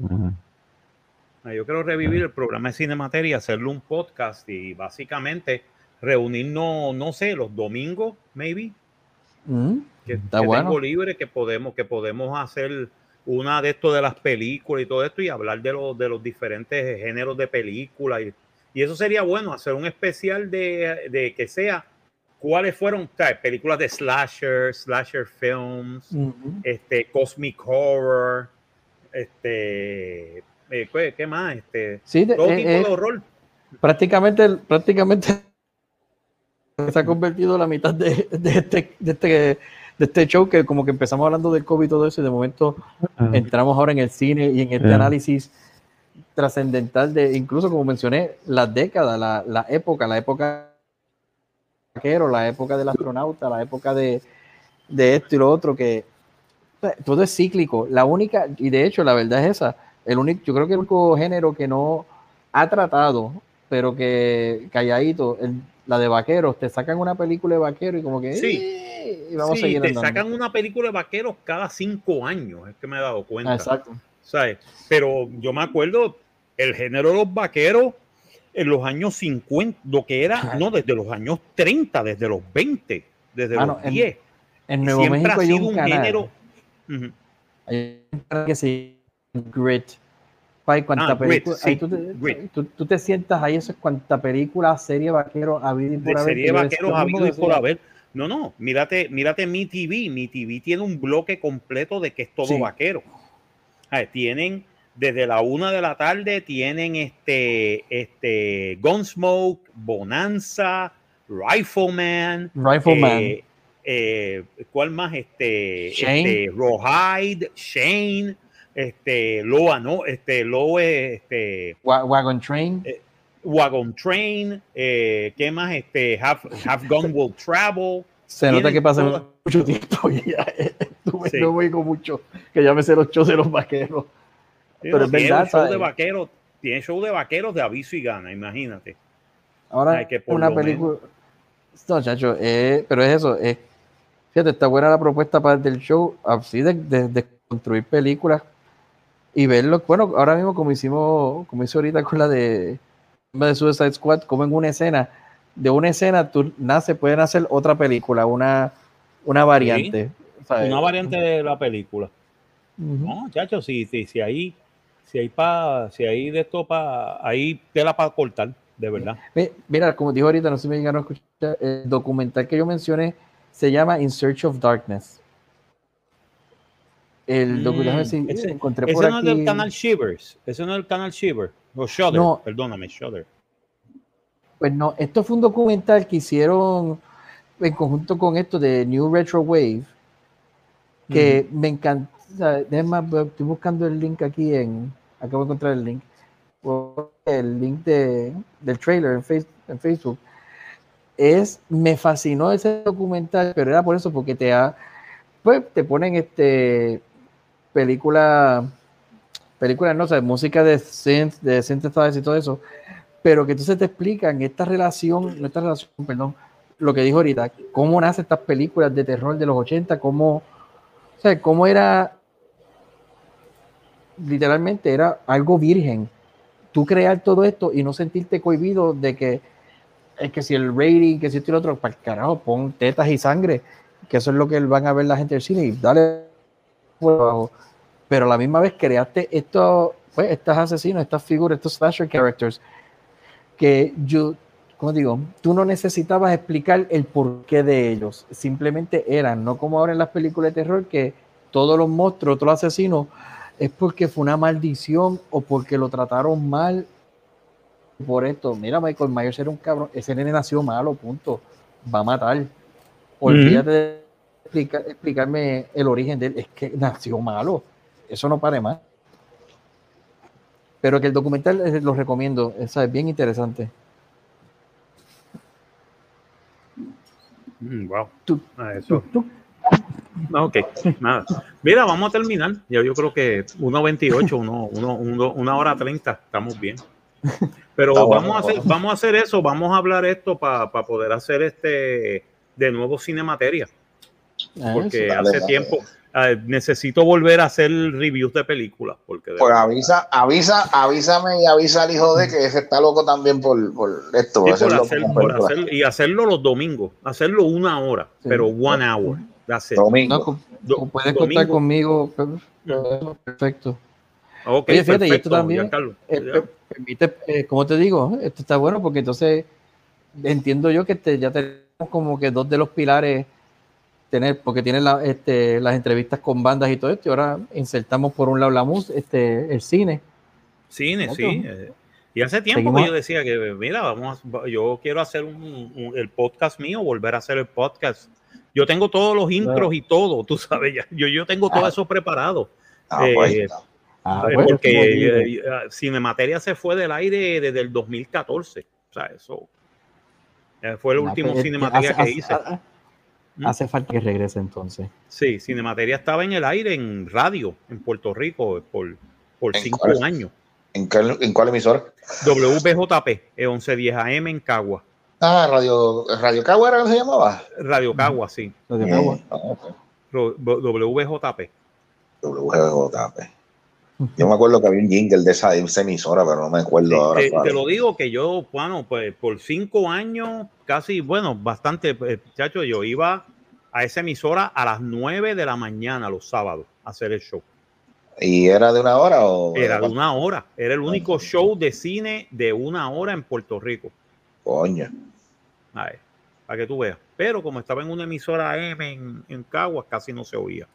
[SPEAKER 3] Ah, Yo quiero revivir el programa de Cinemateria, hacerle un podcast y básicamente reunirnos, no sé, los domingos, maybe,
[SPEAKER 5] Mm,
[SPEAKER 3] que,
[SPEAKER 5] Está
[SPEAKER 3] que
[SPEAKER 5] bueno.
[SPEAKER 3] tengo libre, que podemos, que podemos hacer una de esto de las películas y todo esto y hablar de los, de los diferentes géneros de películas. Y, y eso sería bueno, hacer un especial de, de que sea cuáles fueron películas de slasher, slasher films, este, cosmic horror, este, eh, ¿qué, qué más? Este,
[SPEAKER 5] Sí, de-
[SPEAKER 3] todo
[SPEAKER 5] eh,
[SPEAKER 3] tipo
[SPEAKER 5] eh,
[SPEAKER 3] de horror.
[SPEAKER 5] prácticamente, prácticamente se ha convertido la mitad de, de este, de, este, de este show que como que empezamos hablando del COVID y todo eso y de momento
[SPEAKER 8] Ah,
[SPEAKER 5] entramos ahora en el cine y en este
[SPEAKER 8] Yeah.
[SPEAKER 5] análisis trascendental de, incluso como mencioné, las décadas, la, la época, la época vaquero, la época del astronauta, la época de, de esto y lo otro, que todo es cíclico. La única, y de hecho la verdad es esa, el único, yo creo que el único género que no ha tratado, pero que calladito, el- la de vaqueros, te sacan una película de vaquero y como que
[SPEAKER 3] Sí.
[SPEAKER 5] Y vamos
[SPEAKER 3] Sí,
[SPEAKER 5] a seguir
[SPEAKER 3] te
[SPEAKER 5] andando.
[SPEAKER 3] sacan una película de vaqueros cada cinco años, es que me he dado cuenta.
[SPEAKER 5] Ah, exacto.
[SPEAKER 3] ¿sabes? Pero yo me acuerdo el género de los vaqueros en los años 50, lo que era, no, desde los años 30, desde los 20, desde
[SPEAKER 5] Mano,
[SPEAKER 3] los
[SPEAKER 5] en-
[SPEAKER 3] 10.
[SPEAKER 5] En Nuevo
[SPEAKER 3] Siempre
[SPEAKER 5] México
[SPEAKER 3] ha
[SPEAKER 5] hay
[SPEAKER 3] sido
[SPEAKER 5] un
[SPEAKER 3] un
[SPEAKER 5] canal.
[SPEAKER 3] género. Ujú.
[SPEAKER 5] Hay un canal que se llama Grit. Pai, cuánta
[SPEAKER 3] Ah, Grit, sí,
[SPEAKER 5] ahí tú, te, tú- tú te sientas ahí, eso es cuánta película, serie vaquero, habido y por haber.
[SPEAKER 3] serie vaqueros habido y
[SPEAKER 5] "Vamos a
[SPEAKER 3] por
[SPEAKER 5] decir".
[SPEAKER 3] haber. No, no, mírate, mírate mi TV. Mi TV tiene un bloque completo de que es todo
[SPEAKER 5] Sí.
[SPEAKER 3] vaquero. Ah, tienen desde la una de la tarde, tienen este, este Gunsmoke, Bonanza, Rifleman,
[SPEAKER 5] Rifleman.
[SPEAKER 3] eh, eh, ¿cuál más? Este,
[SPEAKER 5] Shane.
[SPEAKER 3] este Rawhide, Shane, este, Loa, ¿no? Este, Loe, este,
[SPEAKER 5] Wa- Wagon Train.
[SPEAKER 3] Wagon Train, eh, ¿qué más? Este, Half, Half Gun Will Travel.
[SPEAKER 5] se nota que pasa mucho tiempo y ya eh,
[SPEAKER 3] Sí.
[SPEAKER 5] no oigo mucho, que ya me sé los shows de los vaqueros.
[SPEAKER 3] Pero
[SPEAKER 5] es verdad,
[SPEAKER 3] show de vaqueros, tiene show de vaqueros de aviso y gana, imagínate.
[SPEAKER 5] Ahora,
[SPEAKER 3] Ay, que por
[SPEAKER 5] una película. No, chacho, eh, pero es eso. eh, fíjate, está buena la propuesta para el del show, así de, de- de construir películas y verlo. Bueno, ahora mismo, como hicimos, como hice ahorita con la de, de Suicide Squad, como en una escena, de una escena tú nace, pueden hacer otra película, una, una variante. ¿sabes?
[SPEAKER 3] Una variante de la película. No, chacho, si, si, si hay, si hay pa, si hay de esto para, hay tela para cortar, de verdad.
[SPEAKER 5] Mi- Mira, como dijo ahorita, no sé si me llegaron a escuchar, el documental que yo mencioné se llama In Search of Darkness. El documental,
[SPEAKER 3] Mm,
[SPEAKER 5] si
[SPEAKER 3] ese
[SPEAKER 5] encontré
[SPEAKER 3] ese
[SPEAKER 5] por
[SPEAKER 3] no es del canal Shivers, ese no es del canal Shiver, o Shudder,
[SPEAKER 5] No.
[SPEAKER 3] perdóname, Shudder.
[SPEAKER 5] Pues no, esto fue un documental que hicieron en conjunto con esto de New Retro Wave, que me encanta. Estoy buscando el link aquí en. Acabo de encontrar el link. El link de, del trailer en, Face- en Facebook. Es, me fascinó ese documental, pero era por eso, porque te ha, pues te ponen este película, película, no sé, música de synth, de synthesizers y todo eso, pero que entonces te explican esta relación, esta relación, perdón, lo que dijo ahorita, cómo nacen estas películas de terror de los 80, cómo, o sea, cómo era, literalmente era algo virgen. Tú crear todo esto y no sentirte cohibido de que es que si el rating, que si esto y lo otro, para el carajo, pon tetas y sangre, que eso es lo que van a ver la gente del cine y dale Pero a la misma vez creaste esto, pues, estos asesinos, estas figuras, estos slasher characters, que yo, como digo, tú no necesitabas explicar el porqué de ellos, simplemente eran, no como ahora en las películas de terror, que todos los monstruos, todos los asesinos, es porque fue una maldición o porque lo trataron mal por esto. Mira, Michael Myers era un cabrón, ese nene nació malo, punto, va a matar. Olvídate de explica- explicarme el origen de él, es que nació malo, eso no pare más. Pero que el documental eh, lo recomiendo, es es bien interesante.
[SPEAKER 3] Mm, wow.
[SPEAKER 5] Tú-
[SPEAKER 3] Ah, eso. Ah, Ok, nada. Mira, vamos a terminar. Yo, yo creo que 1.28, uno, uno, uno- una hora 30, estamos bien. Pero
[SPEAKER 6] bueno,
[SPEAKER 3] vamos, a hacer,
[SPEAKER 6] bueno.
[SPEAKER 3] vamos a hacer eso, vamos a hablar esto para poder hacer este de nuevo Cinemateria.
[SPEAKER 5] Ah,
[SPEAKER 3] Porque
[SPEAKER 6] dale,
[SPEAKER 3] hace
[SPEAKER 6] dale.
[SPEAKER 3] tiempo eh, necesito volver a hacer reviews de películas. Porque de
[SPEAKER 6] Pues
[SPEAKER 3] verdad-
[SPEAKER 6] avisa, avisa, avísame y avisa al hijo de que ese está loco también por, por esto.
[SPEAKER 3] Sí,
[SPEAKER 6] por hacer
[SPEAKER 3] por hacer- y hacerlo los domingos, hacerlo una hora,
[SPEAKER 5] Sí.
[SPEAKER 3] pero one hour.
[SPEAKER 6] Domingo.
[SPEAKER 5] No, puedes
[SPEAKER 3] domingo.
[SPEAKER 5] contar conmigo. pero- Perfecto.
[SPEAKER 3] Ok,
[SPEAKER 5] Oye, fíjate, y esto
[SPEAKER 3] perfecto,
[SPEAKER 5] también,
[SPEAKER 3] Giancarlo.
[SPEAKER 5] Eh, permite, eh, como te digo, esto está bueno porque entonces entiendo yo que te, ya te como que dos de los pilares tener, porque tienen la- este, las entrevistas con bandas y todo esto, y ahora insertamos por un lado la música, este, el cine.
[SPEAKER 3] Cine, sí. eh, Y hace tiempo
[SPEAKER 5] Seguimos-
[SPEAKER 3] que yo decía que, mira, vamos, a- yo quiero hacer un, un- el podcast mío, volver a hacer el podcast. Yo tengo todos los intros y todo, tú sabes, ya, yo, yo tengo todo
[SPEAKER 6] Ah.
[SPEAKER 3] eso preparado.
[SPEAKER 6] Ah,
[SPEAKER 3] Eh,
[SPEAKER 6] pues,
[SPEAKER 5] Ah,
[SPEAKER 3] Eh,
[SPEAKER 5] pues,
[SPEAKER 3] porque eh, eh, Cinemateria se fue del aire desde el 2014. O sea, eso eh, fue el
[SPEAKER 5] Ah,
[SPEAKER 3] último
[SPEAKER 5] pues,
[SPEAKER 3] Cinemateria que hice.
[SPEAKER 5] Hace-. Hace falta que regrese entonces.
[SPEAKER 3] Sí, Cinemateria estaba en el aire en radio en Puerto Rico por, por
[SPEAKER 6] ¿En
[SPEAKER 3] cinco
[SPEAKER 6] cuál?
[SPEAKER 3] años.
[SPEAKER 6] ¿En, cuál, ¿En cuál emisora?
[SPEAKER 3] WBJP, eh, 1110 AM en Cagua.
[SPEAKER 6] Ah, Radio, Radio Cagua era que se llamaba.
[SPEAKER 3] Radio Cagua, sí.
[SPEAKER 6] Mm,
[SPEAKER 5] Cagua.
[SPEAKER 6] ah.
[SPEAKER 3] Ro- WBJP.
[SPEAKER 6] Yo me acuerdo que había un jingle de esa, de esa emisora, pero no me acuerdo ahora.
[SPEAKER 3] Te,
[SPEAKER 6] cuál.
[SPEAKER 3] te lo digo que yo, bueno, pues por cinco años, casi, bueno, bastante, eh, chacho, yo iba a esa emisora a las 9 de la mañana los sábados a hacer el show.
[SPEAKER 6] ¿Y era de una hora o...?
[SPEAKER 3] Era de una hora. Era el único show de cine de una hora en Puerto Rico.
[SPEAKER 6] Coño.
[SPEAKER 3] A ver, para que tú veas. Pero como estaba en una emisora M en, en Caguas, casi no se oía.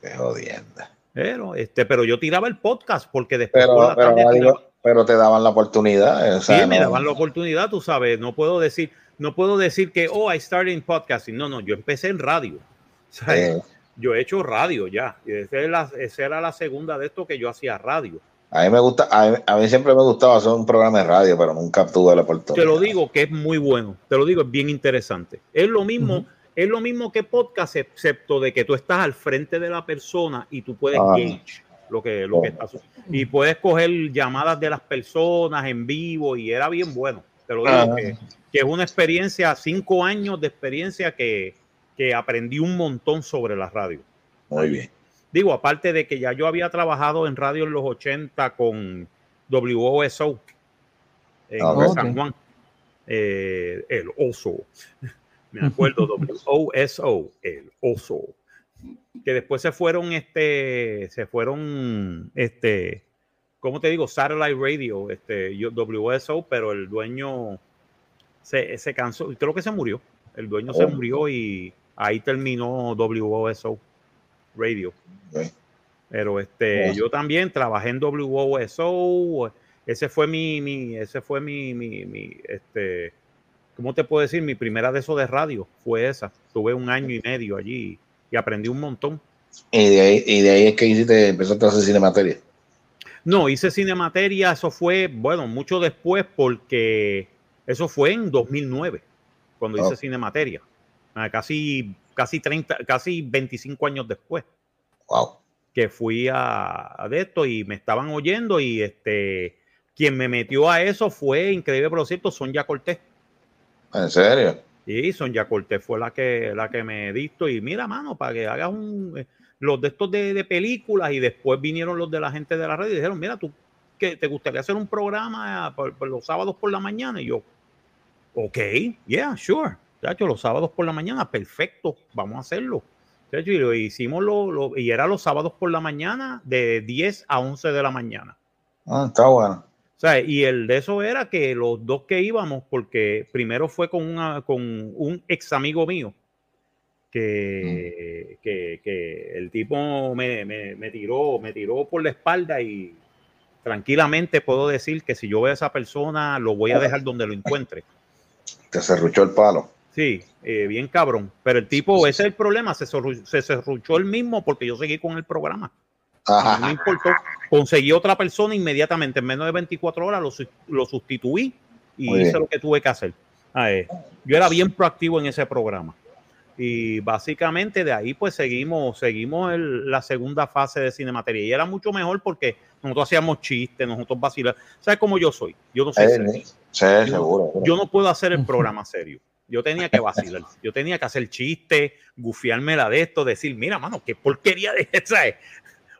[SPEAKER 6] Qué jodienda.
[SPEAKER 3] Pero, este, pero yo tiraba el podcast porque después
[SPEAKER 6] Pero,
[SPEAKER 3] por la
[SPEAKER 6] pero,
[SPEAKER 3] tarde
[SPEAKER 6] digo, pero te daban la oportunidad. O sea,
[SPEAKER 3] sí, me
[SPEAKER 6] no-
[SPEAKER 3] daban la oportunidad, tú sabes. No puedo decir, no puedo decir que, oh, I started in podcasting. No, no, yo empecé en radio. ¿sabes?
[SPEAKER 6] eh,
[SPEAKER 3] Yo he hecho radio ya. Y esa, es la- esa era la segunda de esto que yo hacía radio.
[SPEAKER 6] a mí me gusta, a mí, a mí siempre me gustaba hacer un programa de radio, pero nunca tuve la oportunidad.
[SPEAKER 3] Te lo digo que es muy bueno. Te lo digo, es bien interesante. Es lo mismo,
[SPEAKER 5] Ujú.
[SPEAKER 3] Es lo mismo que podcast, excepto de que tú estás al frente de la persona y tú puedes
[SPEAKER 6] Ah.
[SPEAKER 3] gauge lo que, lo que está Y puedes coger llamadas de las personas en vivo y era bien bueno. Te lo digo
[SPEAKER 6] Ah.
[SPEAKER 3] que, que es una experiencia, cinco años de experiencia que, que aprendí un montón sobre la radio.
[SPEAKER 6] Muy bien.
[SPEAKER 3] Digo, aparte de que ya yo había trabajado en radio en los 80 con WOSO en
[SPEAKER 6] Ok.
[SPEAKER 3] San Juan. Eh, el oso. Me acuerdo, WOSO, el oso. Que después se fueron, este, se fueron, este, ¿cómo te digo? Satellite Radio, este, WSO, pero el dueño se, se cansó, creo que se murió. El dueño se
[SPEAKER 6] Oh.
[SPEAKER 3] murió y ahí terminó WOSO Radio. Pero este,
[SPEAKER 6] Oh.
[SPEAKER 3] yo también trabajé en WOSO. Ese fue mi, mi ese fue mi, mi, mi, este, ¿cómo te puedo decir? Mi primera de eso de radio fue esa. Tuve un año y medio allí y aprendí un montón.
[SPEAKER 6] Y de ahí, y de ahí es que hiciste, empezaste a hacer cinemateria.
[SPEAKER 3] No, hice Cinemateria, eso fue, bueno, mucho después porque eso fue en 2009, cuando hice. Cinemateria. Ah, Casi, casi 30, casi 25 años después.
[SPEAKER 6] Wow.
[SPEAKER 3] que fui a, a de esto y me estaban oyendo y este quien me metió a eso fue increíble por cierto Sonja Cortés
[SPEAKER 6] ¿En serio?
[SPEAKER 3] y Sonja Cortés fue la que la que me dictó y mira mano para que hagas un eh, los de estos de, de películas y después vinieron los de la gente de la red y dijeron mira tú que te gustaría hacer un programa por, por los sábados por la mañana y yo ok yeah sure Chacho, los sábados por la mañana perfecto vamos a hacerlo Chacho, y lo hicimos lo, lo- y era los sábados por la mañana de 10 a 11 de la mañana.
[SPEAKER 6] Ah, está bueno.
[SPEAKER 3] Y el de eso era que los dos que íbamos, porque primero fue con, una, con un ex amigo mío, que, que, que el tipo me, me- me tiró, me tiró por la espalda y tranquilamente puedo decir que si yo veo a esa persona, lo voy a dejar donde lo encuentre.
[SPEAKER 6] Te cerruchó el palo.
[SPEAKER 3] Sí, eh, bien cabrón. Pero el tipo, ese es el problema, se, serruchó el mismo porque yo seguí con el programa.
[SPEAKER 6] Ajá.
[SPEAKER 3] No me importó. Conseguí otra persona inmediatamente, en menos de 24 horas lo, lo sustituí y
[SPEAKER 6] Muy
[SPEAKER 3] hice
[SPEAKER 6] bien.
[SPEAKER 3] lo que tuve que hacer. Ah, eh, yo era bien proactivo en ese programa. Y básicamente de ahí pues seguimos, seguimos el- la segunda fase de Cinemateria. Y era mucho mejor porque nosotros hacíamos chistes, nosotros vacilamos. ¿Sabes cómo yo soy? Yo no soy
[SPEAKER 6] Eh,
[SPEAKER 3] serio.
[SPEAKER 6] sí,
[SPEAKER 3] Yo-
[SPEAKER 6] seguro.
[SPEAKER 3] Yo no puedo hacer el programa serio. Yo tenía que vacilar. Yo tenía que hacer chistes, gufiarme la de esto, decir, mira, mano, qué porquería de esa.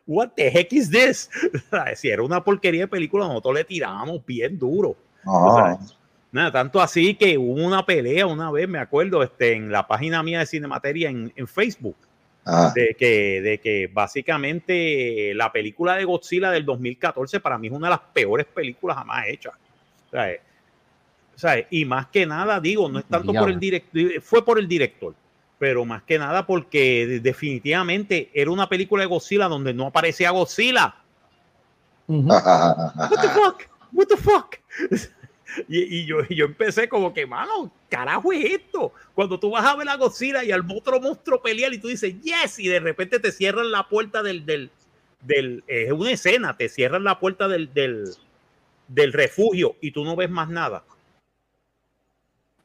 [SPEAKER 3] What the heck is this? Si era una porquería de película, nosotros le tirábamos bien duro.
[SPEAKER 6] Ajá.
[SPEAKER 3] Nada, tanto así que hubo una pelea una vez, me acuerdo, este, en la página mía de Cinemateria en, en Facebook,
[SPEAKER 6] Ajá.
[SPEAKER 3] de que, de que básicamente la película de Godzilla del 2014 para mí es una de las peores películas jamás hechas. O. Y más que nada, digo, no es tanto por el director, fue por el director, pero más que nada porque definitivamente era una película de Godzilla donde no aparecía Godzilla. What the fuck? What the fuck? Y, yo, yo empecé como que, mano, carajo es esto. Cuando tú vas a ver a Godzilla y al otro monstruo pelear y tú dices, yes, y de repente te cierran la puerta del, del, del es una escena, te cierran la puerta del, del, del refugio y tú no ves más nada.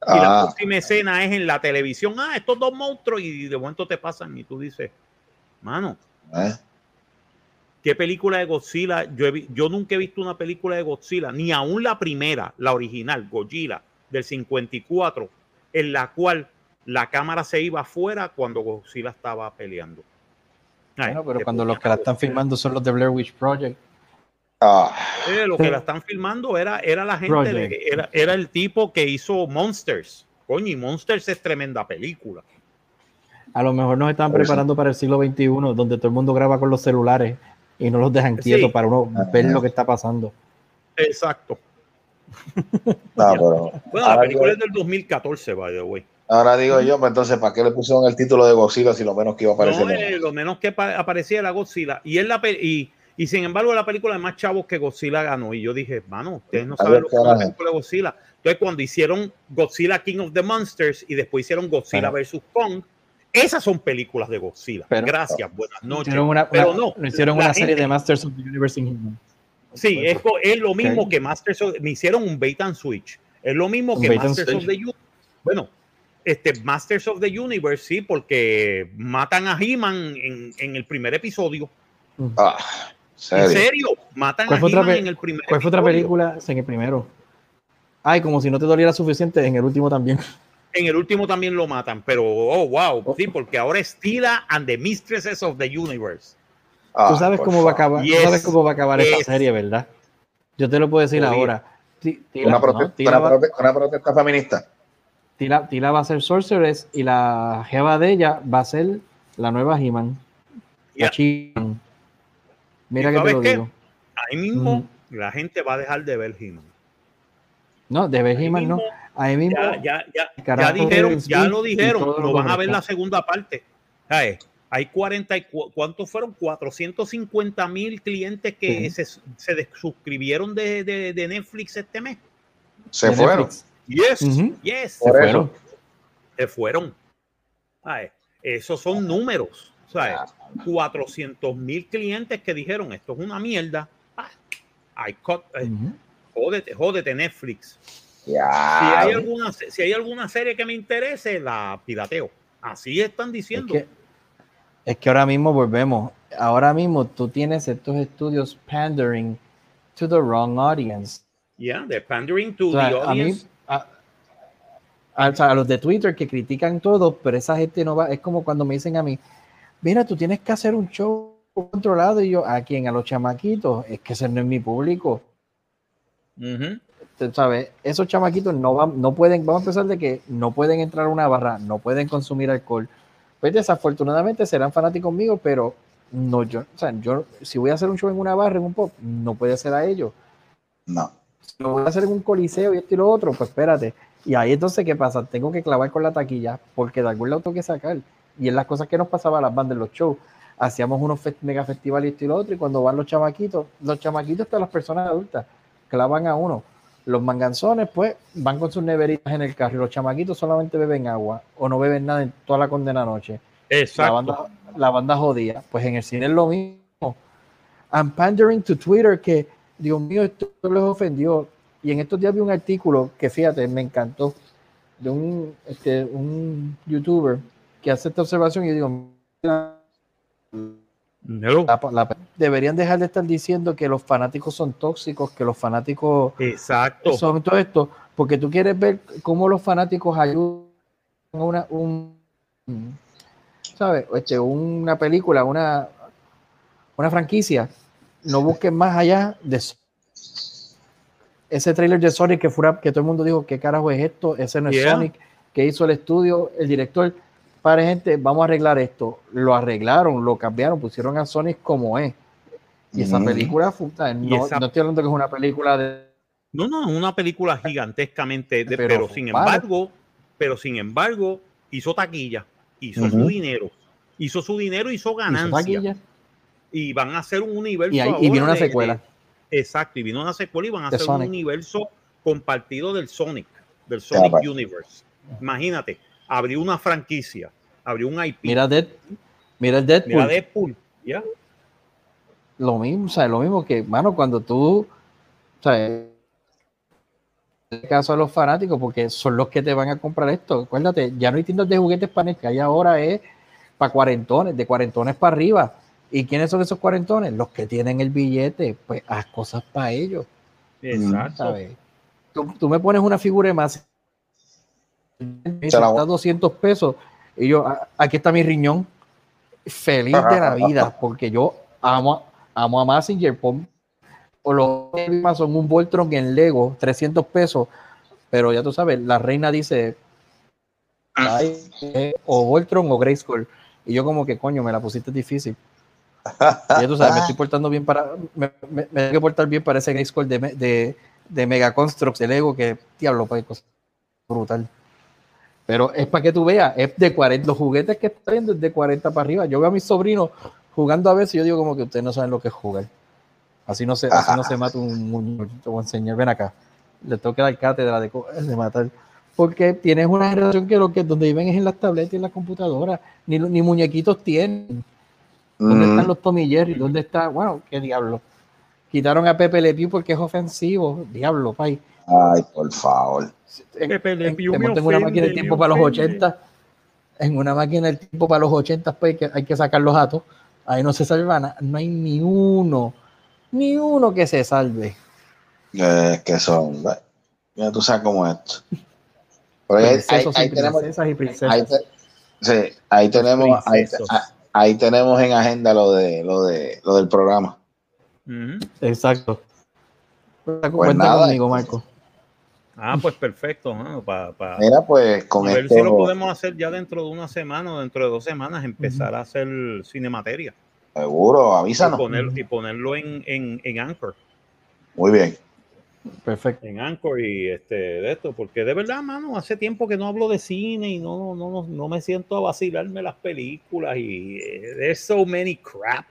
[SPEAKER 3] Y la ah. última escena es en la televisión, ah, estos dos monstruos y de momento te pasan y tú dices, mano, ¿Eh? ¿qué película de Godzilla? Yo, yo nunca he visto una película de Godzilla, ni aún la primera, la original, Godzilla, del 54, en la cual la cámara se iba afuera cuando Godzilla estaba peleando.
[SPEAKER 5] bueno, pero cuando los que la están filmando son los de Blair Witch Project.
[SPEAKER 3] Ah. Eh, lo que la están filmando era, era la gente, era, era, el tipo que hizo Monsters. Coño, y Monsters es tremenda película.
[SPEAKER 5] A lo mejor nos están preparando para el siglo XXI, donde todo el mundo graba con los celulares y no los dejan quietos para uno ver lo que está pasando.
[SPEAKER 3] Exacto. bueno, la película es del 2014, by the way.
[SPEAKER 6] Ahora digo yo, pues entonces, ¿para qué le pusieron el título de Godzilla si lo menos que iba a aparecer? No,
[SPEAKER 3] eh, lo menos que aparecía era Godzilla. Y, es la y y sin embargo, la película de más chavos que Godzilla ganó. Y yo dije, mano, ustedes no saben lo que es la película de Godzilla. Entonces, cuando hicieron Godzilla King of the Monsters y después hicieron Godzilla vs. Kong, esas son películas de Godzilla. Gracias, buenas noches.
[SPEAKER 5] Hicieron una, pero no, hicieron una serie de Masters of the Universe in
[SPEAKER 3] Sí, es, es, lo mismo que Masters of Me hicieron un bait and switch. Es lo mismo que Masters of the Universe. Bueno, este Masters of the Universe, sí, porque matan a He-Man en, en, el primer episodio.
[SPEAKER 6] Ah.
[SPEAKER 3] ¿En serio? Matan
[SPEAKER 5] ¿Cuál fue otra en el primer ¿Cuál fue otra película en el primero? Ay, como si no te doliera suficiente, en el último también.
[SPEAKER 3] En el último también lo matan, pero oh, wow, oh. sí, porque ahora es Tila and the Mistresses of the Universe.
[SPEAKER 5] tú sabes cómo va a acabar, sabes cómo va a acabar esta serie, ¿verdad? Yo te lo puedo decir ahora.
[SPEAKER 6] una, protesta, feminista.
[SPEAKER 5] Tila, va a ser Sorceress y la jeva de ella va a ser la nueva He-Man. Mira que te lo digo.
[SPEAKER 3] Ahí mismo la gente va a dejar de ver He-Man.
[SPEAKER 5] No, de ver He-Man no. Ahí mismo.
[SPEAKER 3] Ya, ya, ya, ya dijeron, ya lo dijeron, lo van a ver la segunda parte. Hay 40, ¿cuántos fueron? 450 mil clientes que se, se suscribieron de, de, de, Netflix este mes.
[SPEAKER 6] Se fueron.
[SPEAKER 3] Yes, yes. Se fueron. Se fueron. Esos son números. ¿sabes? 400 mil clientes que dijeron esto es una mierda. Ah, I cut, eh, jódete, Netflix. Si, hay alguna, si hay alguna serie que me interese, la pirateo. Así están diciendo.
[SPEAKER 5] Es que, ahora mismo volvemos. Ahora mismo tú tienes estos estudios pandering to the wrong audience.
[SPEAKER 3] Yeah, they're pandering to the audience.
[SPEAKER 5] A, a, los de Twitter que critican todo, pero esa gente no va. Es como cuando me dicen a mí, mira, tú tienes que hacer un show controlado y yo, ¿a quién? A los chamaquitos, es que ese no es mi público. ¿Sabes? Esos chamaquitos no, van, no pueden, vamos a empezar de que no pueden entrar a una barra, no pueden consumir alcohol. Pues desafortunadamente serán fanáticos míos, pero no yo, o sea, yo si voy a hacer un show en una barra, en un pop, no puede ser a ellos.
[SPEAKER 6] No.
[SPEAKER 5] Si lo voy a hacer en un coliseo y esto y lo otro, pues espérate. Y ahí entonces, ¿qué pasa? Tengo que clavar con la taquilla porque de algún lado tengo que sacar. Y en las cosas que nos pasaba a las bandas en los shows. Hacíamos unos mega festivales y esto y lo otro, y cuando van los chamaquitos, los chamaquitos hasta las personas adultas, clavan a uno. Los manganzones, pues, van con sus neveritas en el carro y los chamaquitos solamente beben agua o no beben nada en toda la condena noche.
[SPEAKER 3] Exacto.
[SPEAKER 5] La banda, la banda jodida. Pues en el cine es lo mismo. I'm pandering to Twitter que, Dios mío, esto les ofendió. Y en estos días vi un artículo que, fíjate, me encantó, de un, este, un youtuber que hace esta observación y digo, deberían dejar de estar diciendo que los fanáticos son tóxicos, que los fanáticos
[SPEAKER 3] Exacto.
[SPEAKER 5] son todo esto, porque tú quieres ver cómo los fanáticos ayudan a una, un, ¿sabes? Este, una película, una, una franquicia. No busquen más allá de ese trailer de Sonic que, fuera, que todo el mundo dijo, ¿qué carajo es esto? Ese no es Sonic, que hizo el estudio, el director para gente, vamos a arreglar esto. Lo arreglaron, lo cambiaron, pusieron a Sonic como es. Y esa película, no, no, estoy hablando que es una película de
[SPEAKER 3] No, no, una película gigantescamente, de-
[SPEAKER 5] Pero,
[SPEAKER 3] pero, sin
[SPEAKER 5] vale.
[SPEAKER 3] embargo, pero sin embargo, hizo taquilla, hizo su dinero, hizo su dinero, hizo
[SPEAKER 5] Hizo
[SPEAKER 3] ganancia. Y van a hacer un universo.
[SPEAKER 5] Y, ahí- y vino una
[SPEAKER 3] de-
[SPEAKER 5] secuela.
[SPEAKER 3] de- exacto, y vino una secuela y van a hacer
[SPEAKER 5] Sonic.
[SPEAKER 3] un universo compartido del Sonic, del Sonic. Universe. Imagínate, abrió una franquicia, abrió un IP.
[SPEAKER 5] Mira, Dead, mira el Deadpool.
[SPEAKER 3] Mira Deadpool, ¿ya?
[SPEAKER 5] lo mismo, o sea, lo mismo que, mano, cuando tú, o sea, en el caso de los fanáticos, porque son los que te van a comprar esto. Acuérdate, ya no hay tiendas de juguetes para que hay ahora es para cuarentones, de cuarentones para arriba. ¿Y quiénes son esos cuarentones? Los que tienen el billete, pues haz cosas para ellos,
[SPEAKER 3] Exacto.
[SPEAKER 5] ¿sabes? Tú, tú me pones una figura de más,
[SPEAKER 6] La-
[SPEAKER 5] está 200 pesos, y yo, "Ah, aquí está mi riñón, feliz de la vida, porque yo amo, amo a Massinger, pon- o los son un Voltron en Lego, 300 pesos, pero ya tú sabes, la reina dice, ay, eh, o Voltron o Grayskull, y yo como que coño, me la pusiste difícil. Y ya tú sabes, me estoy portando bien para, me, me- me tengo que portar bien para ese Grayskull de, de, de Mega Constructs, de Lego, que diablo, pues, brutal. Pero es para que tú veas, es de 40, los juguetes que estoy viendo es de 40 para arriba. Yo veo a mis sobrinos jugando a veces y yo digo como que ustedes no saben lo que es jugar. Así no se, así no se mata un muñeco. A enseñar, ven acá. Le tengo que dar cátedra de matar. Porque tienes una generación que lo que donde viven es en las tabletas y en las computadoras. Ni, ni muñequitos tienen. ¿Dónde
[SPEAKER 6] Mm.
[SPEAKER 5] están los Tommy Jerry? ¿Dónde está? Bueno, qué diablo. Quitaron a Pepe Le Pew porque es ofensivo. Diablo, pay.
[SPEAKER 6] Ay, por favor.
[SPEAKER 5] En-
[SPEAKER 3] Pepe Le
[SPEAKER 5] en- una máquina del tiempo para los
[SPEAKER 3] ofende.
[SPEAKER 5] 80. En una máquina del tiempo para los 80, pues hay que, hay que sacar los datos. Ahí no se salva nada. No hay ni uno. Ni uno que se salve.
[SPEAKER 6] Eh, que son. Ya tú sabes cómo es esto. Pero ahí, tenemos.
[SPEAKER 5] princesas y princesas.
[SPEAKER 6] Ahí, sí, ahí tenemos. Ahí, ah, ahí tenemos en agenda lo de lo de lo del programa.
[SPEAKER 5] Exacto. Cuenta
[SPEAKER 6] Pues nada,
[SPEAKER 5] conmigo, Marco.
[SPEAKER 3] Ah, pues perfecto. para
[SPEAKER 6] Mira, pues con
[SPEAKER 3] a ver
[SPEAKER 6] esto.
[SPEAKER 3] si lo podemos hacer ya dentro de una semana o dentro de dos semanas, empezar a hacer cinemateria
[SPEAKER 6] Seguro,
[SPEAKER 3] y,
[SPEAKER 6] avísanos.
[SPEAKER 3] poner- y ponerlo en, en, en Anchor.
[SPEAKER 6] Muy bien.
[SPEAKER 5] Perfecto.
[SPEAKER 3] en Anchor y este de esto, porque de verdad, mano, hace tiempo que no hablo de cine y no, no, no, no me siento a vacilarme las películas y eh, there's so many crap.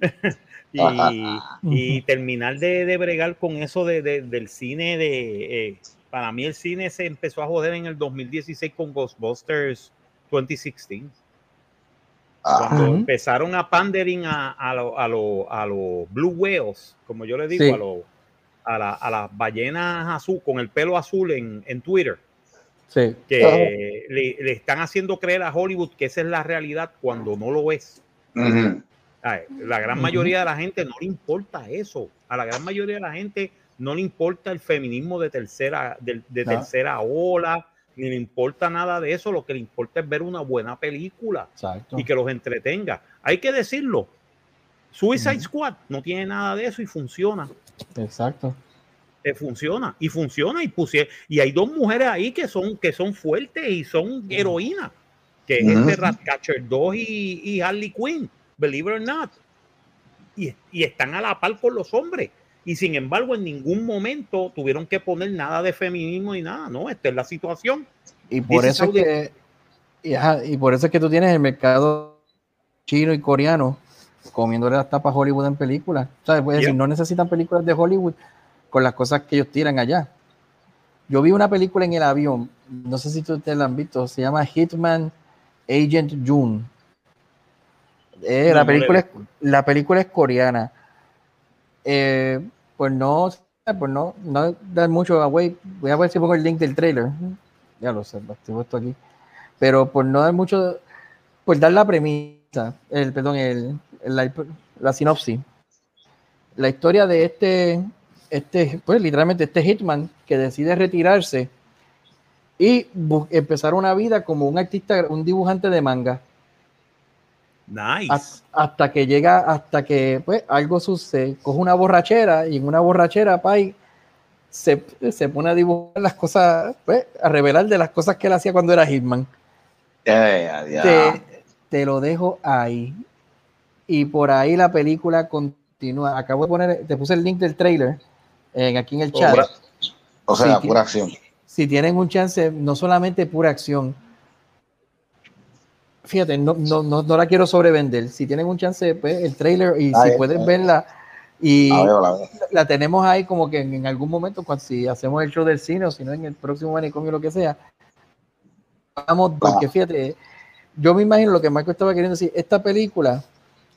[SPEAKER 3] y, y terminar de, de bregar con eso de, de- del cine de eh, para mí el cine se empezó a joder en el 2016 con Ghostbusters 2016
[SPEAKER 6] Ah,
[SPEAKER 3] cuando empezaron a pandering a, a los a lo- a los blue whales, como yo le digo,
[SPEAKER 5] Sí.
[SPEAKER 3] a, lo- a, la- a las ballenas azul con el pelo azul en, en Twitter,
[SPEAKER 5] Sí.
[SPEAKER 3] que le, le están haciendo creer a Hollywood que esa es la realidad cuando no lo es. La gran mayoría de la gente no le importa eso. A la gran mayoría de la gente no le importa el feminismo de tercera, de, de
[SPEAKER 5] No.
[SPEAKER 3] tercera ola, ni le importa nada de eso. Lo que le importa es ver una buena película
[SPEAKER 5] Exacto.
[SPEAKER 3] y que los entretenga. Hay que decirlo. Suicide. Squad no tiene nada de eso y funciona.
[SPEAKER 5] Exacto.
[SPEAKER 3] Eh, funciona y funciona y pusie- y hay dos mujeres ahí que son que son fuertes y son heroínas que es
[SPEAKER 6] Ujú.
[SPEAKER 3] este Ratcatcher 2 y, y Harley Quinn believe it or not y, y están a la par con los hombres y sin embargo en ningún momento tuvieron que poner nada de feminismo ni nada no esta es la situación
[SPEAKER 5] Y por
[SPEAKER 3] This
[SPEAKER 5] eso es que y, ajá, y por eso es que tú tienes el mercado chino y coreano comiéndole las tapas Hollywood en películas. ¿Sabes? Puedes
[SPEAKER 3] Yeah.
[SPEAKER 5] decir, no necesitan películas de Hollywood con las cosas que ellos tiran allá. Yo vi una película en el avión, no sé si ustedes la han visto, se llama Hitman Agent June. Eh,
[SPEAKER 3] No,
[SPEAKER 5] la,
[SPEAKER 3] no
[SPEAKER 5] película es, la película es coreana. Eh, pues no, pues no, no dar mucho away. Voy a ver si pongo el link del trailer. Ya lo sé, lo estoy puesto aquí. Pero por no dar mucho, por dar la premisa, el, perdón, el, el- la, la sinopsis. La historia de este, este, pues literalmente este hitman que decide retirarse y empezar una vida como un artista, un dibujante de manga
[SPEAKER 3] nice
[SPEAKER 5] Has- hasta que llega, hasta que pues algo sucede, coge una borrachera y en una borrachera, Pai, se, se pone a dibujar las cosas, pues, a revelar de las cosas que él hacía cuando era Hitman.
[SPEAKER 6] Eh.
[SPEAKER 5] Te, te lo dejo ahí. Y por ahí la película continúa. Acabo de poner, te puse el link del trailer en, aquí en el chat.
[SPEAKER 6] O sea,
[SPEAKER 5] Sí,
[SPEAKER 6] pura acción.
[SPEAKER 5] si tienen un chance, no solamente pura acción, fíjate, no, no, no, no la quiero sobrevender. Si tienen un chance, pues, el trailer y
[SPEAKER 6] Ah,
[SPEAKER 5] si pueden verla. Y
[SPEAKER 6] La veo, la veo.
[SPEAKER 5] la tenemos ahí como que en, en algún momento, cuando si hacemos el show del cine o si no en el próximo manicomio o lo que sea, vamos, porque fíjate, yo me imagino lo que Marco estaba queriendo decir, esta película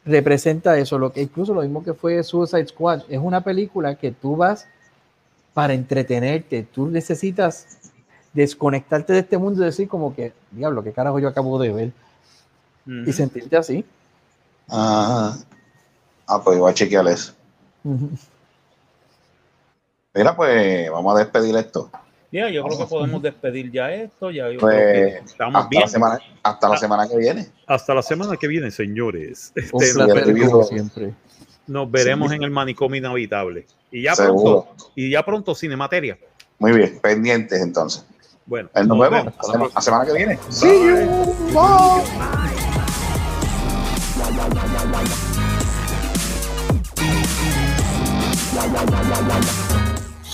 [SPEAKER 5] representa eso, lo que incluso lo mismo que fue Suicide Squad, es una película que tú vas para entretenerte, tú necesitas desconectarte de este mundo y decir como que, diablo, qué carajo yo acabo de ver, y sentirte así.
[SPEAKER 6] Ajá. Ah, pues voy a chequear eso. Mira, pues vamos a despedir esto.
[SPEAKER 3] Ya, yo creo que podemos despedir ya esto. Ya yo
[SPEAKER 6] Pues,
[SPEAKER 3] creo que estamos
[SPEAKER 6] Hasta
[SPEAKER 3] bien.
[SPEAKER 6] la semana, hasta la
[SPEAKER 3] Ah.
[SPEAKER 6] semana que viene.
[SPEAKER 3] Hasta la semana que viene, señores. Este,
[SPEAKER 5] siempre.
[SPEAKER 3] nos veremos en el manicomio inhabitable. Y ya
[SPEAKER 6] Seguro.
[SPEAKER 3] pronto, y ya pronto Cinemateria.
[SPEAKER 6] Muy bien, pendientes entonces.
[SPEAKER 3] Bueno,
[SPEAKER 6] Nos,
[SPEAKER 3] nos
[SPEAKER 6] vemos
[SPEAKER 3] vemos.
[SPEAKER 6] la semana, la semana que viene.